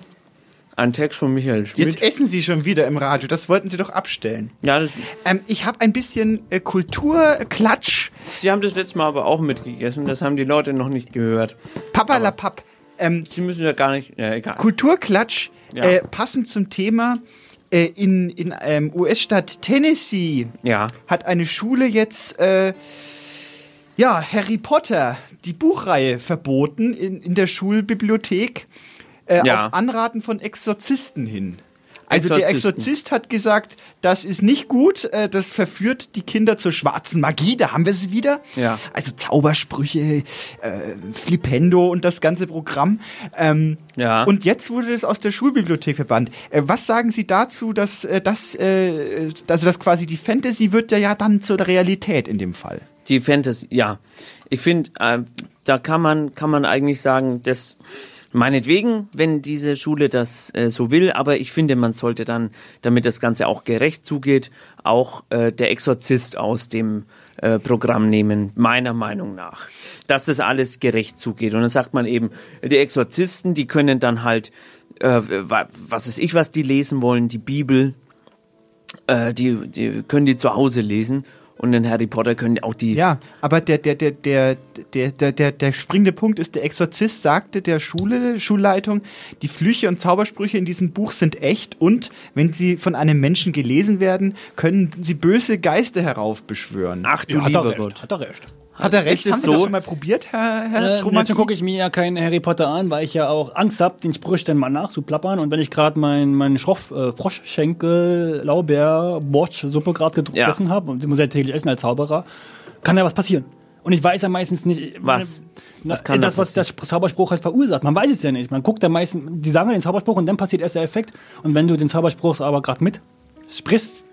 Ein Text von Michael Schmidt. Jetzt essen Sie schon wieder im Radio. Das wollten Sie doch abstellen. Ja, das, Ähm, ich habe ein bisschen äh, Kulturklatsch. Sie haben das letzte Mal aber auch mitgegessen. Das haben die Leute noch nicht gehört. Papalapap. Ähm, Sie müssen ja gar nicht. Ja, egal. Kulturklatsch, Ja. äh, passend zum Thema. Äh, in in ähm, US-Stadt Tennessee Ja. hat eine Schule jetzt äh, ja Harry Potter die Buchreihe verboten in, in der Schulbibliothek äh, Ja. auf Anraten von Exorzisten hin. Also der. Exorzist hat gesagt, das ist nicht gut, äh, das verführt die Kinder zur schwarzen Magie, da haben wir sie wieder. Ja. Also Zaubersprüche, äh, Flipendo und das ganze Programm. Ähm, Ja. Und jetzt wurde das aus der Schulbibliothek verbannt. Äh, was sagen Sie dazu, dass äh, das, äh, also dass quasi die Fantasy wird ja, ja dann zur Realität in dem Fall? Die Fantasy, ja. Ich finde, äh, da kann man, kann man eigentlich sagen, dass meinetwegen, wenn diese Schule das äh, so will, aber ich finde, man sollte dann, damit das Ganze auch gerecht zugeht, auch äh, der Exorzist aus dem äh, Programm nehmen, meiner Meinung nach. Dass das alles gerecht zugeht. Und dann sagt man eben, die Exorzisten, die können dann halt, äh, wa- was weiß ich, was die lesen wollen, die Bibel, äh, die, die können die zu Hause lesen. Und in Harry Potter können auch die Ja, aber der, der, der, der, der, der, der, der springende Punkt ist, der Exorzist sagte der Schule, Schulleitung, die Flüche und Zaubersprüche in diesem Buch sind echt und wenn sie von einem Menschen gelesen werden, können sie böse Geister heraufbeschwören. Ach Ja, hat er recht, hat er recht. Hat er recht? Ist es Haben Sie das so? schon mal probiert, Herr, Herr Äh, deswegen gucke ich mir ja keinen Harry Potter an, weil ich ja auch Angst habe, den Sprüch dann mal nachzuplappern. Und wenn ich gerade meinen mein Schroff, äh, Froschschenkel, Laubeer, Borsch, Suppe gerade Ja. gegessen habe, und die muss ich ja täglich essen als Zauberer, kann ja was passieren. Und ich weiß ja meistens nicht, Was? Na, Was kann da das, was der Zauberspruch halt verursacht. Man weiß es ja nicht. Man guckt ja meistens, die sagen ja den Zauberspruch und dann passiert erst der Effekt. Und wenn du den Zauberspruch aber gerade mit sprichst,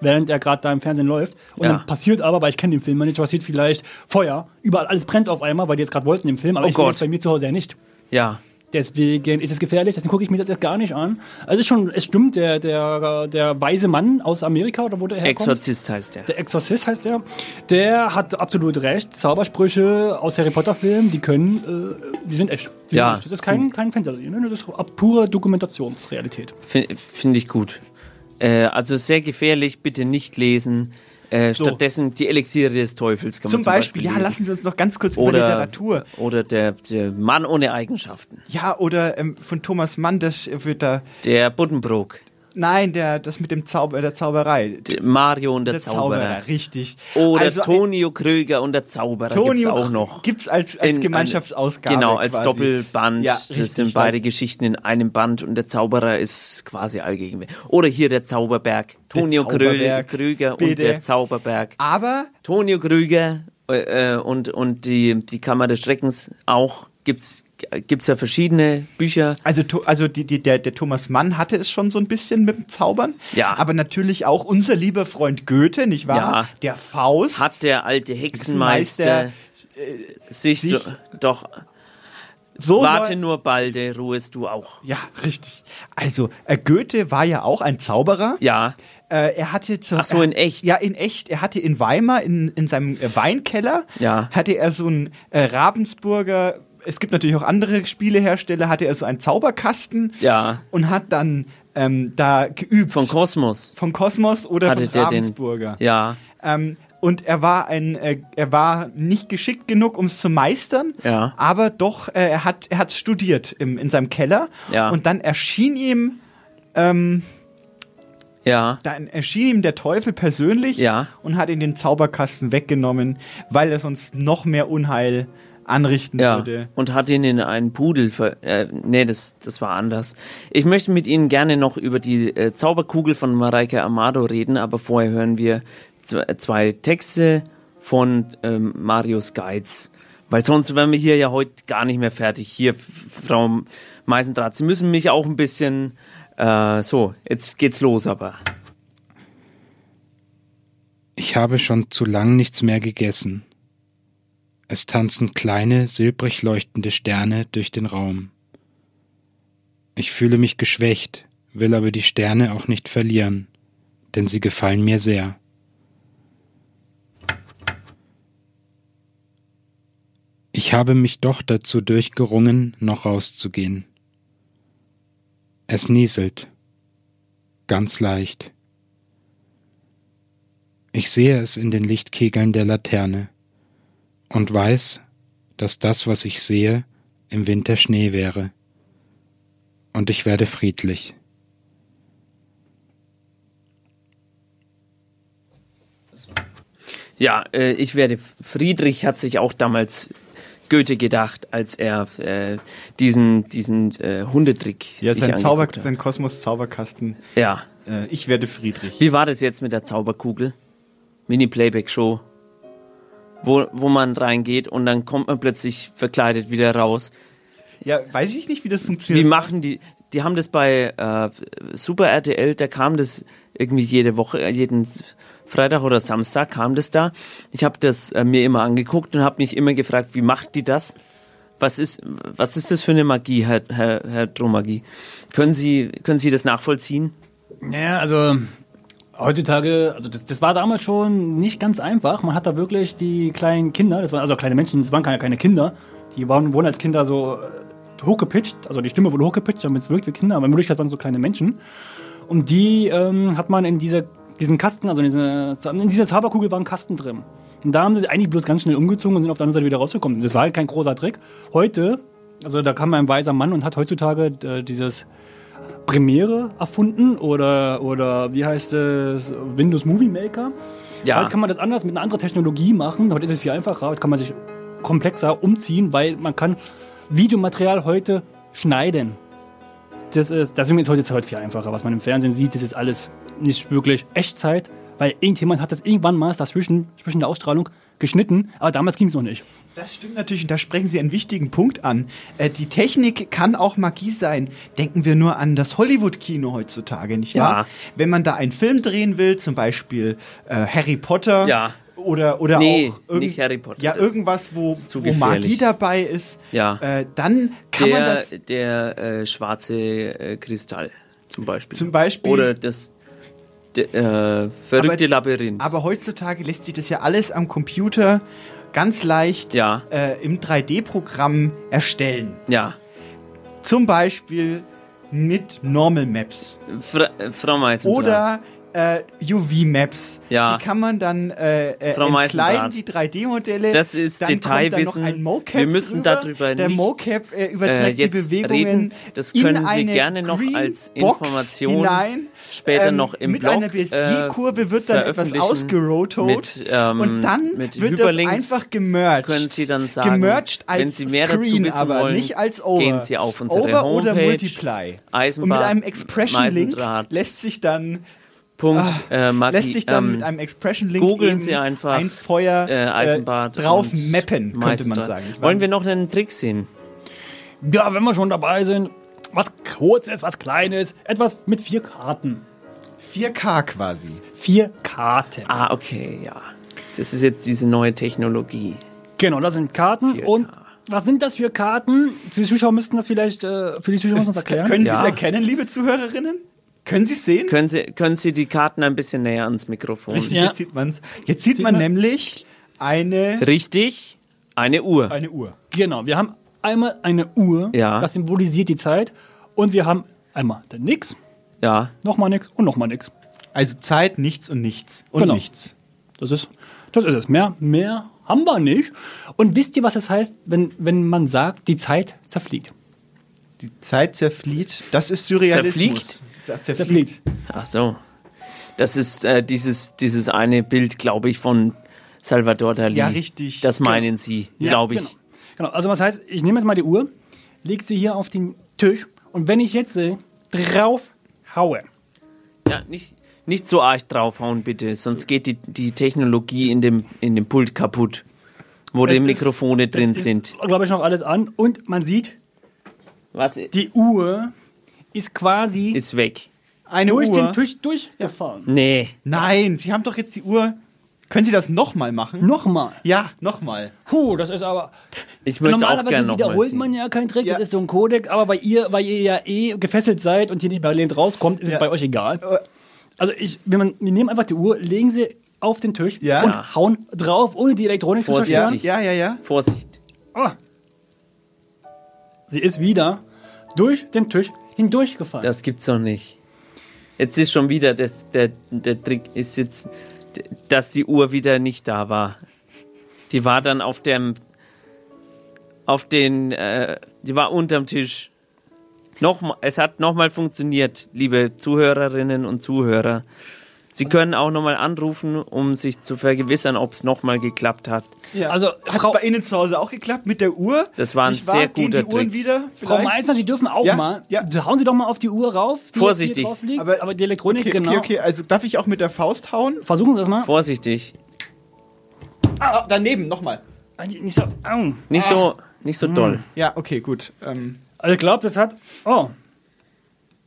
während er gerade da im Fernsehen läuft, und Ja. dann passiert aber, weil ich kenne den Film nicht, passiert vielleicht Feuer, überall alles brennt auf einmal, weil die jetzt gerade wollten im Film, aber Oh ich Gott. bei mir zu Hause ja nicht. Ja. Deswegen ist es gefährlich, deswegen gucke ich mir das erst gar nicht an. Also es schon, es stimmt, der, der, der weise Mann aus Amerika, oder wo der herkommt. Exorzist heißt der. Der Exorzist heißt der. Der hat absolut recht. Zaubersprüche aus Harry Potter Filmen, die können, äh, die sind echt. Die Ja, sind echt. Das ist kein, kein Fantasy, ne? das ist pure Dokumentationsrealität. Finde find ich gut. Äh, also sehr gefährlich, bitte nicht lesen. Äh, So. Stattdessen die Elixiere des Teufels kann Zum, man zum Beispiel, Beispiel, ja, lesen. lassen Sie uns noch ganz kurz über oder, Literatur. Oder der, der Mann ohne Eigenschaften. Ja, oder ähm, von Thomas Mann, das wird da. Der Buddenbrook. Nein, der, das mit dem Zauber, der Zauberei. Der Mario und der, Der Zauberer. Zauberer, richtig. Oder Also Tonio Kröger und der Zauberer gibt's Tonio auch noch. gibt's als, als In- Gemeinschaftsausgabe. Genau, als quasi. Doppelband. Ja, das richtig, sind beide Geschichten in einem Band und der Zauberer ist quasi allgegenwärtig. Oder hier der Zauberberg. Der Tonio Krö Zauberberg, Kröger und bitte. der Zauberberg. Aber Tonio Kröger äh, äh, und, und die, die Kammer des Schreckens auch. Gibt's, gibt's ja verschiedene Bücher. Also, also die, die, der, der Thomas Mann hatte es schon so ein bisschen mit dem Zaubern. Ja. Aber natürlich auch unser lieber Freund Goethe, nicht wahr? Ja. Der Faust. Hat der alte Hexenmeister Hexenmeister, sich, sich- so, doch. So Warte nur balde, ruhest du auch. Ja, richtig. Also, äh, Goethe war ja auch ein Zauberer. Ja. Äh, er hatte zu, Ach so, in echt? Ja, in echt. Er hatte in Weimar, in, in seinem äh, Weinkeller, Ja. hatte er so einen äh, Ravensburger, es gibt natürlich auch andere Spielehersteller, hatte er so einen Zauberkasten Ja. und hat dann ähm, da geübt. Von Kosmos. Von Kosmos oder Hatte von der den- Ravensburger. Ja. Ähm, und er war ein, äh, er war nicht geschickt genug, um es zu meistern, Ja. aber doch, äh, er hat, er hat studiert im, in seinem Keller. Ja. Und dann erschien ihm, ähm, Ja. dann erschien ihm der Teufel persönlich Ja. und hat ihn den Zauberkasten weggenommen, weil er sonst noch mehr Unheil anrichten Ja, würde. und hat ihn in einen Pudel ver... Äh, nee, das, das war anders. Ich möchte mit Ihnen gerne noch über die äh, Zauberkugel von Mareike Amado reden, aber vorher hören wir zwei, zwei Texte von ähm, Marius Geiz. Weil sonst wären wir hier ja heute gar nicht mehr fertig. Hier, Frau Meisendraht, Sie müssen mich auch ein bisschen... Äh, so, jetzt geht's los aber. Ich habe schon zu lang nichts mehr gegessen. Es tanzen kleine, silbrig leuchtende Sterne durch den Raum. Ich fühle mich geschwächt, will aber die Sterne auch nicht verlieren, denn sie gefallen mir sehr. Ich habe mich doch dazu durchgerungen, noch rauszugehen. Es nieselt. Ganz leicht. Ich sehe es in den Lichtkegeln der Laterne und weiß, dass das, was ich sehe, im Winter Schnee wäre. Und ich werde friedlich. Ja, äh, ich werde Friedrich hat sich auch damals Goethe gedacht, als er äh, diesen diesen äh, Hundetrick Ja, sich sein, Zauber, hat. sein Kosmos-Zauberkasten. Ja. Äh, ich werde Friedrich. Wie war das jetzt mit der Zauberkugel? Mini-Playback-Show, wo, wo man reingeht und dann kommt man plötzlich verkleidet wieder raus. Ja, weiß ich nicht, wie das funktioniert. Wie machen die? Die haben das bei äh, Super RTL, da kam das irgendwie jede Woche, äh, jeden Freitag oder Samstag kam das da. Ich habe das äh, mir immer angeguckt und habe mich immer gefragt, wie macht die das? Was ist, was ist das für eine Magie, Herr, Herr, Herr Dromagie? Können Sie, können Sie das nachvollziehen? Ja, also heutzutage, also das, das war damals schon nicht ganz einfach. Man hat da wirklich die kleinen Kinder, das waren also kleine Menschen, das waren keine, keine Kinder, die waren, wurden als Kinder so äh, hochgepitcht, also die Stimme wurde hochgepitcht, damit es wirkt wie Kinder, aber in Wirklichkeit waren es so kleine Menschen. Und die ähm, hat man in diese, diesen Kasten, also in, diese, in dieser Zauberkugel war ein Kasten drin. Und da haben sie sich eigentlich bloß ganz schnell umgezogen und sind auf der anderen Seite wieder rausgekommen. Das war halt kein großer Trick. Heute, also da kam ein weiser Mann und hat heutzutage äh, dieses Premiere erfunden oder, oder wie heißt es, Windows Movie Maker. Ja. Heute kann man das anders mit einer anderen Technologie machen. Heute ist es viel einfacher. Heute kann man sich komplexer umziehen, weil man kann Videomaterial heute schneiden. Das ist, deswegen ist heute, heute viel einfacher. Was man im Fernsehen sieht, das ist alles nicht wirklich Echtzeit, weil irgendjemand hat das irgendwann mal dazwischen, zwischen der Ausstrahlung geschnitten, aber damals ging es noch nicht. Das stimmt natürlich und da sprechen Sie einen wichtigen Punkt an. Äh, die Technik kann auch Magie sein. Denken wir nur an das Hollywood-Kino heutzutage, nicht Ja. wahr? Wenn man da einen Film drehen will, zum Beispiel äh, Harry Potter Ja. oder, oder Nee, auch irgend- nicht Harry Potter, Ja, irgendwas, wo, wo Magie dabei ist, Ja. äh, dann kann man der, das Der äh, schwarze äh, Kristall zum Beispiel. Zum Beispiel. Oder das de, äh, verrückte Aber- Labyrinth. Aber heutzutage lässt sich das ja alles am Computer ganz leicht Ja. äh, im 3D-Programm erstellen. Ja. Zum Beispiel mit Normal Maps. Fra äh, Frau Meisendrath. Oder äh, UV-Maps. Ja. Die kann man dann äh, äh, Frau entkleiden, die 3D-Modelle. Das ist dann Detailwissen. Dann Wir müssen drüber. darüber Der nicht, Mocap äh, äh, überträgt die jetzt Bewegungen reden. Das können Sie gerne noch als Information hinein. später Ähm, noch im mit Blog einer Bézier-Kurve äh, wird dann etwas ausgerotot Mit, ähm, und dann mit wird das einfach gemerged. können Sie dann sagen, gemerged als wenn Sie mehr dazu Screen, wissen aber wollen, nicht als Over. gehen Sie auf unsere Over oder Homepage, Multiply. Eisenbahn, und mit einem Expression-Link lässt sich dann Punkt, Ah, äh, Magi, lässt sich dann ähm, mit einem Expression-Link googeln Sie einfach ein Feuer äh, Eisenbad äh, drauf mappen, könnte man sagen. Wollen wir noch einen Trick sehen? Ja, wenn wir schon dabei sind, was kurzes, was kleines, etwas mit vier Karten. 4K quasi. Vier Karten. Ah, okay, ja. Das ist jetzt diese neue Technologie. Genau, das sind Karten. Und was sind das für Karten? Die Zuschauer müssten das vielleicht äh, für die Zuschauer erklären. Können Sie es Ja. erkennen, liebe Zuhörerinnen? Können Sie es sehen? Können Sie, können Sie die Karten ein bisschen näher ans Mikrofon? Richtig, Jetzt sieht man's. Jetzt sieht, man, nämlich eine, Richtig, eine Uhr. eine Uhr. Genau, wir haben einmal eine Uhr, Ja. das symbolisiert die Zeit. Und wir haben einmal dann nix, Ja. nochmal nix und nochmal nix. Also Zeit, nichts und nichts. Und Genau. nichts. Das ist, das ist es. Mehr, mehr haben wir nicht. Und wisst ihr, was es heißt, wenn, wenn man sagt, die Zeit zerfliegt? Die Zeit zerflieht. Das ist Surrealismus. Zerfliegt? Zer- Zerfliegt. Ach so. Das ist äh, dieses, dieses eine Bild, glaube ich, von Salvador Dali. Ja, richtig. Das meinen Sie, Ja, glaube ich. Genau. genau. Also was heißt, ich nehme jetzt mal die Uhr, lege sie hier auf den Tisch und wenn ich jetzt äh, drauf haue, Ja, nicht, nicht so arg draufhauen, bitte, sonst geht die, die Technologie in dem, in dem Pult kaputt, wo Es die ist- Mikrofone drin es sind. Ist, glaube ich, noch alles an und man sieht, Was die Uhr ist quasi ist weg? Eine durch Uhr. den Tisch durchgefahren. Nee. Nein, Sie haben doch jetzt die Uhr. Können Sie das nochmal machen? Nochmal. Ja, nochmal. Puh, das ist aber. Ich möchte es auch Normalerweise gerne nochmal wiederholt man ja keinen Trick, Ja. das ist so ein Codec, aber weil ihr, weil ihr ja eh gefesselt seid und hier nicht bei rauskommt, rauskommt, ist Ja. es bei euch egal. Also ich, wenn man, wir nehmen einfach die Uhr, legen sie auf den Tisch Ja. und hauen drauf, ohne die Elektronik zu Vorsichtig. zerstören. Ja, ja, ja. Vorsicht. Ah. Sie ist wieder durch den Tisch hindurchgefallen. Das gibt's doch nicht. Jetzt ist schon wieder, das, der, der Trick ist jetzt, dass die Uhr wieder nicht da war. Die war dann auf dem, auf den, äh, die war unterm Tisch. Nochmal, es hat nochmal funktioniert, liebe Zuhörerinnen und Zuhörer. Sie können auch nochmal anrufen, um sich zu vergewissern, ob es nochmal geklappt hat. ja. Also, Hat es bei Ihnen zu Hause auch geklappt mit der Uhr? Das war ein Nicht wahr? sehr Gehen guter die Uhren Trick. wieder? Frau? Meißner, Sie dürfen auch Ja, mal. ja. Hauen Sie doch mal auf die Uhr rauf. Die Vorsichtig. Hier drauf liegt, Aber- aber, die Elektronik, Okay, genau. okay, okay. Also darf ich auch mit der Faust hauen? Versuchen Sie das mal. Vorsichtig. Ah, daneben, nochmal. Nicht so. Au. Nicht so, nicht so doll. Ja, okay, gut. Ähm, Also ich glaube, das hat. Oh.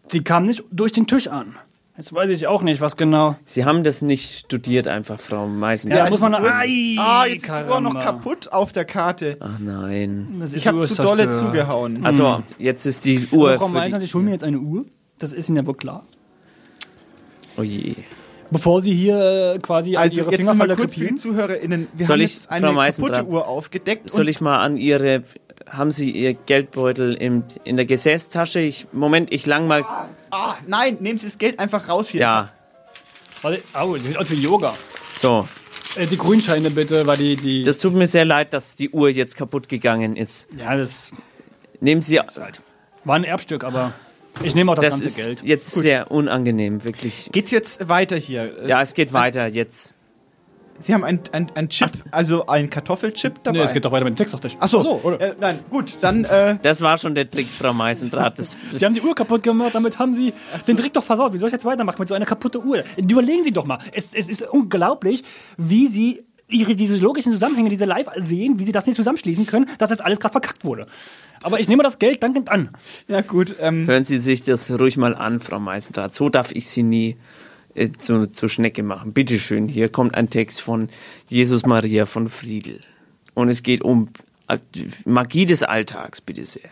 Sie kam nicht durch den Tisch an. Jetzt weiß ich auch nicht, was genau. Sie haben das nicht studiert, einfach, Frau Meisen. Ja, muss man noch- Uhr- Ai, ah, jetzt ist die Uhr noch kaputt auf der Karte. Ach nein. Das Ich habe zu zerstört. dolle zugehauen. Also, jetzt ist die Also, Uhr. Frau Meisner, Sie schulden mir jetzt eine Uhr. Das ist Ihnen ja wohl klar. oh je. Bevor Sie hier äh, quasi an Also Ihre jetzt Finger mal kurz für die. ZuhörerInnen. Wir Soll haben ich, jetzt Frau eine Meisendraht, kaputte Uhr aufgedeckt. Soll ich mal an Ihre. Haben Sie Ihr Geldbeutel im, in der Gesäßtasche? Ich, Moment, ich lang mal. Ah, nein, nehmen Sie das Geld einfach raus hier. Ja, Warte, au, das sieht aus wie Yoga. so. Äh, die Grünscheine bitte, weil die. die Das tut mir sehr leid, dass die Uhr jetzt kaputt gegangen ist. ja, das Nehmen Sie. halt. War ein Erbstück, aber ich nehme auch das, Das ganze ist Geld. jetzt sehr unangenehm, wirklich. Geht's jetzt weiter hier? Ja, es geht weiter jetzt. Sie haben ein, ein, ein Chip, also ein Kartoffelchip dabei. Nee, es geht doch weiter mit dem Text auf dich. Ach so, Ach so, oder? Äh, nein, gut, dann äh, Das war schon der Trick, Frau Meisendraht. Das, Sie haben die Uhr kaputt gemacht, damit haben Sie den Trick doch versaut. Wie soll ich jetzt weitermachen mit so einer kaputten Uhr? Überlegen Sie doch mal. Es, es ist unglaublich, wie Sie ihre, diese logischen Zusammenhänge, diese live sehen, wie Sie das nicht zusammenschließen können, dass jetzt alles gerade verkackt wurde. Aber ich nehme das Geld dankend an. ja gut. Ähm, Hören Sie sich das ruhig mal an, Frau Meisendraht. So darf ich Sie nie äh, zu, zur Schnecke machen. Bitte schön, hier kommt ein Text von Jesus Maria von Friedel. Und es geht um äh, Magie des Alltags, bitte sehr.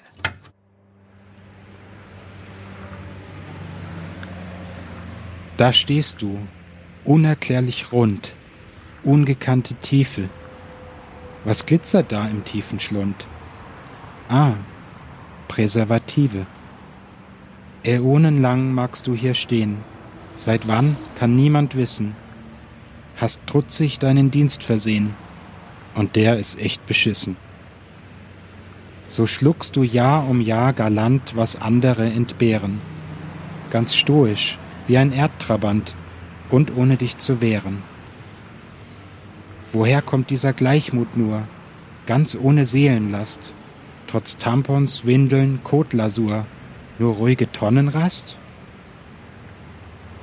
Da stehst du, unerklärlich rund, ungekannte Tiefe. Was glitzert da im tiefen Schlund? Ah, Präservative. Äonenlang magst du hier stehen, Seit wann kann niemand wissen. Hast trutzig deinen Dienst versehen. Und der ist echt beschissen. So schluckst du Jahr um Jahr galant, was andere entbehren. Ganz stoisch, wie ein Erdtrabant und ohne dich zu wehren. Woher kommt dieser Gleichmut nur, ganz ohne Seelenlast, trotz Tampons, Windeln, Kotlasur, nur ruhige Tonnenrast?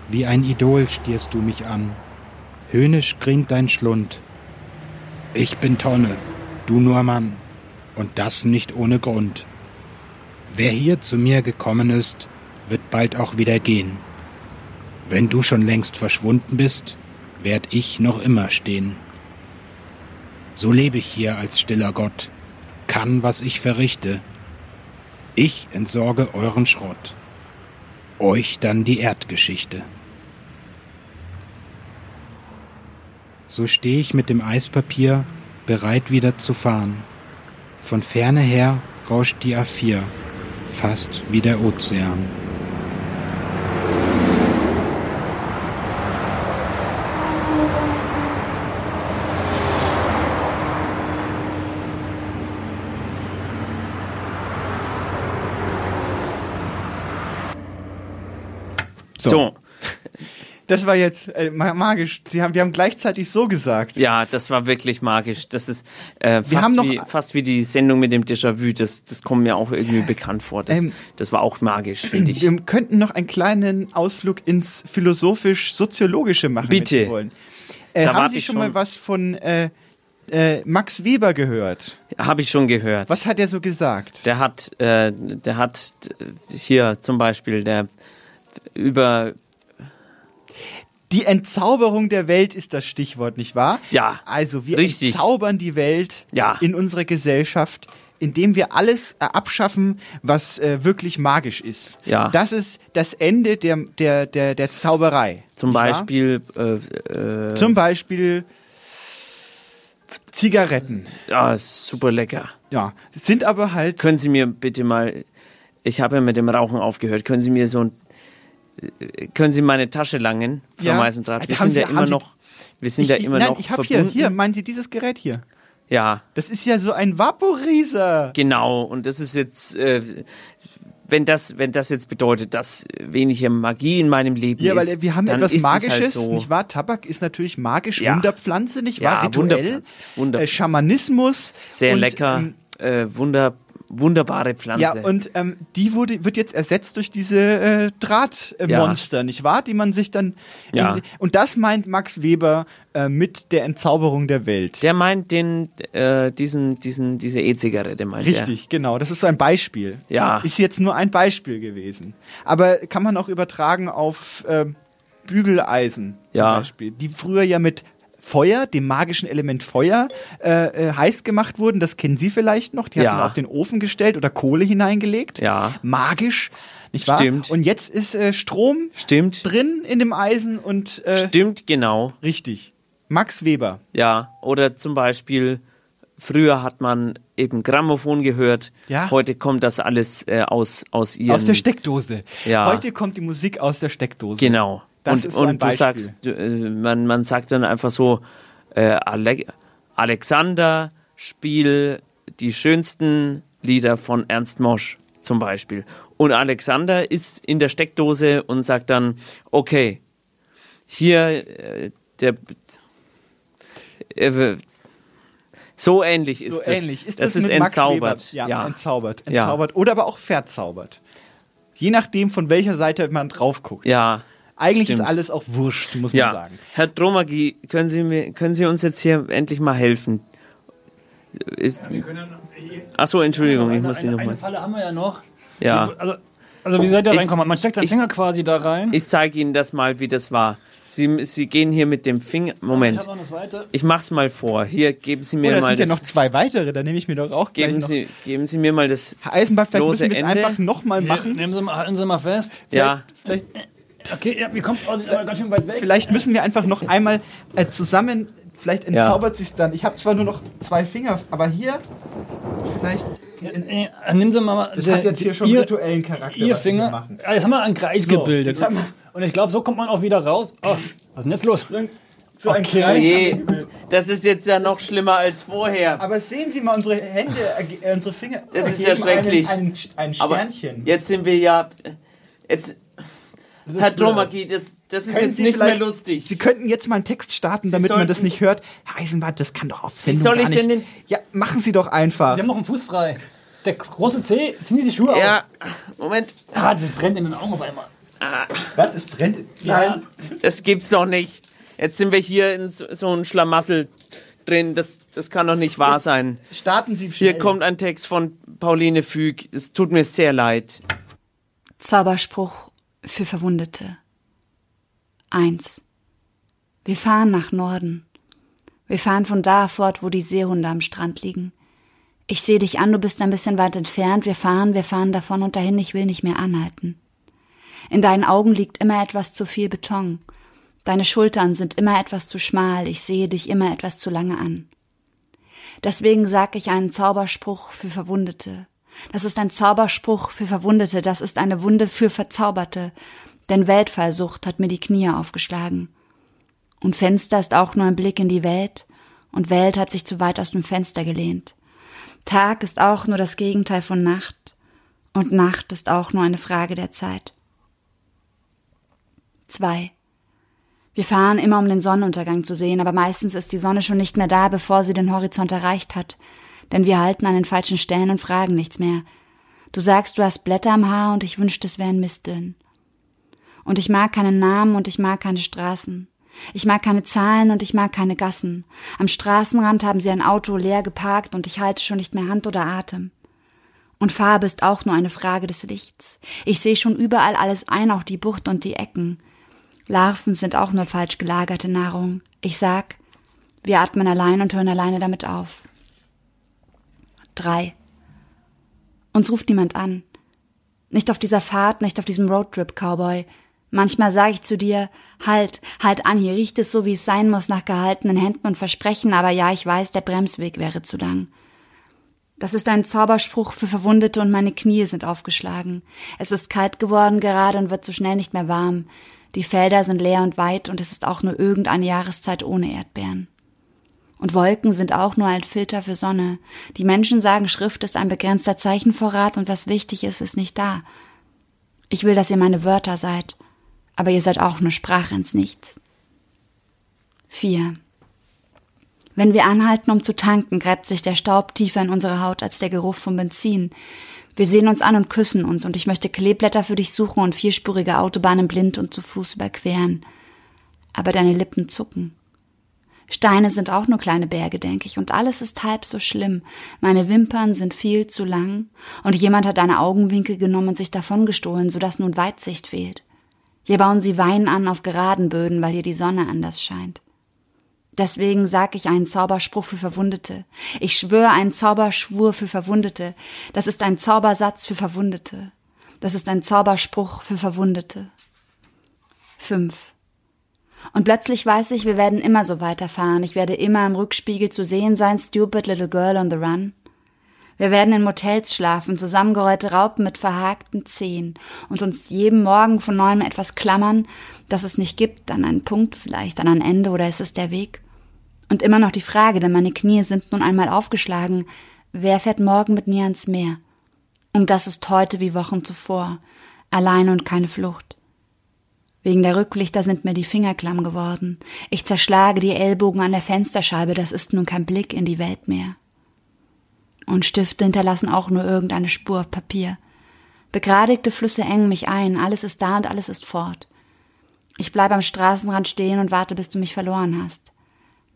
Wie ein Idol stierst du mich an, höhnisch grinnt dein Schlund. Ich bin Tonne, du nur Mann, und das nicht ohne Grund. Wer hier zu mir gekommen ist, wird bald auch wieder gehen. Wenn du schon längst verschwunden bist, werd ich noch immer stehen. So lebe ich hier als stiller Gott, kann, was ich verrichte. Ich entsorge euren Schrott, euch dann die Erdgeschichte. So steh ich mit dem Eispapier, bereit wieder zu fahren. Von ferne her rauscht die A4, fast wie der Ozean. So. Das war jetzt äh, ma- magisch. Sie haben, wir haben gleichzeitig so gesagt. Ja, das war wirklich magisch. Das ist äh, fast, wie, fast wie die Sendung mit dem Déjà-vu. Das, das kommt mir auch irgendwie bekannt vor. Das, Ähm, das war auch magisch, finde ich. Wir könnten noch einen kleinen Ausflug ins philosophisch-soziologische machen. wenn Bitte. Sie wollen. Äh, Da haben Sie schon. mal was von äh, äh, Max Weber gehört? Habe ich schon gehört. Was hat er so gesagt? Der hat, äh, der hat äh, hier zum Beispiel der über Die Entzauberung der Welt ist das Stichwort, nicht wahr? Ja, Also wir richtig. entzaubern die Welt Ja. in unserer Gesellschaft, indem wir alles äh, abschaffen, was äh, wirklich magisch ist. Ja. Das ist das Ende der, der, der, der Zauberei. zum? Beispiel äh, äh, Zum Beispiel Zigaretten. ja, ist super lecker. Ja, sind aber halt. Können Sie mir bitte mal, ich habe ja mit dem Rauchen aufgehört, können Sie mir so ein, können Sie meine Tasche langen, Frau Ja. Meisendraht? Wir sind Sie- ja immer noch, wir sind ich, ja immer nein, noch ich habe hier, hier, meinen Sie dieses Gerät hier? Ja, Das ist ja so ein Vaporizer. genau. Und das ist jetzt, äh, wenn das, wenn das jetzt bedeutet, dass weniger Magie in meinem Leben Ja, weil ist, wir haben etwas ist es Magisches, halt so. nicht wahr? Tabak ist natürlich magisch, Ja. Wunderpflanze, nicht wahr? Ja, Rituell, Wunderpflanze, Äh, Wunderpflanze. Schamanismus. Sehr und, lecker, ähm, äh, wunder, wunderbare Pflanze. Ja, und ähm, die wurde, wird jetzt ersetzt durch diese äh, Drahtmonster, Ja. Nicht wahr? Die man sich dann. Ja. In, und das meint Max Weber äh, mit der Entzauberung der Welt. Der meint den, äh, diesen, diesen, diese E-Zigarette meint Richtig, genau. Das ist so ein Beispiel. Ja. Ist jetzt nur ein Beispiel gewesen. Aber kann man auch übertragen auf äh, Bügeleisen zum Ja. Beispiel, die früher ja mit Feuer, dem magischen Element Feuer, äh, äh, heiß gemacht wurden. Das kennen Sie vielleicht noch. Die Ja. hat man auf den Ofen gestellt oder Kohle hineingelegt. Ja. Magisch, nicht wahr? Stimmt. Und jetzt ist äh, Strom Stimmt. drin in dem Eisen und äh, Stimmt, genau. richtig. Max Weber. Ja, oder zum Beispiel, früher hat man eben Grammophon gehört. Ja. Heute kommt das alles äh, aus, aus ihren... Aus der Steckdose. Ja. Heute kommt die Musik aus der Steckdose. Genau. Das und so und du sagst, äh, man, man sagt dann einfach so, äh, Ale Alexander, spiel die schönsten Lieder von Ernst Mosch zum Beispiel. Und Alexander ist in der Steckdose und sagt dann, okay, hier äh, der äh, so ähnlich ist so das. ähnlich. Ist das, das, ist mit Max entzaubert. Ja, ja. entzaubert. Ja. Entzaubert. Oder aber auch verzaubert. Je nachdem, von welcher Seite man drauf guckt. Ja. Eigentlich stimmt. ist alles auch wurscht, muss ja. man sagen. Herr Dromagi, können Sie, mir, können Sie uns jetzt hier endlich mal helfen? Achso, Entschuldigung, ich muss Sie nochmal. eine Falle haben wir ja noch. Ja. Also, also wie seid ihr Ich- reinkommen? Man steckt seinen ich- Finger quasi da rein. Ich zeige Ihnen das mal, wie das war. Sie, Sie gehen hier mit dem Finger. Ich Moment. zweite. Ich mach's mal vor. Hier, geben Sie Oh, mir da mal sind ja das. noch zwei weitere, da nehme ich mir doch auch gleich geben, noch. Sie, geben Sie mir mal das. Herr Eisenbach, vielleicht lose müssen wir es einfach nochmal machen. Nehmen Sie mal, halten Sie mal fest. Ja. Vielleicht, Okay, ja, wir kommen oh, sind aber ganz schön weit weg. vielleicht müssen wir einfach noch einmal äh, zusammen, vielleicht Ja. entzaubert sich's dann. Ich habe zwar nur noch zwei Finger, aber hier, vielleicht, Äh, Nehmen Sie mal. das hat jetzt hier schon ihr, rituellen Charakter, Ihr Finger. machen. Ja, jetzt haben wir einen Kreis So, gebildet. Und ich glaube, so kommt man auch wieder raus. Oh, was ist denn jetzt los? So ein Okay. Kreis. Je, das ist jetzt ja noch schlimmer als vorher. Aber sehen Sie mal, unsere Hände, äh, unsere Finger. Das ist ja schrecklich. Ein, ein, ein Aber Sternchen. jetzt sind wir ja. Jetzt. Herr. Dromaki, das, das ist jetzt Sie nicht mehr lustig. Sie könnten jetzt mal einen Text starten, damit man das nicht hört. Herr Eisenbart, das kann doch auf Wie Sendung soll gar ich nicht. denn den. Ja, machen Sie doch einfach. Sie haben noch einen Fuß frei. Der große Zeh, ziehen Sie die Schuhe Ja, auf. Moment. Ah, das brennt in den Augen auf einmal. Was? Es brennt? Ja. Das gibt's doch nicht. Jetzt sind wir hier in so, so ein Schlamassel drin. Das, das kann doch nicht wahr sein. Starten Sie schnell. Hier kommt ein Text von Pauline Füg. Es tut mir sehr leid. Zauberspruch für Verwundete. 1. Wir fahren nach Norden. Wir fahren von da fort, wo die Seehunde am Strand liegen. Ich sehe dich an, du bist ein bisschen weit entfernt. Wir fahren, wir fahren davon und dahin, ich will nicht mehr anhalten. In deinen Augen liegt immer etwas zu viel Beton. Deine Schultern sind immer etwas zu schmal, ich sehe dich immer etwas zu lange an. Deswegen sag ich einen Zauberspruch für Verwundete. Das ist ein Zauberspruch für Verwundete, das ist eine Wunde für Verzauberte, denn Weltfallsucht hat mir die Knie aufgeschlagen. Und Fenster ist auch nur ein Blick in die Welt, und Welt hat sich zu weit aus dem Fenster gelehnt. Tag ist auch nur das Gegenteil von Nacht, und Nacht ist auch nur eine Frage der Zeit. 2. Wir fahren immer, um den Sonnenuntergang zu sehen, aber meistens ist die Sonne schon nicht mehr da, bevor sie den Horizont erreicht hat, denn wir halten an den falschen Stellen und fragen nichts mehr. Du sagst, du hast Blätter am Haar und ich wünschte, es wären Misteln. Und ich mag keinen Namen und ich mag keine Straßen. Ich mag keine Zahlen und ich mag keine Gassen. Am Straßenrand haben sie ein Auto leer geparkt und ich halte schon nicht mehr Hand oder Atem. Und Farbe ist auch nur eine Frage des Lichts. Ich sehe schon überall alles ein, auch die Bucht und die Ecken. Larven sind auch nur falsch gelagerte Nahrung. Ich sag, wir atmen allein und hören alleine damit auf. Drei. Uns ruft niemand an. Nicht auf dieser Fahrt, nicht auf diesem Roadtrip, Cowboy. Manchmal sage ich zu dir, halt, halt an, hier riecht es so, wie es sein muss, nach gehaltenen Händen und Versprechen, aber ja, ich weiß, der Bremsweg wäre zu lang. Das ist ein Zauberspruch für Verwundete und meine Knie sind aufgeschlagen. Es ist kalt geworden gerade und wird so schnell nicht mehr warm. Die Felder sind leer und weit und es ist auch nur irgendeine Jahreszeit ohne Erdbeeren. Und Wolken sind auch nur ein Filter für Sonne. Die Menschen sagen, Schrift ist ein begrenzter Zeichenvorrat und was wichtig ist, ist nicht da. Ich will, dass ihr meine Wörter seid, aber ihr seid auch nur Sprache ins Nichts. 4. Wenn wir anhalten, um zu tanken, gräbt sich der Staub tiefer in unsere Haut als der Geruch von Benzin. Wir sehen uns an und küssen uns, und ich möchte Kleeblätter für dich suchen und vierspurige Autobahnen blind und zu Fuß überqueren. Aber deine Lippen zucken. Steine sind auch nur kleine Berge, denke ich, und alles ist halb so schlimm. Meine Wimpern sind viel zu lang, und jemand hat deine Augenwinkel genommen und sich davongestohlen, so dass nun Weitsicht fehlt. Hier bauen sie Wein an auf geraden Böden, weil hier die Sonne anders scheint. Deswegen sag ich einen Zauberspruch für Verwundete. Ich schwöre einen Zauberschwur für Verwundete. Das ist ein Zaubersatz für Verwundete. Das ist ein Zauberspruch für Verwundete. 5. Und plötzlich weiß ich, wir werden immer so weiterfahren. Ich werde immer im Rückspiegel zu sehen sein, stupid little girl on the run. Wir werden in Motels schlafen, zusammengerollte Raupen mit verhakten Zehen und uns jeden Morgen von neuem etwas klammern, das es nicht gibt, an einen Punkt vielleicht, an ein Ende oder ist es der Weg? Und immer noch die Frage, denn meine Knie sind nun einmal aufgeschlagen, wer fährt morgen mit mir ans Meer? Und das ist heute wie Wochen zuvor, allein und keine Flucht. Wegen der Rücklichter sind mir die Finger klamm geworden. Ich zerschlage die Ellbogen an der Fensterscheibe, das ist nun kein Blick in die Welt mehr. Und Stifte hinterlassen auch nur irgendeine Spur auf Papier. Begradigte Flüsse engen mich ein, alles ist da und alles ist fort. Ich bleibe am Straßenrand stehen und warte, bis du mich verloren hast.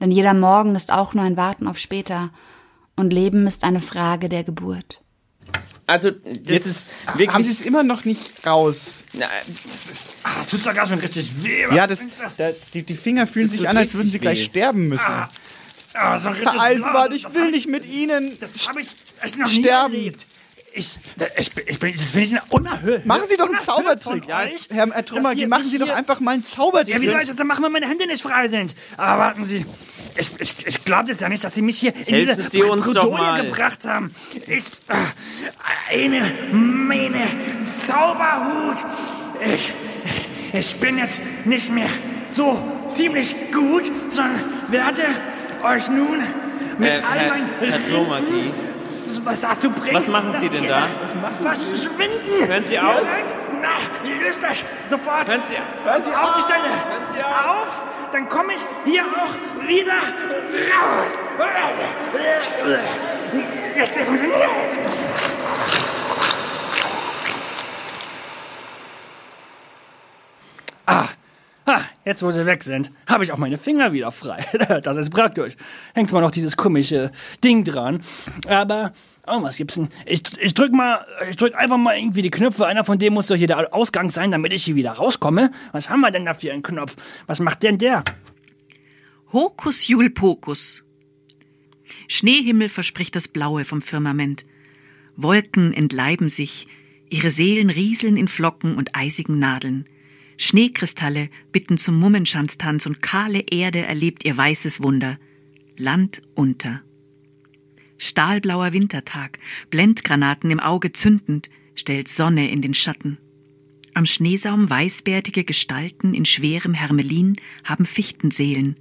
Denn jeder Morgen ist auch nur ein Warten auf später, und Leben ist eine Frage der Geburt. Also, das Jetzt ist wirklich. Haben Sie es immer noch nicht raus? Na, Das ist. Ah, das tut sogar schon richtig weh. Was Ja, das, das? da, die, die Finger fühlen Das sich an, als würden sie richtig gleich weh. sterben müssen. Ah, so richtig Herr Eisenbart, blau. ich will nicht mit Ihnen Das habe ich echt noch nie sterben. erlebt. Ich, da- ich, bin- ich bin, das bin ich unerhört. Machen Sie doch einen Zaubertrick. von euch, Herr, Herr Trümmergi, machen Sie doch einfach mal einen Ja, Zaubertrick. wie soll ich das denn machen, wenn meine Hände nicht frei sind? Aber warten Sie, ich, ich, ich glaube das ja nicht, dass Sie mich hier in Helfen diese Sie uns gebracht haben. Ich, äh, eine, meine Zauberhut. Ich, ich bin jetzt nicht mehr so ziemlich gut, sondern werde euch nun mit Äh, all Herr, meinen Herr Was dazu bringen. was machen Sie denn da? Verschwinden! Hören Sie auf. Na, löst euch sofort! Hören Sie- Hören Sie auf die Stelle! Hören Sie auf! Dann komme ich hier auch wieder raus! Jetzt funktioniert Ah, ah, jetzt wo sie weg sind, habe ich auch meine Finger wieder frei. Das ist praktisch. Hängt zwar noch dieses komische Ding dran, aber oh, was gibt's denn? Ich, ich drück mal, ich drück einfach mal irgendwie die Knöpfe. Einer von denen muss doch hier der Ausgang sein, damit ich hier wieder rauskomme. Was haben wir denn da für einen Knopf? Was macht denn der? Hokus Julpokus. Schneehimmel verspricht das Blaue vom Firmament. Wolken entleiben sich, ihre Seelen rieseln in Flocken und eisigen Nadeln. Schneekristalle bitten zum Mummenschanztanz und kahle Erde erlebt ihr weißes Wunder. Land unter. Stahlblauer Wintertag, Blendgranaten im Auge zündend, stellt Sonne in den Schatten. Am Schneesaum weißbärtige Gestalten in schwerem Hermelin haben Fichtenseelen.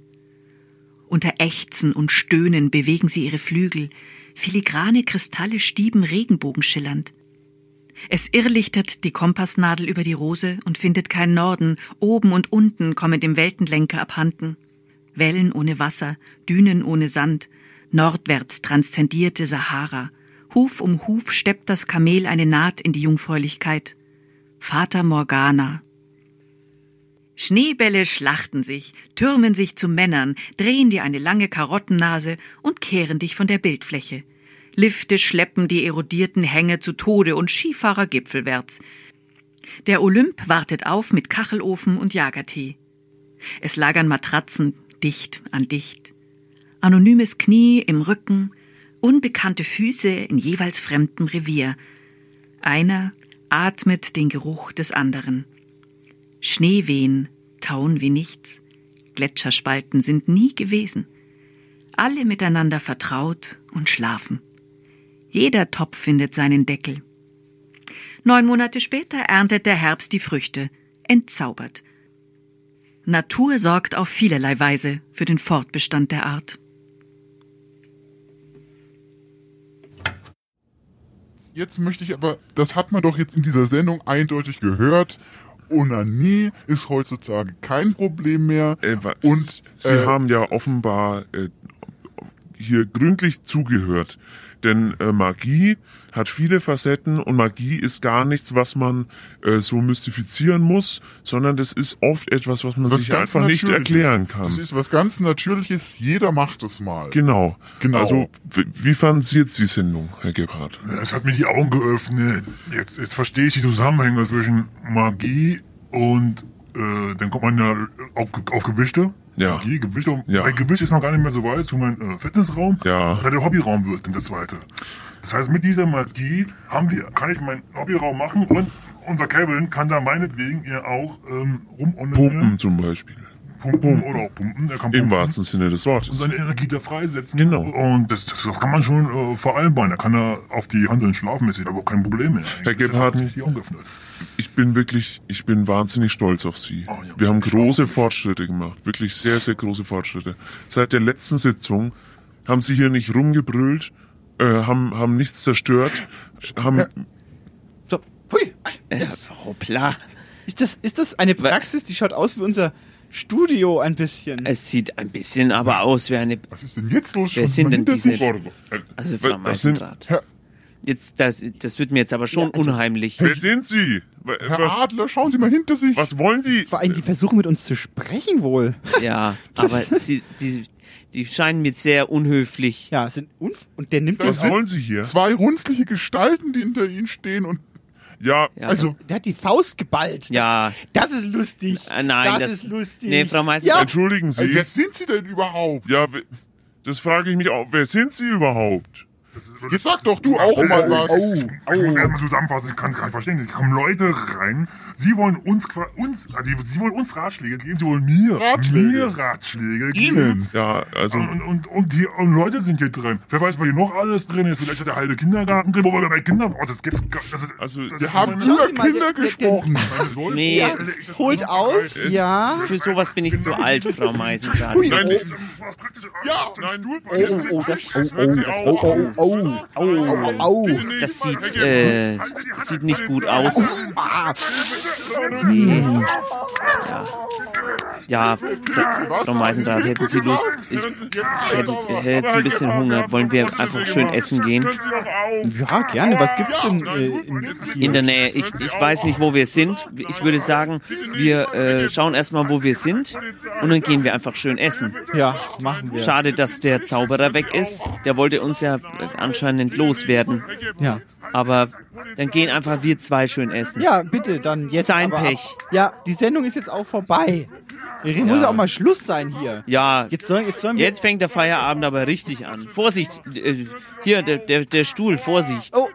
Unter Ächzen und Stöhnen bewegen sie ihre Flügel, filigrane Kristalle stieben regenbogenschillernd. Es irrlichtert die Kompassnadel über die Rose und findet kein Norden, oben und unten kommen dem Weltenlenker abhanden. Wellen ohne Wasser, Dünen ohne Sand, nordwärts transzendierte Sahara. Huf um Huf steppt das Kamel eine Naht in die Jungfräulichkeit. Vater Morgana. Schneebälle schlachten sich, türmen sich zu Männern, drehen dir eine lange Karottennase und kehren dich von der Bildfläche. Lifte schleppen die erodierten Hänge zu Tode und Skifahrer gipfelwärts. Der Olymp wartet auf mit Kachelofen und Jagertee. Es lagern Matratzen dicht an dicht. Anonymes Knie im Rücken, unbekannte Füße in jeweils fremdem Revier. Einer atmet den Geruch des anderen. Schneewehen tauen wie nichts. Gletscherspalten sind nie gewesen. Alle miteinander vertraut und schlafen. Jeder Topf findet seinen Deckel. Neun Monate später erntet der Herbst die Früchte, entzaubert. Natur sorgt auf vielerlei Weise für den Fortbestand der Art. Jetzt möchte ich aber, das hat man doch jetzt in dieser Sendung eindeutig gehört. Onanie ist heutzutage kein Problem mehr. und Sie äh, haben ja offenbar äh, hier gründlich zugehört. Denn äh, Magie hat viele Facetten und Magie ist gar nichts, was man äh, so mystifizieren muss, sondern das ist oft etwas, was man was sich einfach nicht erklären kann. Das ist was ganz Natürliches. Jeder macht es mal. Genau. Genau. Also, wie fanden Sie jetzt die Sendung, Herr Gebhardt? Es hat mir die Augen geöffnet. Jetzt, jetzt verstehe ich die Zusammenhänge zwischen Magie und äh, dann kommt man ja auf, auf Gewichte. Ja. Magie, Gewichte. Und Ja. Bei Gewicht ist man gar nicht mehr so weit zu meinem äh, Fitnessraum. Ja. Was ja der Hobbyraum wird, denn der zweite. Das heißt, mit dieser Magie haben wir, kann ich meinen Hobbyraum machen und unser Kevin kann da meinetwegen ja auch ähm, rum und Pumpen zum Beispiel. Pumpen oder auch pumpen. Er kann Im pumpen. wahrsten Sinne des und Wortes. seine Energie da freisetzen. Genau. Und das, das, das kann man schon äh, vereinbaren. Da kann er auf die Handeln schlafen, ist aber kein Problem mehr. Herr Gebhardt, ich bin wirklich, ich bin wahnsinnig stolz auf Sie. Oh, Wir haben große Fortschritte gemacht, wirklich sehr, sehr große Fortschritte. Seit der letzten Sitzung haben Sie hier nicht rumgebrüllt, äh, haben, haben nichts zerstört, haben, So, hui. Äh, hoppla. Ist das, ist das eine Praxis, die schaut aus wie unser Studio ein bisschen? Es sieht ein bisschen aber aus wie eine. Was ist denn jetzt los? Wer sind denn hinter diese? sich? Also Frau Das sind- Meisendraht. Jetzt, das, das wird mir jetzt aber schon unheimlich. wer sind Sie? Herr Was, Adler, schauen Sie mal hinter sich. was wollen Sie? Vor allem, die versuchen mit uns zu sprechen wohl. Ja, aber sie, die, die scheinen mir sehr unhöflich. Ja, sind unf und der nimmt Was wollen Sie hier? Zwei runzliche Gestalten, die hinter Ihnen stehen und Ja, Ja, also Der hat die Faust geballt. Das, Ja. Das ist lustig. Äh, nein, das, das- ist lustig. Nee, Frau Meister- Ja, entschuldigen Sie. wer sind Sie denn überhaupt? Ja, das frage ich mich auch. Wer sind Sie überhaupt? Jetzt sag doch du auch mal was. Oh, Ich muss erstmal zusammenfassen, ich kann es gar nicht verstehen. Es kommen Leute rein, sie wollen uns, qua- uns also sie wollen uns Ratschläge geben, sie wollen mir, Ratschläge? mir Ratschläge geben. Ihnen? Ja, also. Und, und, und, die und Leute sind hier drin. Wer weiß, was hier noch alles drin ist. Vielleicht hat der halbe Kindergarten drin, wo wir bei Kindern. Oh, das gibt's gar das ist, also, das Wir ist haben über der- Kinder der- gesprochen. Nee, Ja, holt aus, ja. für sowas bin ich zu alt, Frau Meisendraht. Ui, Nein, oh. Ja, Nein, oh, oh, oh, das, oh, oh, das, oh, oh, oh, oh, oh, oh. Das sieht, äh, sieht nicht gut aus. Nee. Ja, ja Frau Meisendraht, hätten Sie Lust? Ich, ich hätte, ich hätte jetzt ein bisschen Hunger. Wollen wir einfach schön essen gehen? ja, gerne. Was gibt's denn äh, in, hier? In der Nähe. Ich, ich weiß nicht, wo wir sind. Ich würde sagen, wir äh, schauen erstmal, wo wir sind. Und dann gehen wir einfach schön essen. Ja, machen wir. Schade, dass der Zauberer weg ist. Der wollte uns ja anscheinend loswerden. Ja. Aber dann gehen einfach wir zwei schön essen. Ja, bitte, dann jetzt Sein aber Pech. Ab. Ja, die Sendung ist jetzt auch vorbei. Es muss ja auch mal Schluss sein hier. Ja, Jetzt sollen, jetzt sollen wir... jetzt fängt der Feierabend aber richtig an. Vorsicht, äh, hier, der, der, der Stuhl, Vorsicht. Oh,